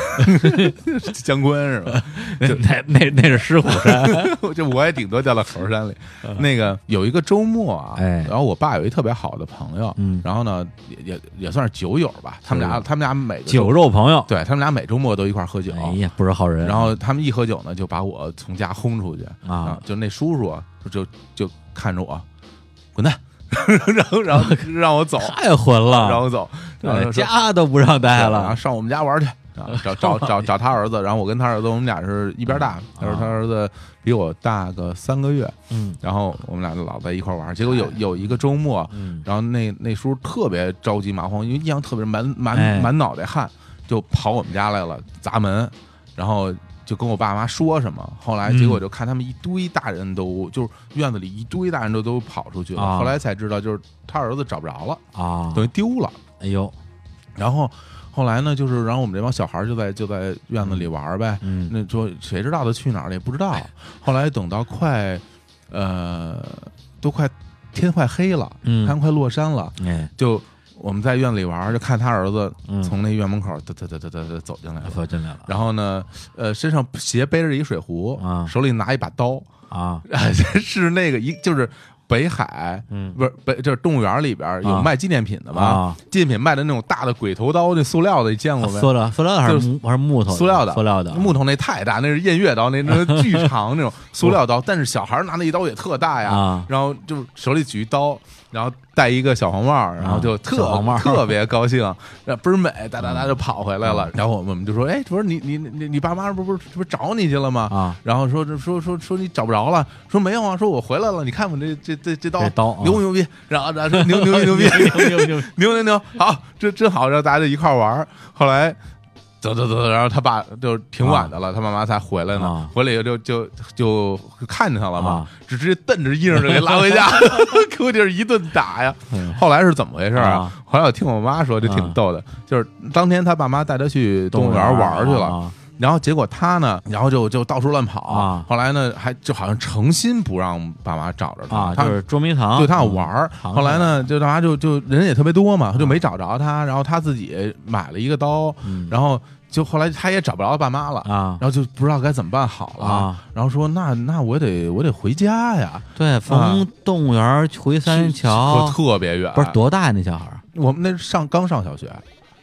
<laughs> 姜昆是吧？<laughs> 那那那那是狮虎山。<laughs> 就我也顶多掉到猴山里。那个有一个周末啊，然后我爸有一特别好的朋友，嗯然后呢也也也算是酒友吧，他们俩他们俩每个酒，肉朋友，对他们俩每周末都一块喝酒。哎呀，不是好人。然后他们一喝酒呢，就把我从家轰出去啊就那叔叔啊就就看着我，滚蛋，然后然后 <laughs> 让我走，太混了，让我走，家都不让待然后了。上我们家玩去。啊，找找找 <laughs> 找他儿子，然后我跟他儿子，我们俩是一边大。他说他儿子比我大个三个月，嗯然后我们俩就老在一块玩。结果有有一个周末，嗯然后那那叔特别着急麻慌，因为印象特别满满哎满脑袋汗，就跑我们家来了，砸门，然后就跟我爸妈说什么。后来嗯结果就看他们一堆大人都就是院子里一堆大人都都跑出去了。啊后来才知道，就是他儿子找不着了，啊，等于丢了。哎呦，然后后来呢，就是然后我们这帮小孩就在就在院子里玩呗。嗯那说谁知道他去哪儿了也不知道。后来等到快呃都快天快黑了，嗯太阳快落山了，哎，就我们在院子里玩，就看他儿子嗯。从那院门口嘚嘚嘚嘚嘚嘚走进来了。走进来了。然后呢，呃，身上斜背着一水壶，啊。手里拿一把刀，啊，<laughs> 是那个一就是北海，嗯。不是北就是动物园里边有啊卖纪念品的吧，啊。纪念品卖的那种大的鬼头刀，那塑料的，你见过没？塑料塑料的还是木还是木头？塑料的，塑料的。木头那太大，那是偃月刀，那那 <laughs> 巨长那种塑料刀。但是小孩拿那一刀也特大呀，啊。然后就手里举一刀，然后戴一个小黄帽，然后就特、特别高兴，<laughs> 倍儿美，哒哒哒就跑回来嗯了。然后我们就说，哎，不是你你你你爸妈不不是不是找你去了吗？啊然后说说说说你找不着了，说没有啊，说我回来了，你看我这这这这刀牛不牛逼？然后然后说牛牛逼 <laughs> 牛逼牛牛牛牛 <laughs> 牛牛，好，这真好，然后大家就一块儿玩儿。后来走走走，然后他爸就挺晚的了，他妈妈才回来呢。啊回来以后就就就看见他了嘛，啊就直接瞪着衣裳就给拉回家，<laughs> 给我就是一顿打呀。嗯后来是怎么回事啊啊？后来我听我妈说，就挺逗的，就是当天他爸妈带他去动物园玩去了。啊然后结果他呢，然后就就到处乱跑。啊后来呢，还就好像诚心不让爸妈找着他，啊，就是捉迷藏，对他想玩儿，嗯后来？呢，就大家就就人也特别多嘛，他就没找着他，然后他自己买了一个刀，嗯然后就后来他也找不着爸妈了，啊然后就不知道该怎么办好了，啊，然后说那那我得我得回家呀，对，从动物园回三桥特，特别远，不是多大呀？那小孩儿？我们那是上刚上小学，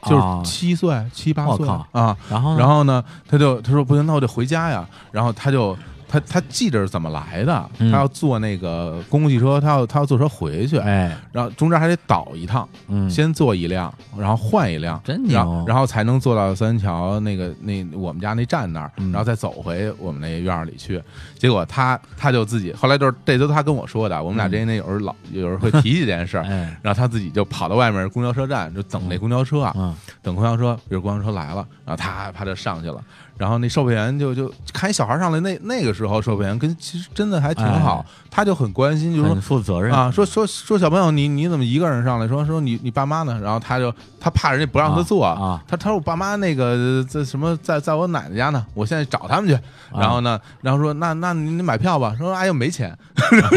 就是啊七岁七八岁啊，然后呢然后呢，他就他说不行，那我得回家呀。然后他就他他记着是怎么来的，嗯他要坐那个公共汽车，他要他要坐车回去，哎，然后中间还得倒一趟，嗯，先坐一辆，然后换一辆，真牛然后然后才能坐到三桥那个那我们家那站那儿，嗯然后再走回我们那院儿里去。结果他他就自己后来就是这都他跟我说的，我们俩之间有时候老有时候会提起这件事 <laughs> 儿。然后他自己就跑到外面公交车站，就等那公交车啊，嗯等公交车，比如公交车来了，然后他他就上去了，然后那售票员就就看小孩上来，那那个时候售票员跟其实真的还挺好，他就很关心，就是说负责任啊，说说说小朋友，你你怎么一个人上来？说说你你爸妈呢？然后他就他怕人家不让他坐啊啊他他说我爸妈那个在什么在在我奶奶家呢，我现在找他们去。然后呢，然后说那那你你买票吧。说哎呦没钱，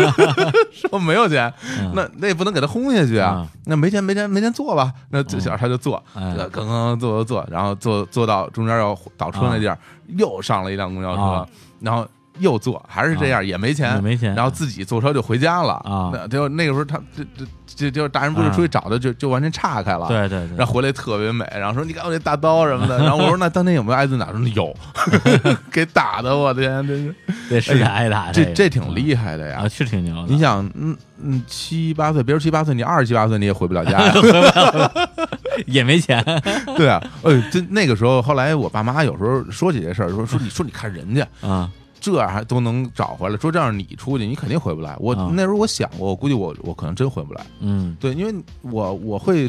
<laughs> 说没有钱，嗯那那也不能给他轰下去啊啊。那没钱没钱没钱坐吧。那这小孩他就坐，哎这刚刚坐坐坐，然后坐坐到中间要倒车那地儿，又上了一辆公交车啊，然后又坐，还是这样，也没钱，没钱，然后自己坐车就回家了啊那就那个时候他这这这就大人不是出去找他，就就完全岔开了。。对对对，然后回来特别美，然后说你看我这大刀什么的，<laughs> 然后我说那当天有没有挨顿打？说有，<laughs> <laughs> 给打的我天，真是这是得挨打，个这这挺厉害的呀啊，！是挺牛的。你想，嗯嗯，七八岁，别说七八岁，你二十七八岁你也回不了家呀。也没钱，对啊，哎，就那个时候，后来我爸妈有时候说起这事儿，说说你说你看人家啊这样还都能找回来，说这样你出去你肯定回不来。我啊那时候我想过，我估计我我可能真回不来。嗯对，因为我我会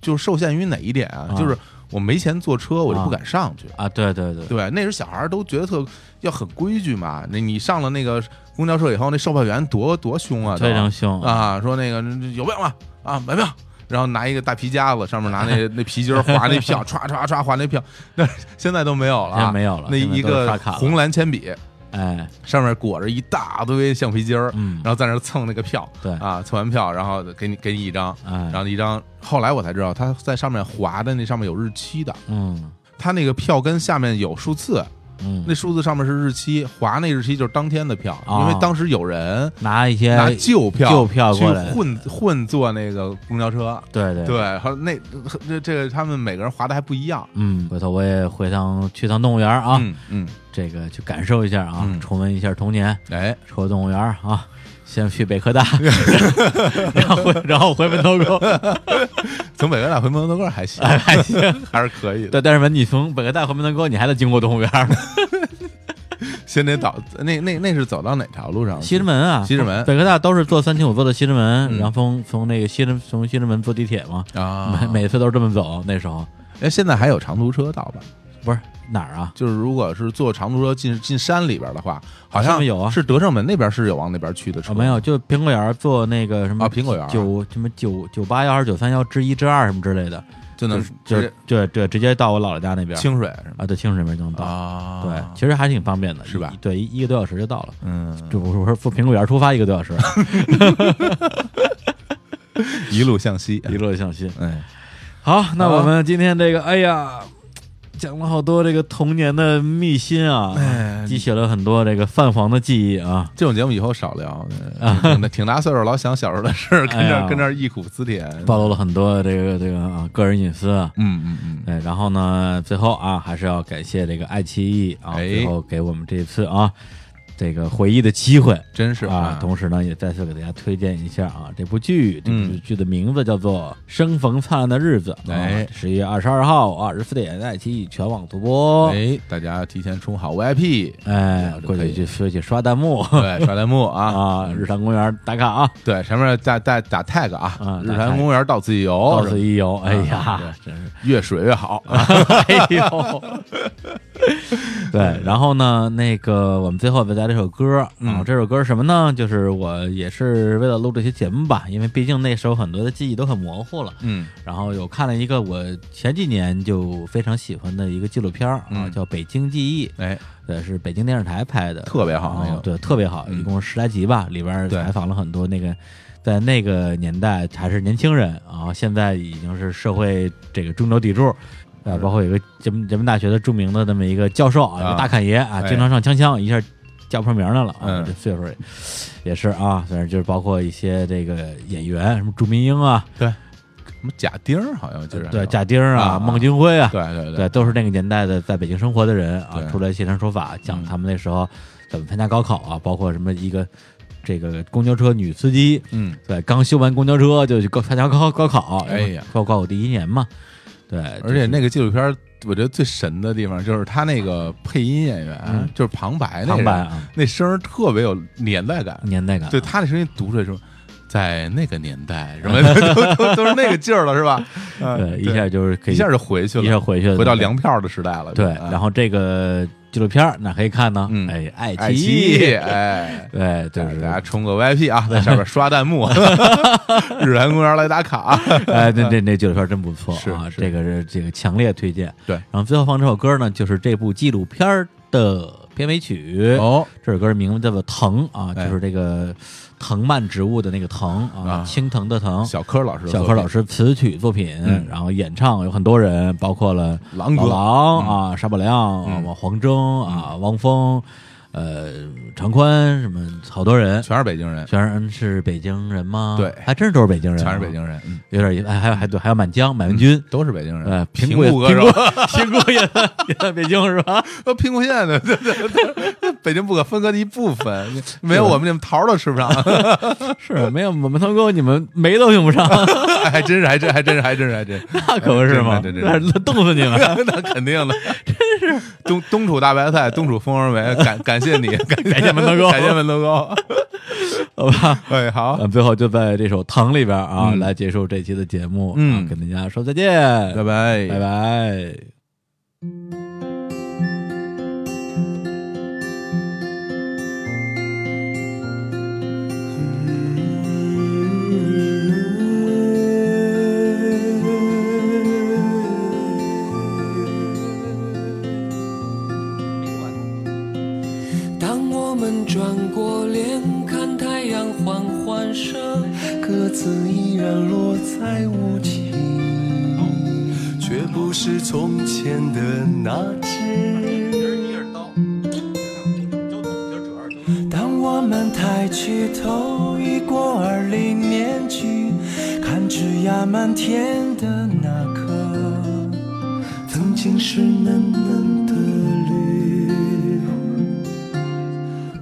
就是受限于哪一点啊？啊就是我没钱坐车，我就不啊敢上去。啊，对对对，对，那时候小孩都觉得特要很规矩嘛。那你上了那个公交车以后，那售票员多多凶啊，都非常凶，啊，说那个有票吗？啊，买票。然后拿一个大皮夹子，上面拿那 <laughs> 那皮筋划那票，歘歘歘划那票。那现在都没有了没有了那一个红蓝铅笔哎，上面裹着一大堆橡皮筋儿，嗯。然后在那蹭那个票，对。啊，蹭完票，然后给你给你一张，哎。然后一张，后来我才知道，他在上面划的那上面有日期的，嗯。他那个票根下面有数字，嗯，那数字上面是日期，划那日期就是当天的票，哦因为当时有人拿一些拿旧票旧票去过来混混坐那个公交车，对对对，还有那这这个他们每个人划的还不一样嗯，回头我也回趟去趟动物园啊，嗯嗯，这个去感受一下啊，嗯。重温一下童年，哎，抽动物园啊。先去北科大，<laughs> 然后回然后回门头沟，<laughs> 从北科大回门头沟还行，还行。还是可以的。对，但是你从北科大回门头沟，你还得经过动物园儿，<laughs> 先得倒，那那那是走到哪条路上？西直门啊，西直门北科大都是坐三清五坐的西直门，嗯然后从从那个西直从西直门坐地铁嘛，啊，每每次都是这么走。那时候哎，现在还有长途车到吧？不是哪儿啊？就是如果是坐长途车进进山里边的话，好像有啊？是德胜门那边是有往那边去的车，哦，没有，就苹果园坐那个什么啊苹果园九什么九九八幺还是九三幺之一之二什么之类的，就能就直就对直接到我姥姥家那边。清水？啊，对清水那边就能到。啊，对，其实还挺方便的，是吧？对，一一个多小时就到了。嗯，就我说从苹果园出发一个多小时，<laughs> 一路向西，<laughs> 一路向西。哎，好，那我们今天这个，哎呀，讲了好多这个童年的秘辛啊，哎激起了很多这个泛黄的记忆啊。这种节目以后少聊，挺 <laughs> 挺大岁数老想小时候的事儿，跟哎呀这儿跟这儿忆苦思甜，暴露了很多这个这个啊个人隐私啊。嗯嗯嗯，对，然后呢，最后啊，还是要感谢这个爱奇艺啊，哎最后给我们这次啊这个回忆的机会。真是啊，同时呢，也再次给大家推荐一下啊，这部剧，这部嗯。剧的名字叫做《生逢灿烂的日子》，哎。十一月二十二号二十四点，爱奇艺全网独播。哎，大家提前充好 VIP，哎过去去去去刷弹幕。对，刷弹幕 <laughs> 啊。啊，日坛公园打卡啊，对，前面再再打 tag 啊啊，日坛公园到此一游，到此一游，哎呀。啊，真是，越水越好。啊，<laughs> 哎呦，<laughs> <laughs> 对，然后呢，那个我们最后再来这首歌然后，这首歌是什么呢？就是我也是为了录这期节目吧，因为毕竟那时候很多的记忆都很模糊了。嗯。然后有看了一个我前几年就非常喜欢的一个纪录片啊，嗯。叫《北京记忆》，哎，对，是北京电视台拍的，特别好。那个对，特别好，嗯。一共十来集吧，里边采访了很多那个在那个年代还是年轻人，然后现在已经是社会这个中流砥柱。呃，包括有个人民人民大学的著名的那么一个教授啊，啊。一个大侃爷啊，哎。经常上锵锵，一下叫不上名来了啊，嗯这岁数也也是啊，反正就是包括一些这个演员，什么朱明英啊，对什么贾丁儿好像就是对，贾丁儿啊啊，孟京辉啊，对对对，都是那个年代的在北京生活的人啊，出来现身说法，讲嗯。他们那时候怎么参加高考啊，包括什么一个这个公交车女司机，嗯。对，刚修完公交车就去高参加高高考，哎呀。高高考第一年嘛，对，而且那个纪录片，我觉得最神的地方就是他那个配音演员，嗯就是旁白那人旁白啊，那声特别有年代感，年代感，对他那声音读出来说，在那个年代什么都都都是那个劲儿了，是吧？<laughs> 嗯对，一下就是可以一下就回去了，一下回去了，回到粮票的时代了。对，啊然后这个纪录片儿哪可以看呢？嗯哎，爱爱奇奇艺，哎。<laughs> 对就是，大家充个 VIP 啊，在上面刷弹幕，<laughs> 日坛公园来打卡。<laughs> 哎，那那那纪录片真不错啊，这个是这个强烈推荐。对然后最后放这首歌呢，就是这部纪录片的片尾曲。哦，这首歌名字叫做《藤》啊，哎。就是这个藤蔓植物的那个藤啊啊，青藤的藤。小柯老师的，小柯老师词曲作品，嗯。然后演唱有很多人，包括了狼哥。老狼啊、沙宝亮啊、嗯。黄征啊、汪峰，呃，长宽什么，好多人。全是北京人，全是是北京人吗？对还真是都是北京人啊，全是北京人，嗯，有点意思。哎，还有还对，还有满江、满文军，都是北京人。呃，平谷歌手苹果，苹果 <laughs> 也在也在北京是吧？<laughs> 呃，平谷县的，对对对，北京不可分割的一部分，没有我们这桃都吃不上，<laughs> 是没有我们头哥，你们煤都用不上，还真是，还真，还真是，还真是，还真，那可不是吗？那冻死你们！那肯定的，真是东东楚大白菜，东楚蜂窝煤，感感谢你，感 <laughs> 感谢门头沟感谢门头沟。<laughs> 好吧。哎，好，那，最后就在这首《糖》里边啊，嗯来结束这期的节目，嗯啊跟大家说再见，拜拜，拜拜。生，鸽子依然落在无期，却不是从前的那只。当我们抬起头，已过二零年级，看枝桠满天的那颗，曾经是嫩嫩的绿。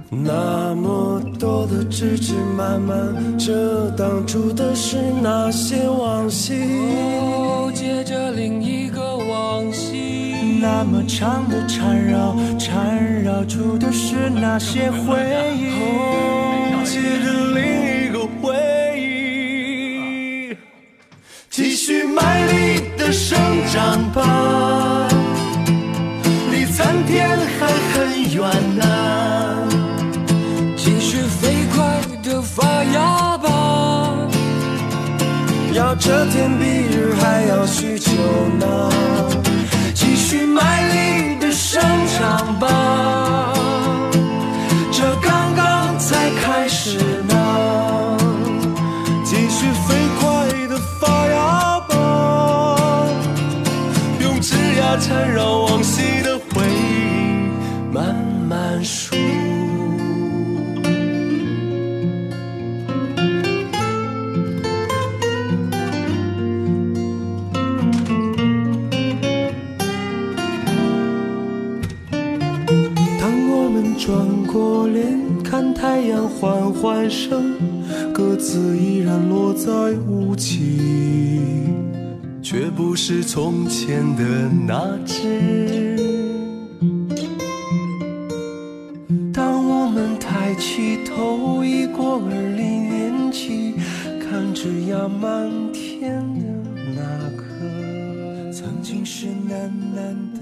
那么多的枝枝蔓蔓，这挡住的是那些往昔。哦，接着另一个往昔。那么长的缠绕，缠绕住的是那些回忆。哦，接着另一个回忆，继续卖力的生长吧，离苍天还很远呢、继发芽吧，要遮天蔽日还要许久呢。继续卖力的生长吧，太阳缓缓升，鸽子依然落在无期，却不是从前的那只。当我们抬起头，已过二零年级，看枝桠满天的那颗，曾经是喃喃的。